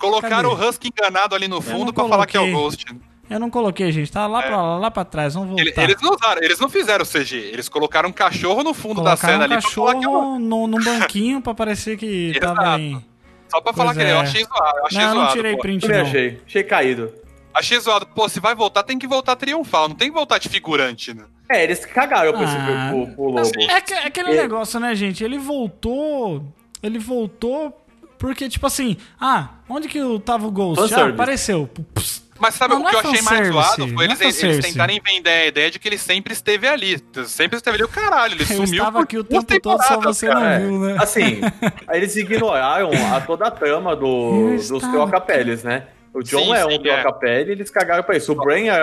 Colocaram Cadê? o Husky enganado ali no fundo não pra falar que é o. Ghost. Eu não coloquei, gente. Tá lá, pra, lá pra trás. Vamos voltar. Ele- eles não usaram, eles não fizeram CG, eles colocaram um cachorro no fundo da Colocaram cena um ali é cachorro no, num banquinho pra parecer que tava em. Só pra falar Pois que eu é. achei zoado. Eu achei Não, eu não zoado, tirei pô. print, não. achei. Achei caído. Achei zoado. Pô, se vai voltar, tem que voltar triunfal, não tem que voltar de figurante, né? É, eles cagaram pra esse Ah, pro, pro lobo. É, é aquele É. negócio, né, gente? Ele voltou. Ele voltou porque, tipo assim, ah, onde que eu tava o Ghost? Ah, apareceu. Pss, Mas sabe Não, o que não eu é achei mais zoado? Foi é eles, eles tentarem vender a ideia de que ele sempre esteve ali. Sempre esteve ali o caralho. Ele Eu sumiu estava por aqui o tempo todo, só você cara. não É, viu, né? Assim, aí eles ignoraram a toda a trama do, Eu dos troca-peles, né? O John Sim, é um é. troca-pele e eles cagaram pra isso. O Brain é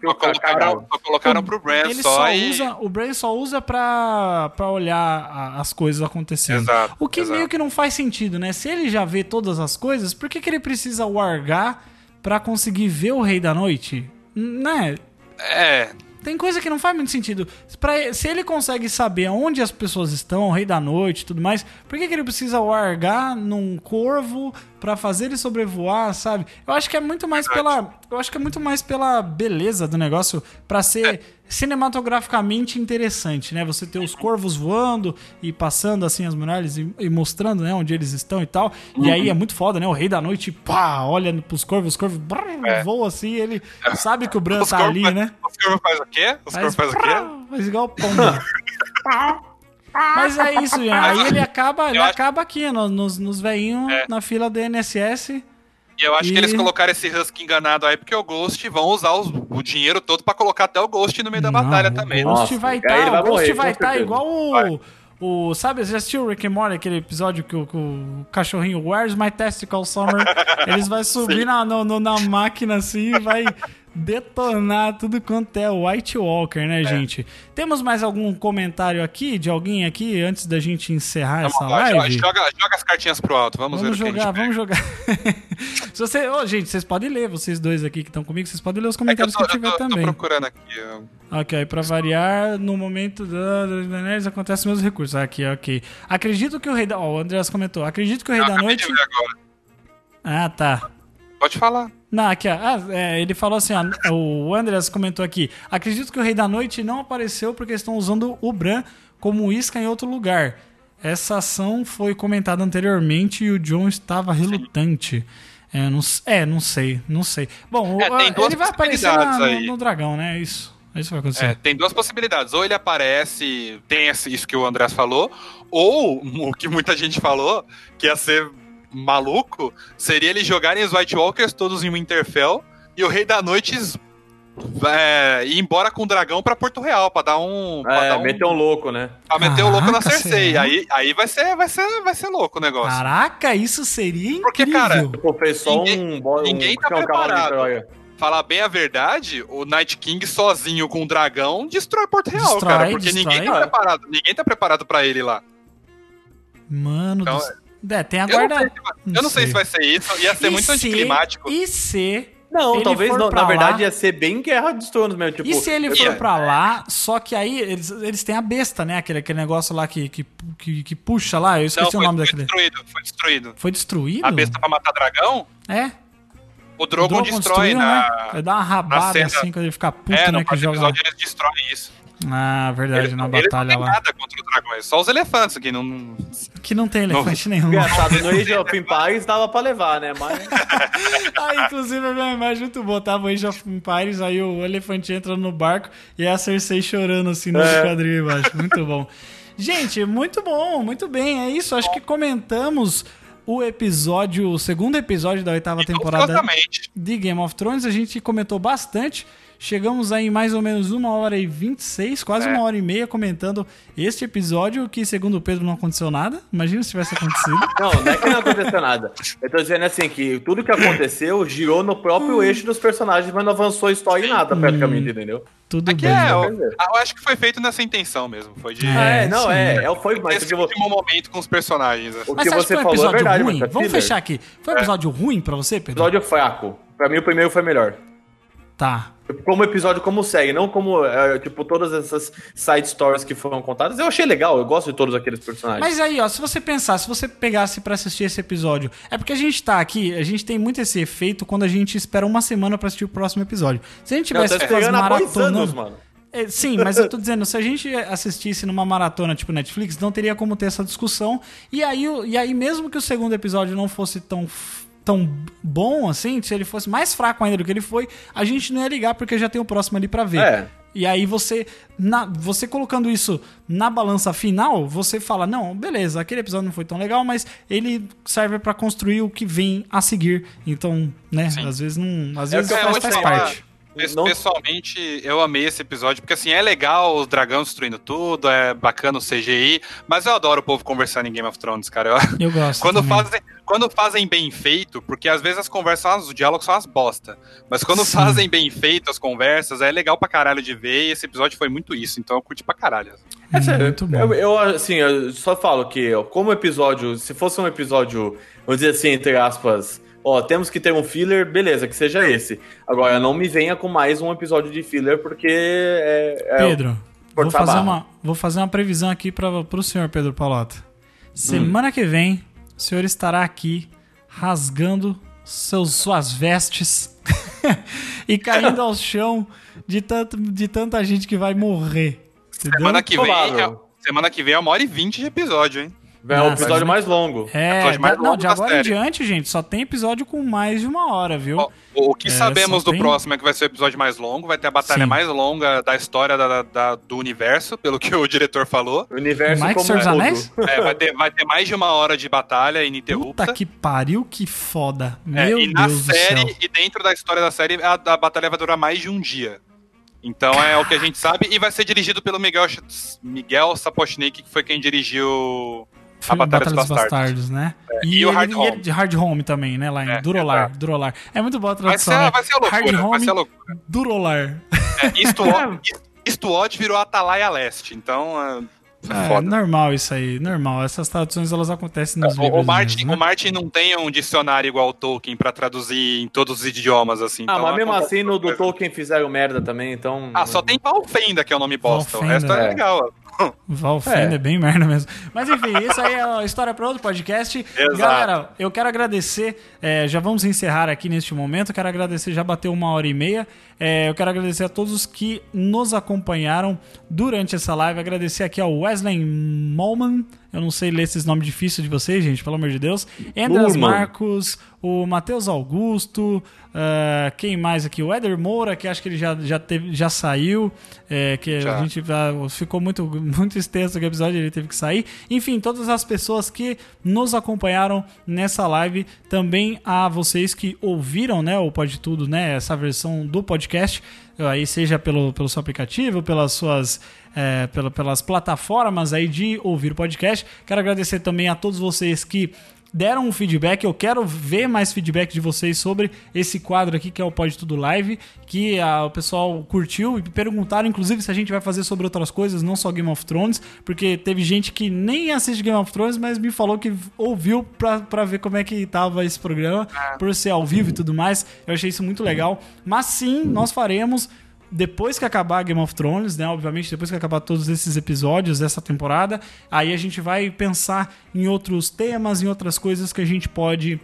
Só colocaram, só colocaram pro Bran Ele só, só e... usa, o Brain só usa pra, pra olhar a- as coisas acontecendo. Exato, o que exato. meio que não faz sentido, né? Se ele já vê todas as coisas, por que, que ele precisa wargar pra conseguir ver o Rei da Noite? Né? É, Tem coisa que não faz muito sentido. Pra, se ele consegue saber aonde as pessoas estão, o Rei da Noite e tudo mais, por que, que ele precisa largar num corvo pra fazer ele sobrevoar, sabe? Eu acho que é muito mais pela. Eu acho que é muito mais pela beleza do negócio pra ser cinematograficamente interessante, né? Você ter os corvos voando e passando assim as muralhas e, e mostrando, né, onde eles estão e tal. E aí é muito foda, né? O Rei da Noite, pá, olha pros corvos, os corvos brrr, voam assim, ele sabe que o Bran os tá ali, faz- né? Os corvos faz o quê? Os corvos faz o quê? Faz igual pombo. Mas é isso, gente. Aí ele acaba, ele acho- acaba aqui no- nos, nos veinhos É. na fila do NSS. E eu acho E- que eles colocaram esse Husky enganado aí porque o Ghost vão usar os- o dinheiro todo pra colocar até o Ghost no meio da batalha Não, também. O Ghost Nossa, vai aí estar, o Ghost morrer, vai estar certeza. igual o, o. Sabe, você já assistiu o Rick and Morty, aquele episódio que o, que o cachorrinho Where's My Testicle Summer? Eles vão subir na, no- na máquina assim e vai detonar tudo quanto é o White Walker, né, gente? Temos mais algum comentário aqui de alguém aqui antes da gente encerrar essa Vamos lá, joga, live? joga, joga as cartinhas pro alto, vamos, Vamos ver o que a jogar, gente vamos jogar. Se você, ô, gente, vocês podem ler, vocês dois aqui que estão comigo, vocês podem ler os É que eu comentários tô, que, eu tiver tô- tô também. procurando aqui. ó. Ok, pra variar, no momento da, da, da anéis acontecem meus recursos. Aqui, ok. Acredito que o Rei da. Ó, o Andreas comentou. Acredito que o Rei Eu da acabei Noite. Ah, tá. Pode falar. Não, aqui, ó. Ah, é, ele falou assim, ó, o Andreas comentou aqui. Acredito que o Rei da Noite não apareceu porque estão usando o Bran como isca em outro lugar. Essa ação foi comentada anteriormente e o John estava relutante. É, não, é, não sei, não sei. Bom, É, ele vai aparecer na- no, no dragão, né? É isso. É isso vai acontecer. É, tem duas possibilidades. Ou ele aparece, tem isso que o Andrés falou, ou o que muita gente falou, que ia ser maluco, seria eles jogarem os White Walkers todos em Winterfell e o Rei da Noite é, ir embora com o dragão pra Porto Real, pra dar um. pra É, dar um- meter um louco, né? pra meter o louco na Cersei. será? Aí, aí vai, ser, vai, ser, vai ser louco o negócio. Caraca, isso seria incrível. Porque, cara, fez só Ninguém- um... ninguém um, tá um preparado. Falar bem a verdade, o Night King sozinho com o dragão destrói Porto Real, Destrói, cara. Porque destrói. ninguém tá preparado. Ninguém tá preparado pra ele lá. Mano, Então, do... é, tem a Eu não, guarda. sei se vai, eu não sei se vai ser isso. Ia ser E muito se- anticlimático. E se. Não, ele talvez for não. pra Na verdade lá- ia ser bem Guerra dos Tronos mesmo. Tipo, e se ele for tô- pra lá, só que aí eles, eles têm a besta, né? Aquele, aquele negócio lá que, que, que, que puxa lá. Eu Não, esqueci foi, o nome foi daquele. destruído. Foi destruído. Foi destruído? A besta pra matar dragão, É. o Drogon, Drogon destrói destruiu, na. né? Vai dar uma rabada cena. assim quando ele ficar puto, é, né? no Que joga. episódio eles destroem isso. Ah, verdade, Eles, na eles batalha não têm lá. nada contra os dragões, só os elefantes aqui. Não... Que não tem elefante nenhum. Engraçado, no Age of Empires dava pra levar, né? Mas... Ah, inclusive a minha imagem muito boa. Tava o Age of Empires, aí o elefante entra no barco e a Cersei chorando assim no É. quadril embaixo. Muito bom. Gente, muito bom, muito bem. É isso. Acho que comentamos o episódio, o segundo episódio da oitava temporada de Game of Thrones. A gente comentou bastante. Chegamos aí em mais ou menos uma hora e 26, quase É. uma hora e meia comentando este episódio, que segundo o Pedro não aconteceu nada. Imagina se tivesse acontecido. Não, não é que não aconteceu nada. Eu tô dizendo assim, que tudo que aconteceu girou no próprio eixo dos personagens, mas não avançou a história em nada, praticamente, entendeu? Tudo Aqui bem. é, eu, eu acho que foi feito nessa intenção mesmo. Foi de. É, É, não, sim. é, é, foi, Esse o último momento com os personagens. né? o que você que foi um falou é verdade, ruim? mas é Vamos filler. fechar aqui. Foi um episódio ruim pra você, Pedro? Episódio fraco. Pra mim, o primeiro foi melhor. Tá. Como episódio, como segue, não como, é, tipo, todas essas side stories que foram contadas. Eu achei legal, eu gosto de todos aqueles personagens. Mas aí, ó, se você pensar, se você pegasse pra assistir esse episódio, é porque a gente tá aqui, a gente tem muito esse efeito quando a gente espera uma semana pra assistir o próximo episódio. Se a gente Não, tivesse tá há dois anos, maratonando. mano. É, sim, mas eu tô dizendo, se a gente assistisse numa maratona tipo Netflix, não teria como ter essa discussão. E aí, e aí mesmo que o segundo episódio não fosse tão, tão bom assim, se ele fosse mais fraco ainda do que ele foi, a gente não ia ligar porque já tem o próximo ali pra ver. É. E aí você, na, você colocando isso na balança final, você fala, não, beleza, aquele episódio não foi tão legal, mas ele serve pra construir o que vem a seguir. Então, né, Sim. às vezes não, às É o vezes eu faz, faz parte. Não- Pessoalmente, eu amei esse episódio, porque assim, é legal os dragões destruindo tudo, é bacana o CGI, mas eu adoro o povo conversando em Game of Thrones, cara. Eu- Eu gosto. quando, também. fazem, quando fazem bem feito, porque às vezes as conversas, os diálogos são umas bosta, mas quando Sim. fazem bem feito as conversas, é legal pra caralho de ver, e esse episódio foi muito isso, então eu curti pra caralho. É sério, Muito bom. Eu, eu, assim, eu só falo que, como episódio, se fosse um episódio, vamos dizer assim, entre aspas, ó, temos que ter um filler, beleza, que seja esse. Agora, não me venha com mais um episódio de filler, porque é. é Pedro, vou fazer, barra. uma, vou fazer uma previsão aqui para pro senhor Pedro Palota. Semana que vem, o senhor estará aqui rasgando seus, suas vestes e caindo ao chão de, tanto, de tanta gente que vai morrer. Entendeu? Semana que vem, é, semana que vem é uma hora e vinte de episódio, hein? É o Nossa, episódio mais longo. É, mais não, longo de agora em série. diante, gente, só tem episódio com mais de uma hora, viu? Ó, O, o que É, sabemos do tem- próximo é que vai ser o episódio mais longo, vai ter a batalha Sim. mais longa da história da- da- do universo, pelo que o diretor falou. O universo Mike como um? É, vai, ter, vai ter mais de uma hora de batalha ininterrupta. Puta que pariu, que foda. É, Meu e na Deus do série, céu. e dentro da história da série, a, a batalha vai durar mais de um dia. Então é o que a gente sabe, e vai ser dirigido pelo Miguel, Miguel Sapochnik, que foi quem dirigiu Foi Batalha dos dos Bastardos. né? e o ele- Hard e Home. ele de Hard Home também, né? Lá em É, Durolar, exato. Durolar. É muito boa a Vai tradução, ser, né? vai ser a loucura, Hard vai Home, ser a loucura. Durolar. É, Eastwatch, Eastwatch virou Atalaia Leste, então é, é É, normal isso aí, normal. Essas traduções elas acontecem nos O, livros o, Martin, mesmo, né? o Martin não tem um dicionário igual o Tolkien pra traduzir em todos os idiomas, assim. Ah, então mas mesmo assim no do. Tolkien fizeram merda também, então. Ah, só tem Valfenda, que é o nome bosta. O resto Valfenda. é É. legal. Valfenda é. É. bem merda mesmo. Mas enfim, isso aí é história para outro podcast. Exato. Galera, eu quero agradecer. é, já vamos encerrar aqui neste momento. Quero agradecer, já bateu uma hora e meia. É, eu quero agradecer a todos que nos acompanharam durante essa live. Agradecer aqui ao Wesley Molman. Eu não sei ler esses nomes difíceis de vocês, gente, pelo amor de Deus. Andras Lurman. Marcos, o Matheus Augusto, ah, quem mais aqui? O Éder Moura, que acho que ele já, já, teve, já saiu, é, que a Já. gente ah, ficou muito, muito extenso o episódio, ele teve que sair. Enfim, todas as pessoas que nos acompanharam nessa live, também a vocês que ouviram, né, o Pode Tudo, né, essa versão do podcast, aí seja pelo, pelo seu aplicativo, pelas suas é, pela- pelas plataformas aí de ouvir podcast. Quero agradecer também a todos vocês que deram um feedback. Eu quero ver mais feedback de vocês sobre esse quadro aqui que é o Pode Tudo Live, que ah, o pessoal curtiu e perguntaram, inclusive, se a gente vai fazer sobre outras coisas, não só Game of Thrones, porque teve gente que nem assiste Game of Thrones, mas me falou que ouviu pra, pra ver como é que tava esse programa, por ser ao vivo e tudo mais. Eu achei isso muito legal. Mas sim, nós faremos depois que acabar Game of Thrones, né? Obviamente, depois que acabar todos esses episódios dessa temporada, aí a gente vai pensar em outros temas, em outras coisas que a gente pode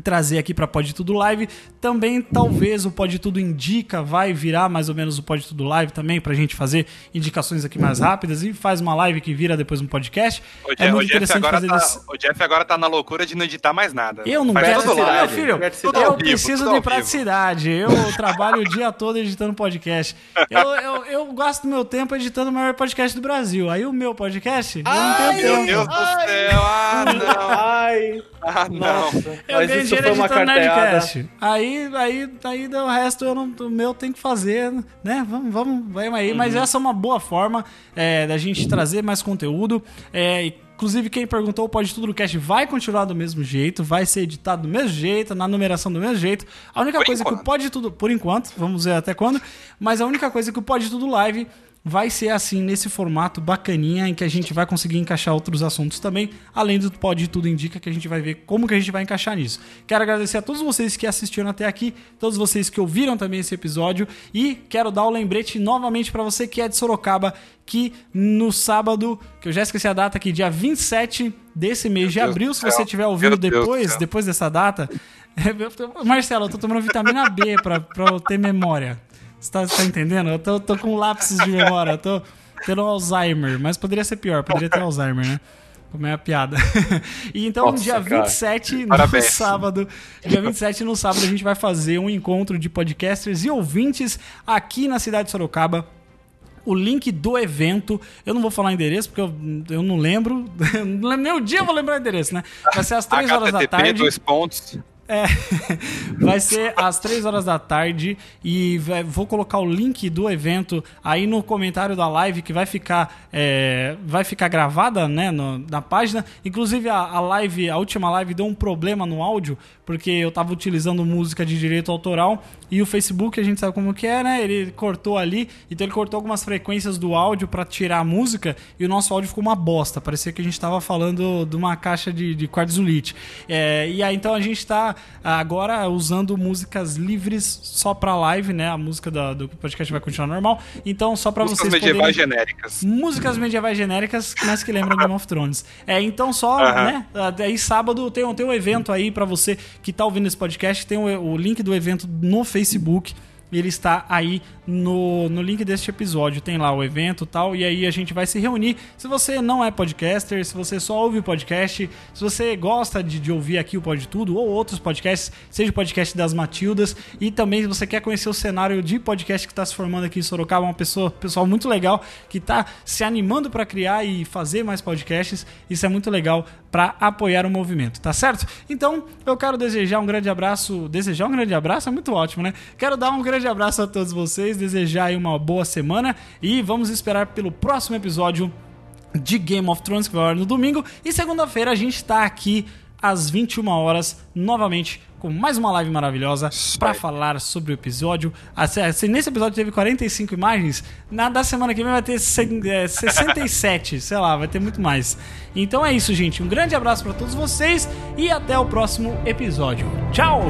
trazer aqui para Pode Tudo Live. Também, talvez, o Pode Tudo Indica vai virar mais ou menos o Pode Tudo Live também, pra gente fazer indicações aqui mais rápidas e faz uma live que vira depois um podcast. O, é muito Jeff interessante fazer tá, isso. o Jeff agora tá na loucura de não editar mais nada. Eu não quero meu filho. Praticidade. Eu vivo, preciso de praticidade. Eu trabalho o dia todo editando podcast. Eu, eu, eu gasto meu tempo editando o maior podcast do Brasil. Aí o meu podcast, eu não tenho Meu tempo. Deus do céu, ah não, Ai, ah não. nossa. Eu Mas ganho isso dinheiro foi uma editando carteada. Nerdcast. Aí, aí, aí o resto eu não, o meu tem que fazer, né? Vamos, vamos, vamos aí. Mas essa é uma boa forma é, da gente trazer mais conteúdo. É, inclusive, quem perguntou, o Pode Tudo no Cast vai continuar do mesmo jeito, vai ser editado do mesmo jeito, na numeração do mesmo jeito. A única Por coisa que o enquanto. Pode Tudo, por enquanto, vamos ver até quando, mas a única coisa que o Pode Tudo Live vai ser assim, nesse formato bacaninha, em que a gente vai conseguir encaixar outros assuntos também, além do Pode Tudo Indica, que a gente vai ver como que a gente vai encaixar nisso. Quero agradecer a todos vocês que assistiram até aqui, todos vocês que ouviram também esse episódio, e quero dar o lembrete novamente para você que é de Sorocaba, que no sábado, que eu já esqueci a data aqui, dia 27 desse mês de Deus abril, se você estiver ouvindo Meu depois, depois dessa data, Marcelo, eu tô tomando vitamina B eu ter memória. Você tá, tá entendendo? Eu tô, tô com lapsos de memória, eu tô tendo Alzheimer, mas poderia ser pior, poderia ter Alzheimer, né? Como é a piada. e então, Nossa, dia cara. 27, no Parabéns. sábado, dia 27 no sábado, a gente vai fazer um encontro de podcasters e ouvintes aqui na cidade de Sorocaba. O link do evento, eu não vou falar endereço porque eu, eu não lembro. não lembro nem o dia eu vou lembrar o endereço, né? Vai ser às 3 horas da tarde. dois pontos. É, vai ser às 3 horas da tarde e vou colocar o link do evento aí no comentário da live que vai ficar é, vai ficar gravada né, no- na página. Inclusive a, a live, a última live deu um problema no áudio porque eu tava utilizando música de direito autoral e o Facebook a gente sabe como que é, né? Ele cortou ali, então ele cortou algumas frequências do áudio para tirar a música e o nosso áudio ficou uma bosta. Parecia que a gente tava falando de uma caixa de, de. É, e aí então a gente tá agora usando músicas livres só pra live, né? A música da- do podcast vai continuar normal. Então só pra Músicas vocês medievais poderem... genéricas. Músicas medievais genéricas, mas que lembram Game of Thrones. É, então só, Aham. né? Aí sábado tem, um- tem um evento aí pra você que tá ouvindo esse podcast, tem o, o link do evento no Facebook. Ele está aí no, no link deste episódio. Tem lá o evento e tal. E aí a gente vai se reunir. Se você não é podcaster, se você só ouve podcast, se você gosta de, de ouvir aqui o Pode Tudo ou outros podcasts, seja o podcast das Matildas. E também se você quer conhecer o cenário de podcast que está se formando aqui em Sorocaba, uma pessoa, pessoal muito legal que está se animando para criar e fazer mais podcasts. Isso é muito legal para apoiar o movimento, tá certo? Então, eu quero desejar um grande abraço. Desejar um grande abraço é muito ótimo, né? Quero dar um grande abraço a todos vocês, desejar aí uma boa semana e vamos esperar pelo próximo episódio de Game of Thrones que vai no domingo. E segunda-feira a gente tá aqui às 21 horas novamente com mais uma live maravilhosa para falar sobre o episódio. Ah, se- se Nesse episódio teve 45 imagens, na da semana que vem vai ter cem- é, 67, sei lá, vai ter muito mais. Então é isso, gente. Um grande abraço para todos vocês e até o próximo episódio. Tchau!